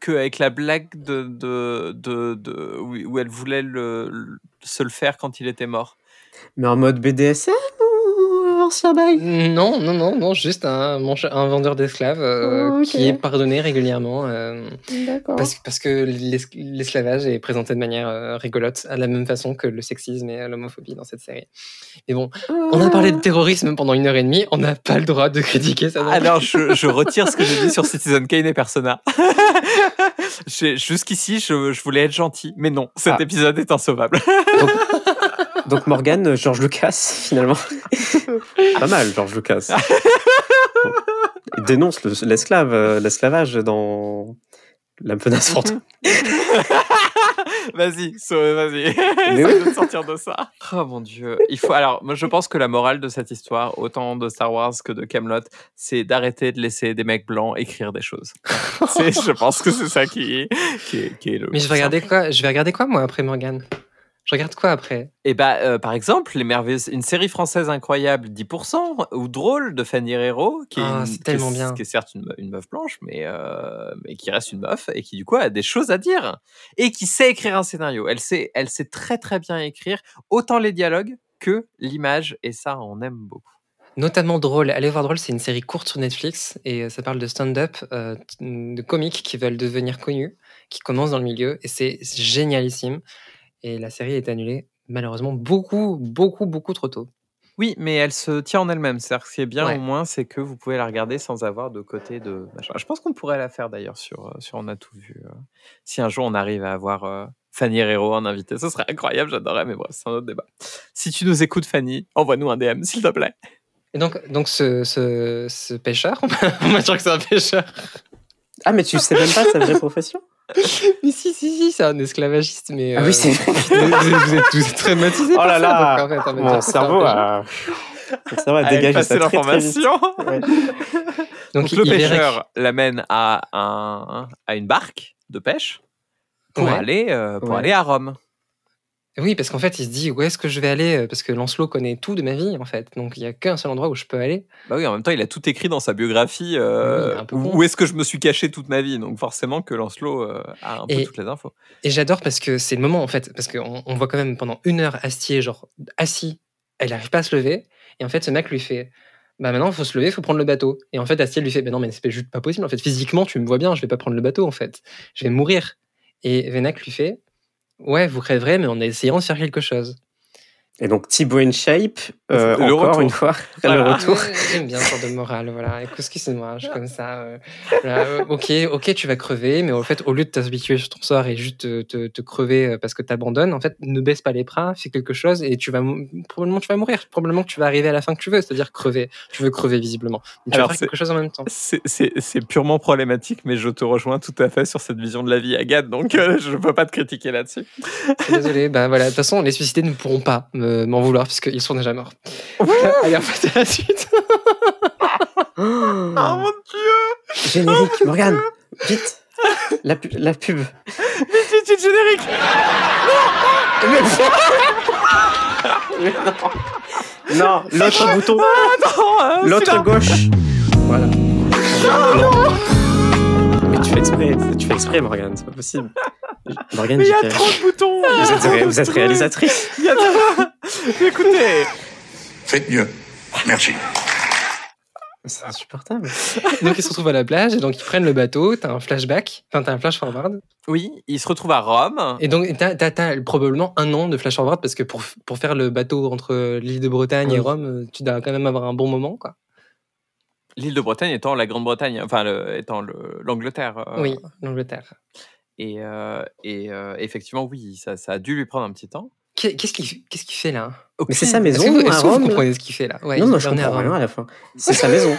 Speaker 3: qu'avec la blague de, de, de, de- où, où elle voulait le, le- se le faire quand il était mort.
Speaker 1: Mais en mode BDSM ou ancien bail?
Speaker 2: Non, non, non, non, juste un, un vendeur d'esclaves euh,
Speaker 1: Oh,
Speaker 2: qui est pardonné régulièrement euh,
Speaker 1: D'accord.
Speaker 2: parce, parce que l'es- l'esclavage est présenté de manière euh, rigolote, à la même façon que le sexisme et l'homophobie dans cette série. Mais bon, on a parlé de terrorisme pendant une heure et demie, on n'a pas le droit de critiquer ça.
Speaker 3: Alors, je, je retire ce que j'ai dit sur Citizen Kane et Persona. Jusqu'ici, je, je voulais être gentil, mais non, cet
Speaker 1: Ah.
Speaker 3: épisode est insauvable.
Speaker 1: Donc Morgan, George Lucas, finalement. Pas mal, George Lucas. Il dénonce le- l'esclave, euh, l'esclavage dans La menace fantôme.
Speaker 3: vas-y, so- vas-y.
Speaker 1: Mais oui.
Speaker 3: de te sortir de ça. Oh mon dieu. Il faut. Alors, moi, je pense que la morale de cette histoire, autant de Star Wars que de Camelot, c'est d'arrêter de laisser des mecs blancs écrire des choses. C'est- je pense que c'est ça qui est, qui est, qui est le.
Speaker 2: Mais je vais regarder quoi Je vais regarder quoi moi après Morgan Je regarde quoi après?
Speaker 3: Et bah, euh, par exemple, les merveilleuses, une série française incroyable, 10%, ou drôle de Fanny Herrero, qui, est,
Speaker 2: Ah,
Speaker 3: une- qui est-
Speaker 2: bien.
Speaker 3: qui est certes une, me- une meuf blanche, mais, euh, mais qui reste une meuf et qui du coup a des choses à dire et qui sait écrire un scénario. Elle sait, elle sait très très bien écrire autant les dialogues que l'image et ça, on aime beaucoup.
Speaker 2: Notamment Drôle. Allez voir Drôle, c'est une série courte sur Netflix et euh, ça parle de stand-up, euh, de comiques qui veulent devenir connus, qui commencent dans le milieu et c'est génialissime. Et la série est annulée malheureusement beaucoup, beaucoup, beaucoup trop tôt.
Speaker 3: Oui, mais elle se tient en elle-même. C'est-à-dire que ce qui est bien
Speaker 2: Ouais.
Speaker 3: au moins, c'est que vous pouvez la regarder sans avoir de côté de machin. Je pense qu'on pourrait la faire d'ailleurs sur, euh, sur On a tout vu. euh. Si un jour on arrive à avoir euh, Fanny Herrero en invité, ce serait incroyable, j'adorerais, mais bref, c'est un autre débat. Si tu nous écoutes, Fanny, envoie-nous un DM, s'il te plaît.
Speaker 2: Et donc, donc ce, ce, ce pêcheur, on va on va dire que c'est un pêcheur.
Speaker 1: Ah, mais tu sais même pas sa vraie profession
Speaker 2: Mais si, si, si, c'est un esclavagiste, mais.
Speaker 1: Ah
Speaker 2: euh,
Speaker 1: oui, c'est vrai.
Speaker 2: vous, êtes, tous traumatisés
Speaker 1: Oh
Speaker 2: par
Speaker 1: là
Speaker 2: ça,
Speaker 1: là,
Speaker 2: donc, en fait, va
Speaker 1: Mon
Speaker 2: c'est
Speaker 1: cerveau a... Mon cerveau a
Speaker 3: Allez,
Speaker 1: dégagé
Speaker 3: passez
Speaker 1: ça très, très vite.
Speaker 3: l'information.
Speaker 1: Ouais.
Speaker 2: Donc,
Speaker 3: Donc, le
Speaker 2: il
Speaker 3: pêcheur l'amène à, un, à une barque de pêche pour,
Speaker 2: Ouais.
Speaker 3: aller, euh, pour
Speaker 1: Ouais.
Speaker 3: aller à Rome.
Speaker 2: Oui, parce qu'en fait, il se dit où est-ce que je vais aller euh, Parce que Lancelot connaît tout de ma vie, en fait. Donc, il n'y a qu'un seul endroit où je peux aller.
Speaker 3: Bah oui, en même temps, il a tout écrit dans sa biographie. euh,
Speaker 2: Oui,
Speaker 3: où est-ce que je me suis caché toute ma vie Donc forcément que Lancelot euh, a un peu toutes les infos.
Speaker 2: Et j'adore parce que c'est le moment, en fait. Parce qu'on on voit quand même pendant une heure Astier, genre, assis. Elle n'arrive pas à se lever. Et en fait, ce mec lui fait Bah maintenant, il faut se lever, il faut prendre le bateau. Et en fait, Astier lui fait Bah non, mais c'est juste pas possible. En fait, physiquement, tu me vois bien, je vais pas prendre le bateau, en fait. Je vais mourir. Et Venac lui fait Ouais, vous crèverez, mais en essayant de faire quelque chose.
Speaker 1: Et donc Thibaut InShape, euh,
Speaker 3: Le
Speaker 1: encore
Speaker 3: retour.
Speaker 1: une fois,
Speaker 3: Voilà.
Speaker 1: le retour.
Speaker 2: J'aime bien ce genre de morale, voilà. Excuse-moi, je suis comme ça. euh, voilà, euh, ok, ok, tu vas crever, mais en fait, au lieu de t'habituer sur ton sort et juste te, te, te crever euh, parce que t'abandonnes, en fait, ne baisse pas les bras, fais quelque chose et tu vas probablement tu vas mourir. Probablement que tu vas arriver à la fin que tu veux, c'est-à-dire crever. Tu veux crever visiblement. Mais tu
Speaker 3: Alors,
Speaker 2: vas faire
Speaker 3: c'est-
Speaker 2: quelque chose en même temps.
Speaker 3: C'est- C'est c'est purement problématique, mais je te rejoins tout à fait sur cette vision de la vie, Agathe, donc euh, je ne peux pas te critiquer là-dessus.
Speaker 2: Désolé, bah voilà. De toute façon, les suicidés ne pourront pas me- m'en vouloir puisqu'ils sont déjà morts. Allez, on passe à la suite.
Speaker 1: Oh,
Speaker 3: mon dieu
Speaker 1: générique, Morgane, vite. La, pu- la pub.
Speaker 3: Vite, vite, générique
Speaker 1: Non, l'autre bouton,
Speaker 3: Non, euh,
Speaker 1: l'autre gauche. Voilà. Mais tu fais exprès, tu fais exprès, Morgane, c'est pas possible. Morgane,
Speaker 3: Mais il y a trop de boutons
Speaker 1: vous êtes, ré- vous êtes réalisatrice.
Speaker 3: Il y a trop- Écoutez
Speaker 5: Faites mieux. Merci.
Speaker 1: C'est insupportable.
Speaker 2: donc ils se retrouvent à la plage et donc ils prennent le bateau. T'as un flashback, enfin t'as un flash forward.
Speaker 3: Oui, il se retrouve à Rome.
Speaker 2: Et donc, t'as, t'as- t'as probablement un an de flash forward parce que pour, pour faire le bateau entre l'île de Bretagne et. Rome, tu dois quand même avoir un bon moment, quoi.
Speaker 3: L'île de Bretagne étant la Grande-Bretagne, enfin le- étant le- l'Angleterre. euh,
Speaker 2: Oui, l'Angleterre.
Speaker 3: Et, euh, et euh, effectivement, oui, ça, ça a dû lui prendre un petit temps.
Speaker 2: Qu'est- Qu'est-ce qu'il, fait là?
Speaker 1: Mais c'est sa maison
Speaker 2: que vous,
Speaker 1: à
Speaker 2: est-ce que vous
Speaker 1: Rome.
Speaker 2: comprenez ce qu'il fait là? Ouais,
Speaker 1: non, non, je comprends
Speaker 2: Rome.
Speaker 1: rien à la fin. C'est sa maison.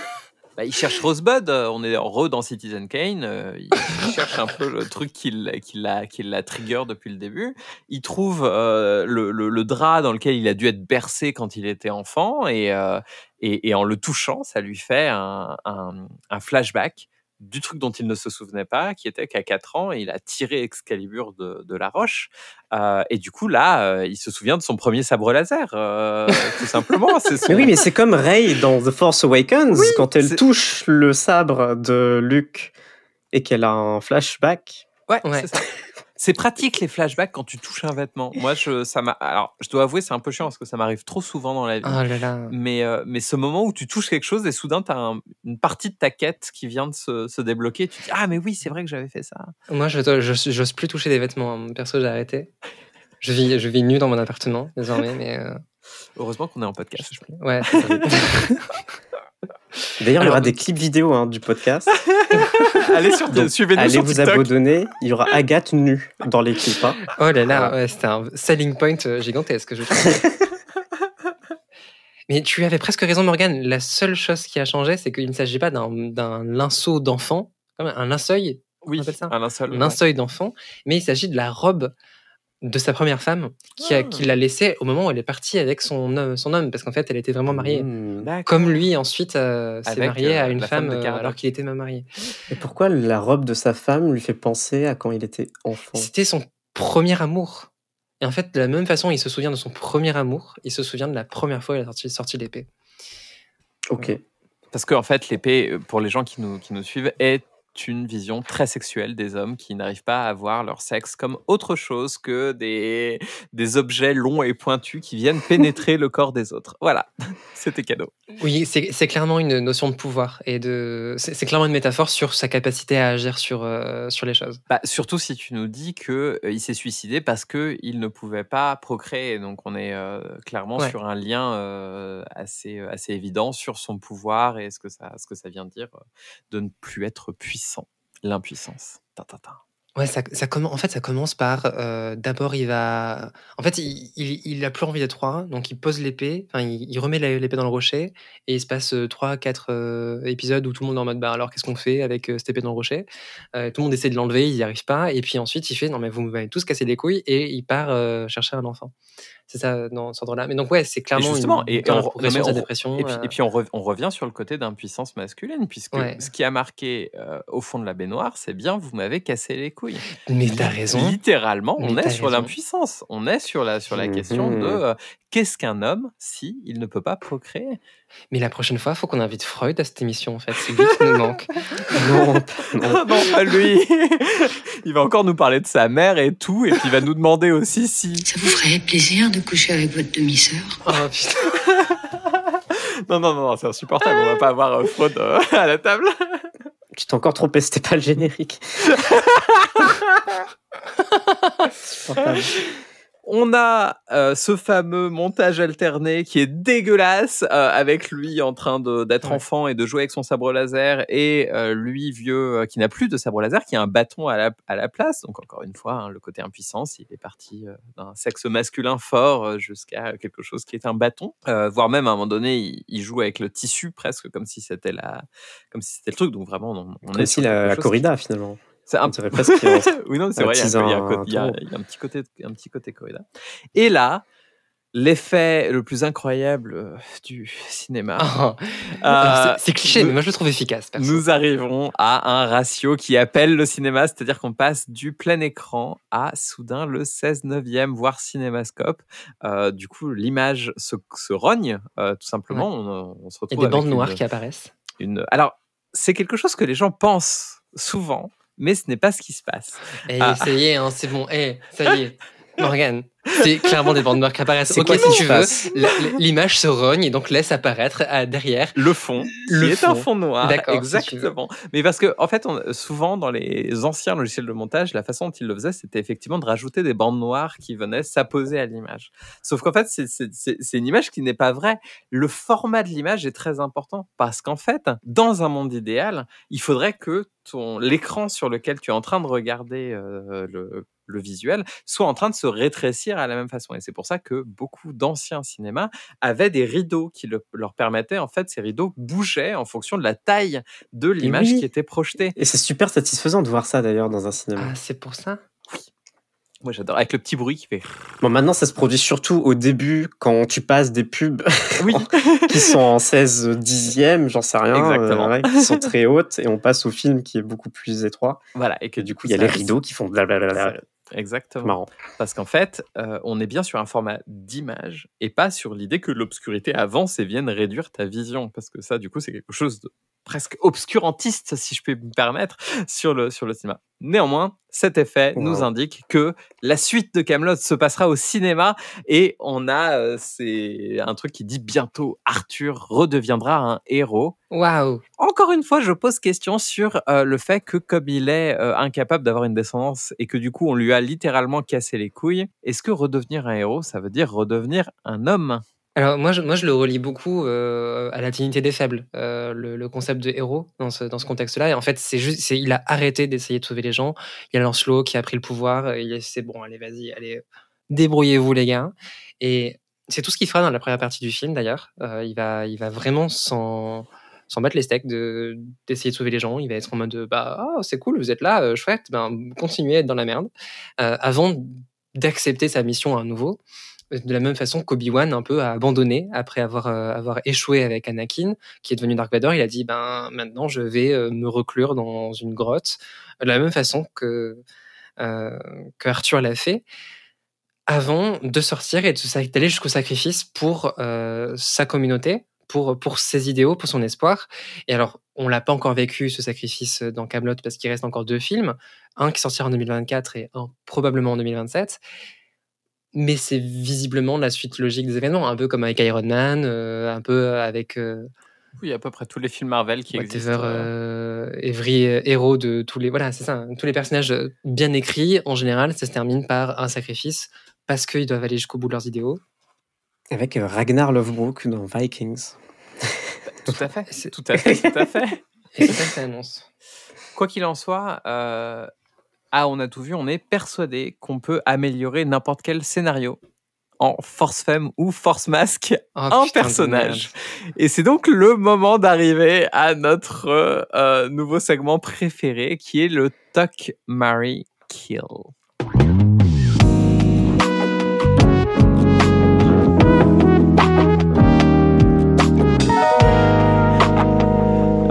Speaker 3: Bah, il cherche Rosebud, euh, on est re dans Citizen Kane, euh, il cherche un peu le truc qui l'a, qui l'a, qui l'a trigger depuis le début. Il trouve euh, le, le, le drap dans lequel il a dû être bercé quand il était enfant et, euh, et, et en le touchant, ça lui fait un, un, un flashback du truc dont il ne se souvenait pas, qui était qu'à 4 ans, il a tiré Excalibur de, de la roche. Euh, et du coup, là, euh, il se souvient de son premier sabre laser, euh, tout simplement. C'est son-
Speaker 1: Mais oui, mais c'est comme Rey dans The Force Awakens,
Speaker 3: Oui,
Speaker 1: quand elle touche le sabre de Luke et qu'elle a un flashback.
Speaker 3: Ouais,
Speaker 2: Ouais.
Speaker 3: c'est ça. C'est pratique les flashbacks quand tu touches un vêtement. Moi, je, ça m'a. Alors, je dois avouer, c'est un peu chiant parce que ça m'arrive trop souvent dans la vie.
Speaker 2: Oh là là.
Speaker 3: Mais, euh, mais ce moment où tu touches quelque chose et soudain, tu as une partie de ta quête qui vient de se, se débloquer. Tu te dis Ah, mais oui, c'est vrai que j'avais fait ça.
Speaker 2: Moi, je j'ose plus toucher des vêtements. hein. Perso, j'ai arrêté. Je vis, je vis nu dans mon appartement désormais, mais euh,
Speaker 3: Heureusement qu'on est en podcast.
Speaker 2: ouais.
Speaker 1: D'ailleurs, il y aura des clips vidéo hein, du podcast.
Speaker 3: Allez, sur,
Speaker 1: Donc,
Speaker 3: suivez-nous
Speaker 1: Allez
Speaker 3: sur
Speaker 1: vous
Speaker 3: TikTok.
Speaker 1: abonner. Il y aura Agathe nue dans les clips. hein.
Speaker 2: Oh là là, ouais, c'était un selling point euh, gigantesque, je trouve. Mais tu avais presque raison, Morgane. La seule chose qui a changé, c'est qu'il ne s'agit pas d'un d'un linceau d'enfant, comme un linceul,
Speaker 3: Oui,
Speaker 2: ça
Speaker 3: un linceul.
Speaker 2: un linceul d'enfant, mais il s'agit de la robe de sa première femme qui, a-
Speaker 3: Ah.
Speaker 2: qui l'a laissée au moment où elle est partie avec son, homme- son homme, parce qu'en fait, elle était vraiment mariée.
Speaker 1: Mmh.
Speaker 3: D'accord.
Speaker 2: Comme lui, ensuite, euh, s'est
Speaker 3: Avec,
Speaker 2: marié à
Speaker 3: euh,
Speaker 2: une
Speaker 3: femme
Speaker 2: femme
Speaker 3: de
Speaker 2: euh, alors qu'il était même marié.
Speaker 1: Et pourquoi la robe de sa femme lui fait penser à quand il était enfant?
Speaker 2: C'était son premier amour. Et en fait, de la même façon, il se souvient de son premier amour, il se souvient de la première fois où il a sorti, sorti l'épée.
Speaker 1: Ok.
Speaker 3: Parce qu'en fait, l'épée, pour les gens qui nous, qui nous suivent, est une vision très sexuelle des hommes qui n'arrivent pas à voir leur sexe comme autre chose que des, des objets longs et pointus qui viennent pénétrer le corps des autres. Voilà, c'était cadeau.
Speaker 2: Oui, c'est clairement une notion de pouvoir et de. C'est clairement une métaphore sur sa capacité à agir sur, euh, sur les choses.
Speaker 3: Bah, surtout si tu nous dis que euh, il s'est suicidé parce que il ne pouvait pas procréer. Donc on est euh, clairement
Speaker 2: Ouais.
Speaker 3: sur un lien assez assez évident sur son pouvoir et ce que ça ce que ça vient dire de ne plus être puissant, l'impuissance.
Speaker 2: Ouais, ça, en fait, ça commence par. euh, D'abord, il va. En fait, il, il, a plus envie d'être roi, donc il pose l'épée, enfin, il, remet l'épée dans le rocher, et il se passe 3-4 épisodes où tout le monde est en mode bah alors qu'est-ce qu'on fait avec euh, cette épée dans le rocher? Euh, Tout le monde essaie de l'enlever, il n'y arrive pas, et puis ensuite il fait non, mais vous m'avez tous cassé les couilles, et il part euh, chercher un enfant. C'est ça, dans cet ordre-là. Mais donc, ouais, c'est
Speaker 3: Et
Speaker 2: clairement
Speaker 3: justement,
Speaker 2: une,
Speaker 3: et, on,
Speaker 2: progression de sa dépression.
Speaker 3: et puis,
Speaker 2: euh,
Speaker 3: et puis on, rev- on revient sur le côté d'impuissance masculine, puisque
Speaker 2: Ouais.
Speaker 3: ce qui a marqué euh, au fond de la baignoire, c'est bien vous m'avez cassé les couilles.
Speaker 2: Mais t'as raison.
Speaker 3: Littéralement, on est sur l'impuissance. On est sur la, sur la question
Speaker 1: Mhm.
Speaker 3: de euh, qu'est-ce qu'un homme si il ne peut pas procréer?
Speaker 2: Mais la prochaine fois, il faut qu'on invite Freud à cette émission, en fait. C'est lui qui nous manque.
Speaker 1: Non, non.
Speaker 3: Ah non, pas lui Il va encore nous parler de sa mère et tout, et puis il va nous demander aussi si...
Speaker 4: Ça vous ferait plaisir de coucher avec votre demi-sœur?
Speaker 2: Oh putain.
Speaker 3: Non, non, non, c'est insupportable, on va pas avoir euh, Freud euh, à la table.
Speaker 1: Tu t'es encore trompé, c'était pas le générique.
Speaker 3: On a euh, ce fameux montage alterné qui est dégueulasse, euh, avec lui en train de- d'être
Speaker 2: Ouais.
Speaker 3: enfant et de jouer avec son sabre laser, et euh, lui vieux euh, qui n'a plus de sabre laser, qui a un bâton à la, à la place. Donc encore une fois, hein, le côté impuissance, il est parti euh, d'un sexe masculin fort euh, jusqu'à quelque chose qui est un bâton, Euh, voire même à un moment donné, il, il joue avec le tissu presque comme si c'était la, comme si c'était le truc. Donc vraiment, on, on
Speaker 1: Comme
Speaker 3: est
Speaker 1: si la, la corrida, finalement.
Speaker 3: C'est un
Speaker 1: dirait presque
Speaker 3: oui, non, c'est vrai, il y a, y un y a- petit côté, un petit côté corrida. Et là, l'effet le plus incroyable euh, du cinéma.
Speaker 2: Oh.
Speaker 3: Euh,
Speaker 2: c'est cliché,
Speaker 3: nous-
Speaker 2: mais moi je le trouve efficace. perso.
Speaker 3: Nous arrivons à un ratio qui appelle le cinéma, c'est-à-dire qu'on passe du plein écran à soudain le 16 neuvième, voire cinémascope. Euh, du coup, l'image se, se rogne, euh, tout simplement. On, on se
Speaker 2: Il y
Speaker 3: retrouve
Speaker 2: a des bandes noires
Speaker 3: une-
Speaker 2: qui apparaissent.
Speaker 3: une... Alors, c'est quelque chose que les gens pensent souvent, mais ce n'est pas ce qui se passe.
Speaker 2: Et
Speaker 3: Ah.
Speaker 2: ça y est, hein, c'est bon. Eh, ça y est. Morgane, c'est clairement des bandes noires qui apparaissent.
Speaker 1: C'est
Speaker 2: Ok,
Speaker 1: quoi
Speaker 2: si tu veux, l'image se rogne et donc laisse apparaître à- derrière.
Speaker 3: le fond,
Speaker 2: Le
Speaker 3: qui est un
Speaker 2: fond.
Speaker 3: fond noir.
Speaker 2: D'accord, si.
Speaker 3: Exactement. Mais parce que, en fait, on- souvent dans les anciens logiciels de montage, la façon dont ils le faisaient, c'était effectivement de rajouter des bandes noires qui venaient s'apposer à l'image. Sauf qu'en fait, c'est- une image qui n'est pas vraie. Le format de l'image est très important parce qu'en fait, dans un monde idéal, il faudrait que ton l'écran sur lequel tu es en train de regarder euh, le le visuel soit en train de se rétrécir à la même façon. Et c'est pour ça que beaucoup d'anciens cinémas avaient des rideaux qui le- leur permettaient, en fait, ces rideaux bougeaient en fonction de la taille de l'image
Speaker 1: oui.
Speaker 3: qui était projetée.
Speaker 1: Et c'est super satisfaisant de voir ça d'ailleurs dans un cinéma.
Speaker 2: Ah, c'est pour ça?
Speaker 3: Moi, j'adore. Avec le petit bruit qui fait.
Speaker 1: Bon, maintenant, ça se produit surtout au début quand tu passes des pubs
Speaker 3: Oui.
Speaker 1: qui sont en 16 dixièmes, j'en sais rien,
Speaker 3: Exactement.
Speaker 1: ouais, qui sont très hautes, et on passe au film qui est beaucoup plus étroit.
Speaker 3: voilà. Et que
Speaker 1: du coup, il y a les rideaux qui font blablabla.
Speaker 3: Exactement.
Speaker 1: Marrant.
Speaker 3: Parce qu'en fait, euh, on est bien sur un format d'image et pas sur l'idée que l'obscurité avance et vienne réduire ta vision. Parce que ça, du coup, c'est quelque chose de presque obscurantiste, si je peux me permettre, sur le, sur le cinéma. Néanmoins, cet effet
Speaker 1: Wow.
Speaker 3: nous indique que la suite de Camelot se passera au cinéma et on a euh, c'est un truc qui dit bientôt Arthur redeviendra un héros.
Speaker 2: Waouh
Speaker 3: Encore une fois, je pose question sur euh, le fait que comme il est euh, incapable d'avoir une descendance et que du coup on lui a littéralement cassé les couilles, est-ce que redevenir un héros, ça veut dire redevenir un homme?
Speaker 2: Alors moi je, moi, je le relie beaucoup euh, à la dignité des faibles, euh, le, le concept de héros dans ce, dans ce contexte-là. Et en fait, c'est juste, il a arrêté d'essayer de sauver les gens. Il y a Lancelot qui a pris le pouvoir. Et a- c'est bon, allez, vas-y, allez, débrouillez-vous les gars. Et c'est tout ce qu'il fera dans la première partie du film d'ailleurs. Euh, il va, il va vraiment s'en s'en battre les steaks de d'essayer de sauver les gens. Il va être en mode de, bah ah, c'est cool, vous êtes là, euh, chouette, ben continuez à être dans la merde, euh, avant d'accepter sa mission à nouveau de la même façon qu'Obi-Wan un peu a abandonné après avoir, euh, avoir échoué avec Anakin, qui est devenu Dark Vador. Il a dit ben maintenant je vais euh, me reclure dans une grotte, de la même façon que, euh, que Arthur l'a fait. avant de sortir et d'aller jusqu'au sacrifice pour sa communauté, pour, pour ses idéaux, pour son espoir. Et alors, on l'a pas encore vécu, ce sacrifice dans Camelot parce qu'il reste encore deux films. Un qui sortira en 2024 et un probablement en 2027. Mais c'est visiblement la suite logique des événements, un peu comme avec Iron Man, euh, un peu avec euh,
Speaker 3: Oui, à peu près tous les films Marvel qui
Speaker 2: whatever,
Speaker 3: existent. euh,
Speaker 2: euh, every euh, héros de tous les voilà c'est ça hein. tous les personnages bien écrits en général ça se termine par un sacrifice parce qu'ils doivent aller jusqu'au bout de leurs idéaux
Speaker 1: Avec euh, Ragnar Lothbrok dans Vikings.
Speaker 3: Tout à fait.
Speaker 2: C'est-
Speaker 3: Tout à fait. Tout à fait.
Speaker 2: et c'est ça que ça annonce
Speaker 3: Quoi qu'il en soit, euh, ah, on a tout vu, on est persuadé qu'on peut améliorer n'importe quel scénario en Force Femme ou Force Masque
Speaker 2: Oh,
Speaker 3: un
Speaker 2: de
Speaker 3: personnage. Et c'est donc le moment d'arriver à notre euh, euh, nouveau segment préféré qui est le Tuck, Marry, Kill.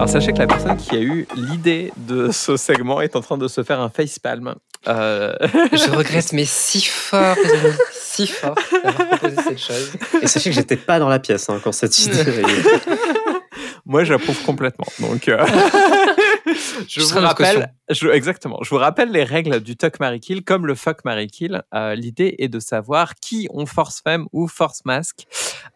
Speaker 3: Alors sachez que la personne qui a eu l'idée de ce segment est en train de se faire un facepalm. Euh,
Speaker 2: je regrette mais si fort si fort d'avoir proposé cette chose
Speaker 1: Et sachez que j'étais pas dans la pièce hein, quand cette idée. est-
Speaker 3: Moi, j'approuve complètement. Donc, euh, je vous rappelle, je, exactement. Je vous rappelle les règles du Tuck Mary Kill, comme le Fuck Mary Kill. Euh, L'idée est de savoir qui on force femme ou force masque.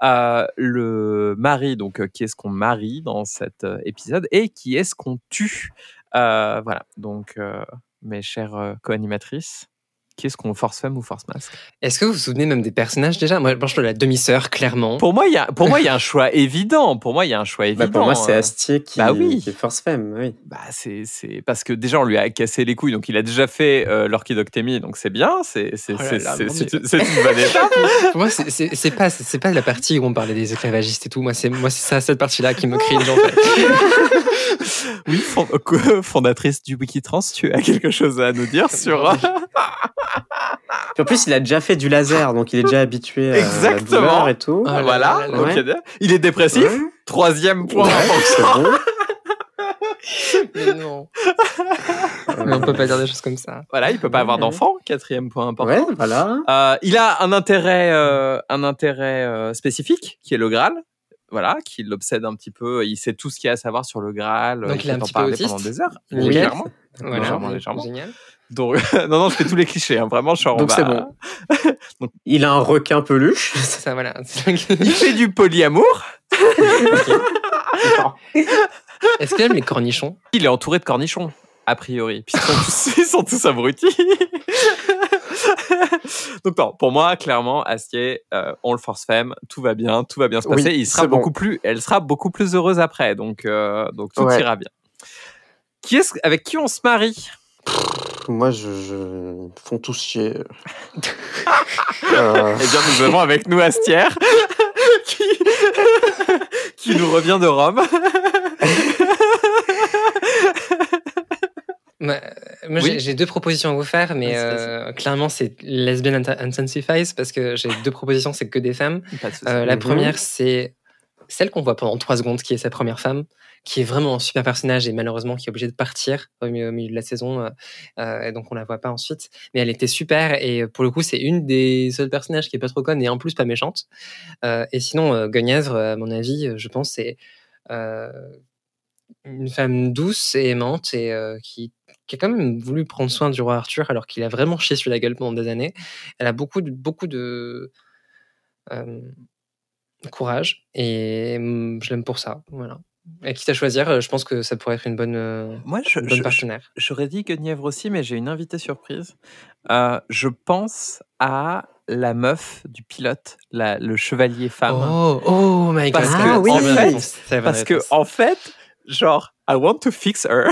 Speaker 3: Euh, le mari, donc euh, qui est-ce qu'on marie dans cet épisode, et qui est-ce qu'on tue? Voilà. Donc, mes chères co-animatrices, qui est-ce qu'on force femme ou force masque
Speaker 2: est-ce que vous vous souvenez même des personnages déjà? Moi je pense que la demi-sœur clairement
Speaker 3: Pour moi, il y a, pour moi, il y a un choix évident. Pour moi, il y a un choix évident.
Speaker 1: Bah, pour moi, c'est
Speaker 3: euh.
Speaker 1: Astier qui,
Speaker 3: Bah oui.
Speaker 1: qui est Force Femme. Oui.
Speaker 3: Bah, c'est, c'est parce que déjà on lui a cassé les couilles, donc il a déjà fait euh, l'orchidoctémie, donc c'est bien, c'est, c'est,
Speaker 2: Oh
Speaker 3: c'est, une bonne étape.
Speaker 2: pour moi c'est- c'est c'est pas c'est pas la partie où on parlait des esclavagistes et tout moi c'est moi c'est ça cette partie là qui me fait
Speaker 3: Oui, fond- fondatrice du Wikitrans, tu as quelque chose à nous dire sur.
Speaker 1: Puis en plus, il a déjà fait du laser, donc il est déjà habitué à
Speaker 3: Exactement.
Speaker 1: la douleur et tout.
Speaker 2: Ah là
Speaker 3: voilà,
Speaker 2: là là
Speaker 3: ok.
Speaker 1: là.
Speaker 3: Il est dépressif.
Speaker 1: Ouais.
Speaker 3: Troisième point.
Speaker 1: Ouais, c'est bon.
Speaker 2: mais non mais on peut pas dire des choses comme ça
Speaker 3: Voilà, il peut pas avoir d'enfant. Quatrième point important.
Speaker 1: Ouais, voilà.
Speaker 3: Euh, il a un intérêt, euh, un intérêt euh, spécifique, qui est le Graal. Voilà, qui l'obsède un petit peu. Il sait tout ce qu'il y a à savoir sur le Graal.
Speaker 2: Donc, il est
Speaker 3: peut
Speaker 2: un
Speaker 3: en
Speaker 2: petit peu autiste
Speaker 3: pendant des heures.
Speaker 2: Nickel.
Speaker 3: Légèrement.
Speaker 2: voilà
Speaker 3: Légèrement, légèrement.
Speaker 2: génial
Speaker 3: Donc, non, non, je fais tous les clichés. hein. Vraiment, genre,
Speaker 1: Donc c'est bon. Il a un requin peluche.
Speaker 2: c'est ça voilà
Speaker 3: Il fait du polyamour.
Speaker 2: est-ce qu'il aime les cornichons?
Speaker 3: Il est entouré de cornichons, a priori. Puis ils sont tous, ils sont tous abrutis. Donc non, pour moi, clairement, Astier, euh, on le force femme, tout va bien, tout va bien se
Speaker 1: Oui,
Speaker 3: passer. il sera
Speaker 1: bon.
Speaker 3: beaucoup plus, elle sera beaucoup plus heureuse après, donc euh, donc tout
Speaker 1: Ouais.
Speaker 3: ira bien. Qui est avec qui on se marie?
Speaker 1: Moi, je, je... Font tous chier. Euh,
Speaker 3: Eh bien, nous avons avec nous Astier, qui... qui nous revient de Rome.
Speaker 2: Bah, moi,
Speaker 3: Oui.
Speaker 2: j'ai- deux propositions à vous faire, mais euh, clairement, c'est Lesbian Int- Intensifies parce que j'ai deux propositions, c'est que des femmes. Euh, la
Speaker 1: Mhm.
Speaker 2: première, c'est celle qu'on voit pendant trois secondes, qui est sa première femme, qui est vraiment un super personnage et malheureusement qui est obligée de partir au milieu, au milieu de la saison, euh, euh, et donc on la voit pas ensuite. Mais elle était super et euh, pour le coup, c'est une des seuls personnages qui est pas trop conne et en plus pas méchante. Euh, et sinon, euh, Guenièvre, à mon avis, euh, je pense, c'est euh, une femme douce et aimante et euh, qui, qui a quand même voulu prendre soin du roi Arthur alors qu'il a vraiment chié sur la gueule pendant des années. Elle a beaucoup de, beaucoup de euh, courage et hum, je l'aime pour ça. Voilà. Et quitte à choisir, je pense que ça pourrait être une bonne, euh,
Speaker 3: Moi, je,
Speaker 2: une bonne
Speaker 3: je-
Speaker 2: partenaire.
Speaker 3: J'aurais dit Guenièvre aussi, mais j'ai une invitée surprise. Euh, je pense à la meuf du pilote, la- le chevalier femme.
Speaker 2: Oh, oh my god.
Speaker 3: Parce que,
Speaker 2: la
Speaker 3: en fait- Parce que, en fait, genre, I want to fix her.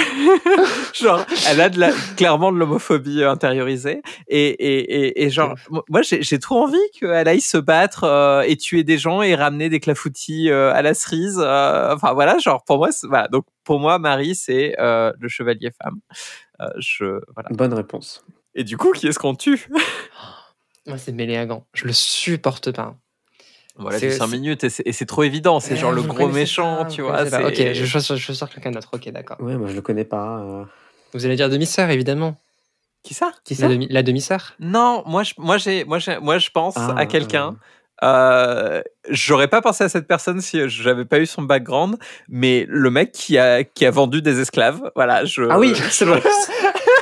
Speaker 3: genre, elle a de la, clairement de l'homophobie intériorisée. Et, et, et, et genre, mo- moi, j'ai trop envie qu'elle aille se battre euh, et tuer des gens et ramener des clafoutis euh, à la cerise. euh, enfin, voilà, genre, pour moi, c'est- voilà. Donc, pour moi, Marie, c'est euh, le chevalier femme. Euh, je, voilà.
Speaker 1: Bonne réponse.
Speaker 3: Et du coup, qui est-ce qu'on tue?
Speaker 2: Moi, c'est Méléagan. Je le supporte pas.
Speaker 3: Voilà,
Speaker 2: C'est-
Speaker 3: du 5
Speaker 2: c'est-
Speaker 3: minutes et c'est trop évident. C'est genre le gros méchant,
Speaker 2: pas,
Speaker 3: tu vois.
Speaker 2: pas. Ok, je choisis, je choisis quelqu'un d'autre. Ok, d'accord.
Speaker 1: Ouais, moi, je le connais pas. euh.
Speaker 2: Vous allez dire demi-sœur, évidemment.
Speaker 3: Qui ça?
Speaker 1: Qui
Speaker 2: La,
Speaker 1: ça?
Speaker 2: demi- la demi-sœur
Speaker 3: Non, moi je, moi, j'ai, moi, j'ai- moi, je pense
Speaker 1: Ah,
Speaker 3: à quelqu'un. Euh, j'aurais pas pensé à cette personne si j'avais pas eu son background, mais le mec qui a, qui a vendu des esclaves, voilà. Je,
Speaker 1: Ah oui, c'est bon.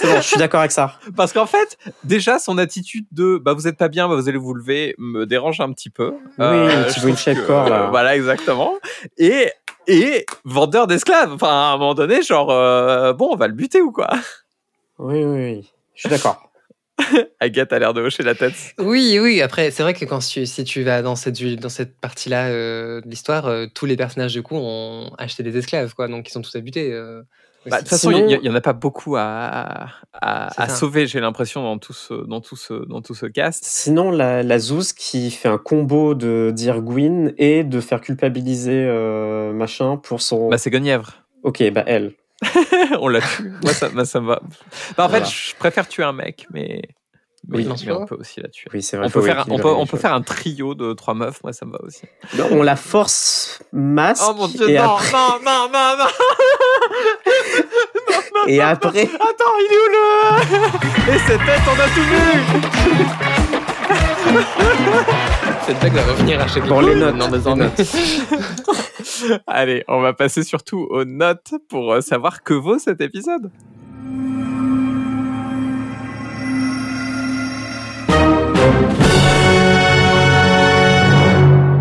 Speaker 1: c'est bon, je suis d'accord avec ça.
Speaker 3: Parce qu'en fait, déjà, son attitude de bah, vous êtes pas bien, bah, vous allez vous lever me dérange un petit peu.
Speaker 1: Oui, un petit bruit de corps, là.
Speaker 3: euh, Voilà, exactement. Et, et vendeur d'esclaves. Enfin, à un moment donné, genre, euh, bon, on va le buter ou quoi?
Speaker 1: Oui, oui, oui. Je suis d'accord.
Speaker 3: Agathe a l'air de hocher la tête.
Speaker 2: Oui, oui. Après, c'est vrai que quand tu, si tu vas dans cette, dans cette partie-là euh, de l'histoire, euh, tous les personnages du coup ont acheté des esclaves, quoi. Donc ils sont tous à buter. euh,
Speaker 3: De
Speaker 2: aussi.
Speaker 3: toute façon, il y, y en a pas beaucoup à, à, sauver, j'ai l'impression, dans tout ce, dans tout ce, dans tout ce cast.
Speaker 1: Sinon, la, la Zouz qui fait un combo de dire Gwyn et de faire culpabiliser euh, machin pour son.
Speaker 3: Bah, c'est Guenièvre.
Speaker 1: ok, bah elle.
Speaker 3: on l'a tué. Moi, ça, me va. Bah, en
Speaker 1: Voilà.
Speaker 3: fait, je préfère tuer un mec, mais, mais,
Speaker 1: Oui,
Speaker 3: mais on peut aussi la tuer.
Speaker 1: Oui, c'est vrai.
Speaker 3: On peut, faire, un- on, peut, on peut faire un trio de trois meufs, moi ça me va aussi.
Speaker 1: Non, On la force masque.
Speaker 3: Oh mon dieu, non,
Speaker 1: après,
Speaker 3: non, non, non, non
Speaker 1: et après,
Speaker 3: Attends, il est où le. Et cette tête, on a tout vu
Speaker 2: Cette blague va revenir à chaque
Speaker 1: Pour les notes,
Speaker 2: Non,
Speaker 1: les
Speaker 2: désormais.
Speaker 3: Allez, on va passer surtout aux notes pour euh, savoir que vaut cet épisode.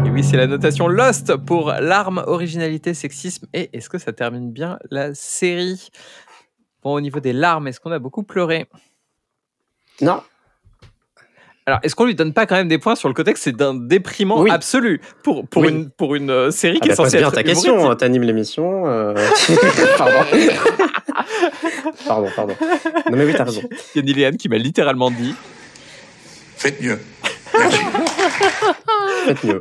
Speaker 3: Et oui, c'est la notation Lost pour l'arme, originalité, sexisme. Et est-ce que ça termine bien la série? Bon, au niveau des larmes, est-ce qu'on a beaucoup pleuré?
Speaker 1: Non.
Speaker 3: Alors, est-ce qu'on lui donne pas quand même des points sur le côté que c'est d'un déprimant
Speaker 1: Oui.
Speaker 3: absolu pour, pour,
Speaker 1: Oui.
Speaker 3: une, pour une euh, série
Speaker 1: Ah
Speaker 3: qui est
Speaker 1: bah, pose
Speaker 3: censée
Speaker 1: bien
Speaker 3: être
Speaker 1: ta question. hein, T'animes l'émission. euh, pardon. pardon, pardon. Non mais oui, t'as raison.
Speaker 3: Il y a Niliane qui m'a littéralement dit
Speaker 5: Faites mieux.
Speaker 1: Faites mieux.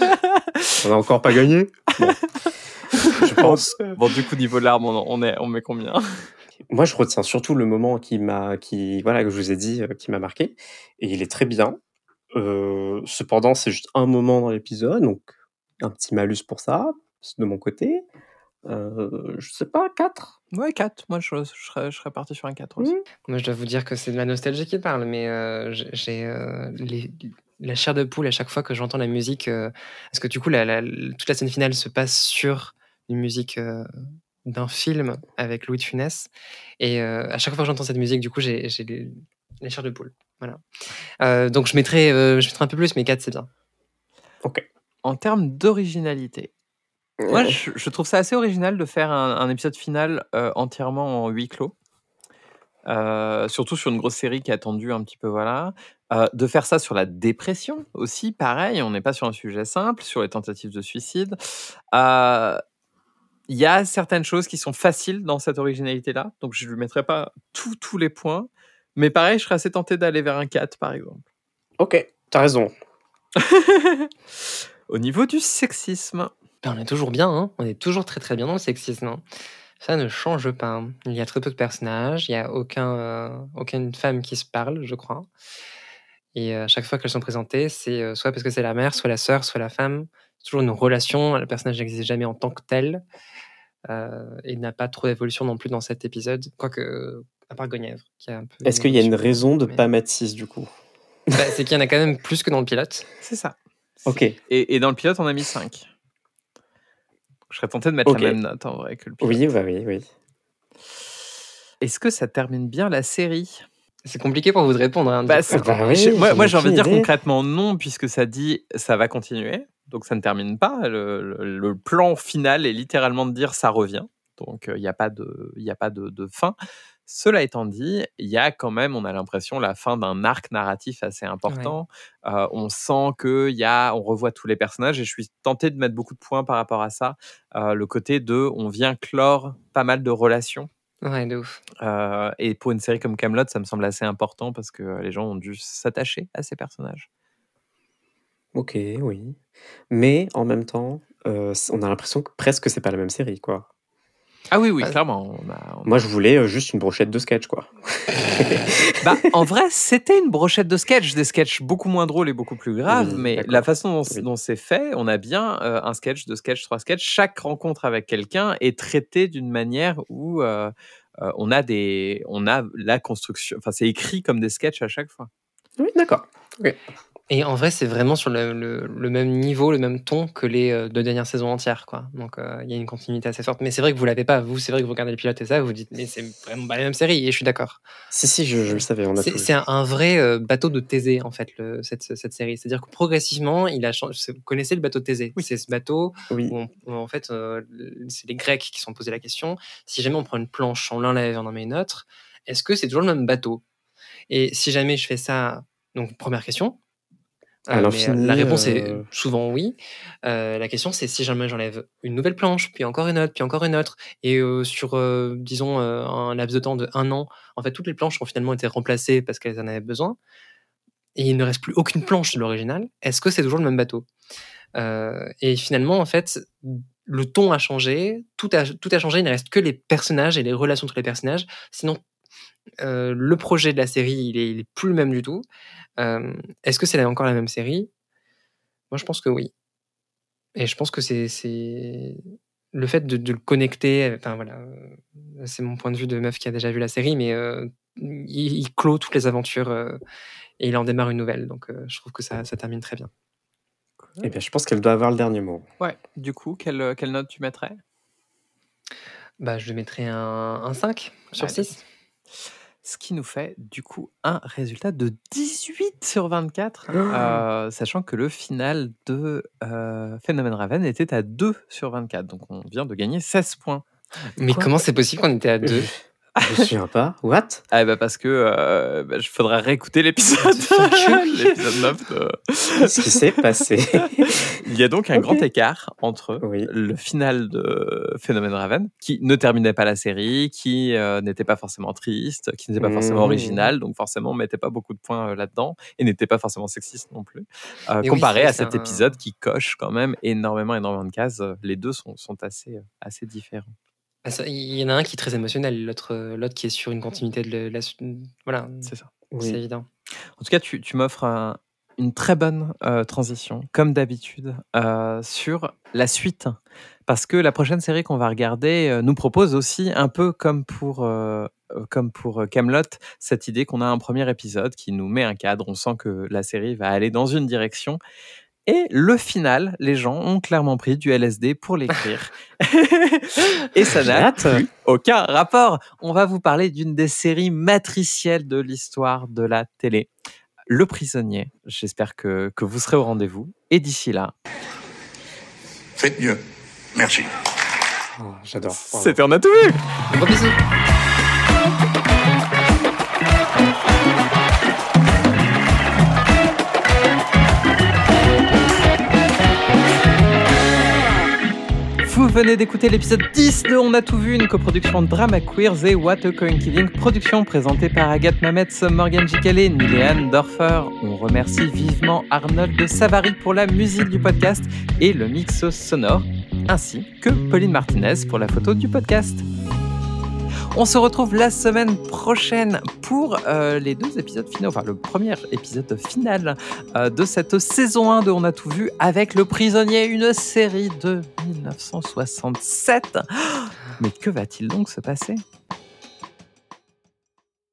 Speaker 1: On a encore pas gagné? Bon. Je pense.
Speaker 3: Bon, du coup, niveau larmes, on, on, est, on met combien?
Speaker 1: Moi, je retiens surtout le moment qui m'a, qui, voilà, que je vous ai dit, euh, qui m'a marqué. Et il est très bien. Euh, cependant, c'est juste un moment dans l'épisode, donc un petit malus pour ça, de mon côté. Euh, je sais pas, 4
Speaker 3: Ouais, 4. Moi, je, je, serais, je serais parti sur un 4 aussi.
Speaker 2: Moi, je dois vous dire que c'est de la nostalgie qui parle, mais euh, j'ai- j'ai euh, les- la chair de poule à chaque fois que j'entends la musique. euh, parce que du coup, la, la- toute la scène finale se passe sur une musique euh, d'un film avec Louis de Funès. Et euh, à chaque fois que j'entends cette musique, du coup, j'ai les, les chairs de poule. Voilà. Euh, donc, je mettrais, euh, je mettrais un peu plus, mais 4, c'est bien.
Speaker 3: En termes d'originalité, moi, je, je trouve ça assez original de faire un, un épisode final euh, entièrement en huis clos. Euh, surtout sur une grosse série qui a attendu un petit peu, voilà. Euh, de faire ça sur la dépression aussi, pareil, on n'est pas sur un sujet simple, sur les tentatives de suicide. Euh, Il y a certaines choses qui sont faciles dans cette originalité-là, donc je ne lui mettrai pas tous tous les points. Mais pareil, je serais assez tenté d'aller vers un 4, par exemple.
Speaker 1: Ok, t'as raison.
Speaker 3: Au niveau du sexisme,
Speaker 2: Ben, on est toujours bien, hein. on est toujours très très bien dans le sexisme. hein. Ça ne change pas. Il y a très peu de personnages, il n'y a aucun, euh, aucune femme qui se parle, je crois. Et euh, à chaque fois qu'elles sont présentées, c'est euh, soit parce que c'est la mère, soit la sœur, soit la femme. C'est toujours une relation, le personnage n'existe jamais en tant que tel. euh, et n'a pas trop d'évolution non plus dans cet épisode, quoique, à part Guenièvre, qui a un peu.
Speaker 1: Est-ce qu'il y a une raison de
Speaker 2: mais-
Speaker 1: pas mettre 6 du coup?
Speaker 2: Bah, C'est qu'il y en a quand même plus que dans le pilote.
Speaker 3: c'est ça.
Speaker 1: Ok.
Speaker 3: Et, et dans le pilote, on a mis 5. Je serais tenté de mettre
Speaker 1: Ok.
Speaker 3: la même note en vrai que le pilote.
Speaker 1: Oui, bah oui, oui.
Speaker 3: Est-ce que ça termine bien la série?
Speaker 2: C'est compliqué pour vous de répondre. hein, du
Speaker 3: Bah,
Speaker 1: bah oui,
Speaker 3: je- Moi, j'ai envie de dire concrètement non, puisque ça dit ça va continuer. Donc ça ne termine pas. Le, le- le plan final est littéralement de dire ça revient. Donc euh, il n'y a pas, de, y a pas de, de fin. Cela étant dit, il y a quand même, on a l'impression, la fin d'un arc narratif assez important. Euh, on sent que y a, on revoit tous les personnages et je suis tenté de mettre beaucoup de points par rapport à ça. Euh, le côté de, on vient clore pas mal de relations.
Speaker 2: Ouais, de ouf.
Speaker 3: Euh, et pour une série comme Camelot, ça me semble assez important parce que les gens ont dû s'attacher à ces personnages.
Speaker 1: Ok, oui. Mais en même temps, euh, on a l'impression que presque c'est pas la même série, quoi.
Speaker 3: Ah oui, oui, clairement. on a- on a-
Speaker 1: Moi, je voulais euh, juste une brochette de sketch, quoi.
Speaker 3: Bah, en vrai, c'était une brochette de sketch, des sketchs beaucoup moins drôles et beaucoup plus graves,
Speaker 1: Oui,
Speaker 3: mais la façon dont,
Speaker 1: Oui.
Speaker 3: dont c'est fait, on a bien euh, un sketch, deux sketchs, trois sketchs. Chaque rencontre avec quelqu'un est traitée d'une manière où euh, euh, on a des, on a la construction. Enfin, c'est écrit comme des sketchs à chaque fois.
Speaker 1: Oui, d'accord.
Speaker 2: Et en vrai, c'est vraiment sur le, le- le même niveau, le même ton que les euh, deux dernières saisons entières. Quoi. Donc euh, il y a une continuité assez forte. Mais c'est vrai que vous l'avez pas. Vous, c'est vrai que vous regardez le pilote et ça, vous vous dites, mais c'est vraiment pas la même série. Et je suis d'accord.
Speaker 1: Si, si, je, je le savais, on a
Speaker 2: C'est un, un vrai euh, bateau de Thésée, en fait, le, cette, cette série. C'est-à-dire que progressivement, il a changé. Vous connaissez le bateau de Thésée? C'est ce bateau
Speaker 1: Oui.
Speaker 2: où, on- où, en fait, euh, c'est les Grecs qui se sont posé la question si jamais on prend une planche, on l'enlève, on en met une autre, est-ce que c'est toujours le même bateau? Et si jamais je fais ça, donc première question. Mais,
Speaker 1: l'infini,
Speaker 2: la réponse
Speaker 1: euh,
Speaker 2: est souvent oui. Euh, la question c'est si jamais j'enlève une nouvelle planche, puis encore une autre, puis encore une autre, et euh, sur euh, disons euh, un laps de temps de un an, en fait toutes les planches ont finalement été remplacées parce qu'elles en avaient besoin, et il ne reste plus aucune planche de l'original. Est-ce que c'est toujours le même bateau? Euh, Et finalement en fait le ton a changé, tout a, tout a changé, il ne reste que les personnages et les relations entre les personnages. Sinon, euh, le projet de la série, il est, il est plus le même du tout. Euh, Est-ce que c'est encore la même série? Moi, je pense que oui. Et je pense que c'est le fait de, de le connecter. Enfin voilà, euh, c'est mon point de vue de meuf qui a déjà vu la série, mais euh, il, il clôt toutes les aventures euh, et il en démarre une nouvelle. Donc, euh, je trouve que ça, ça termine très bien.
Speaker 1: Eh bien, je pense qu'elle doit avoir le dernier mot.
Speaker 3: Ouais. Du coup, quelle, quelle note tu mettrais?
Speaker 2: Bah, je lui mettrais un, un 5 sur
Speaker 3: Allez.
Speaker 2: 6.
Speaker 3: Ce qui nous fait du coup un résultat de 18 sur 24, euh, sachant que le final de euh, Phénomène Raven était à 2 sur 24. Donc on vient de gagner 16 points.
Speaker 2: Mais
Speaker 1: Quoi
Speaker 2: comment c'est possible qu'on était à 2
Speaker 1: Je me souviens pas. What?
Speaker 3: Ah bah parce que euh, bah, je faudra réécouter l'épisode l'épisode 9 de-
Speaker 1: Qu'est-ce qui s'est passé?
Speaker 3: Il y a donc un grand écart entre
Speaker 1: Oui.
Speaker 3: le final de Phénomène Raven, qui ne terminait pas la série, qui euh, n'était pas forcément triste, qui n'était pas forcément
Speaker 1: Mhm.
Speaker 3: original, donc forcément on mettait pas beaucoup de points euh, là-dedans, et n'était pas forcément sexiste non plus,
Speaker 2: oui,
Speaker 3: comparé à cet
Speaker 2: un-
Speaker 3: épisode qui coche quand même énormément, énormément de cases. Les deux sont, sont assez, assez différents.
Speaker 2: Bah, Il y en a un qui est très émotionnel, l'autre euh, l'autre qui est sur une continuité de la- suite. Voilà,
Speaker 3: C'est ça.
Speaker 2: c'est évident.
Speaker 3: En tout cas, tu, tu m'offres un- une très bonne euh, transition, comme d'habitude, euh, sur la suite. Parce que la prochaine série qu'on va regarder euh, nous propose aussi, un peu comme pour, comme pour Camelot, cette idée qu'on a un premier épisode qui nous met un cadre. On sent que la série va aller dans une direction. Et le final, les gens ont clairement pris du LSD pour l'écrire. Et ça n'a plus aucun rapport. On va vous parler d'une des séries matricielles de l'histoire de la télé. Le prisonnier. J'espère que, que vous serez au rendez-vous. Et d'ici là,
Speaker 7: Faites mieux. Merci.
Speaker 1: Oh, J'adore.
Speaker 3: C'était On a tout vu
Speaker 2: Gros bisous.
Speaker 3: Venez d'écouter l'épisode 10 de On a tout vu, une coproduction Drama Queers et What a Coin Killing, production présentée par Agathe Mametz, Morgan Gicalé, Niléane Dorfer. On remercie vivement Arnold de Savary pour la musique du podcast et le mix sonore, ainsi que Pauline Martinez pour la photo du podcast. On se retrouve la semaine prochaine pour euh, les deux épisodes finaux, enfin le premier épisode final euh, de cette saison 1 de On a tout vu avec Le Prisonnier, une série de 1967. Mais que va-t-il donc se passer?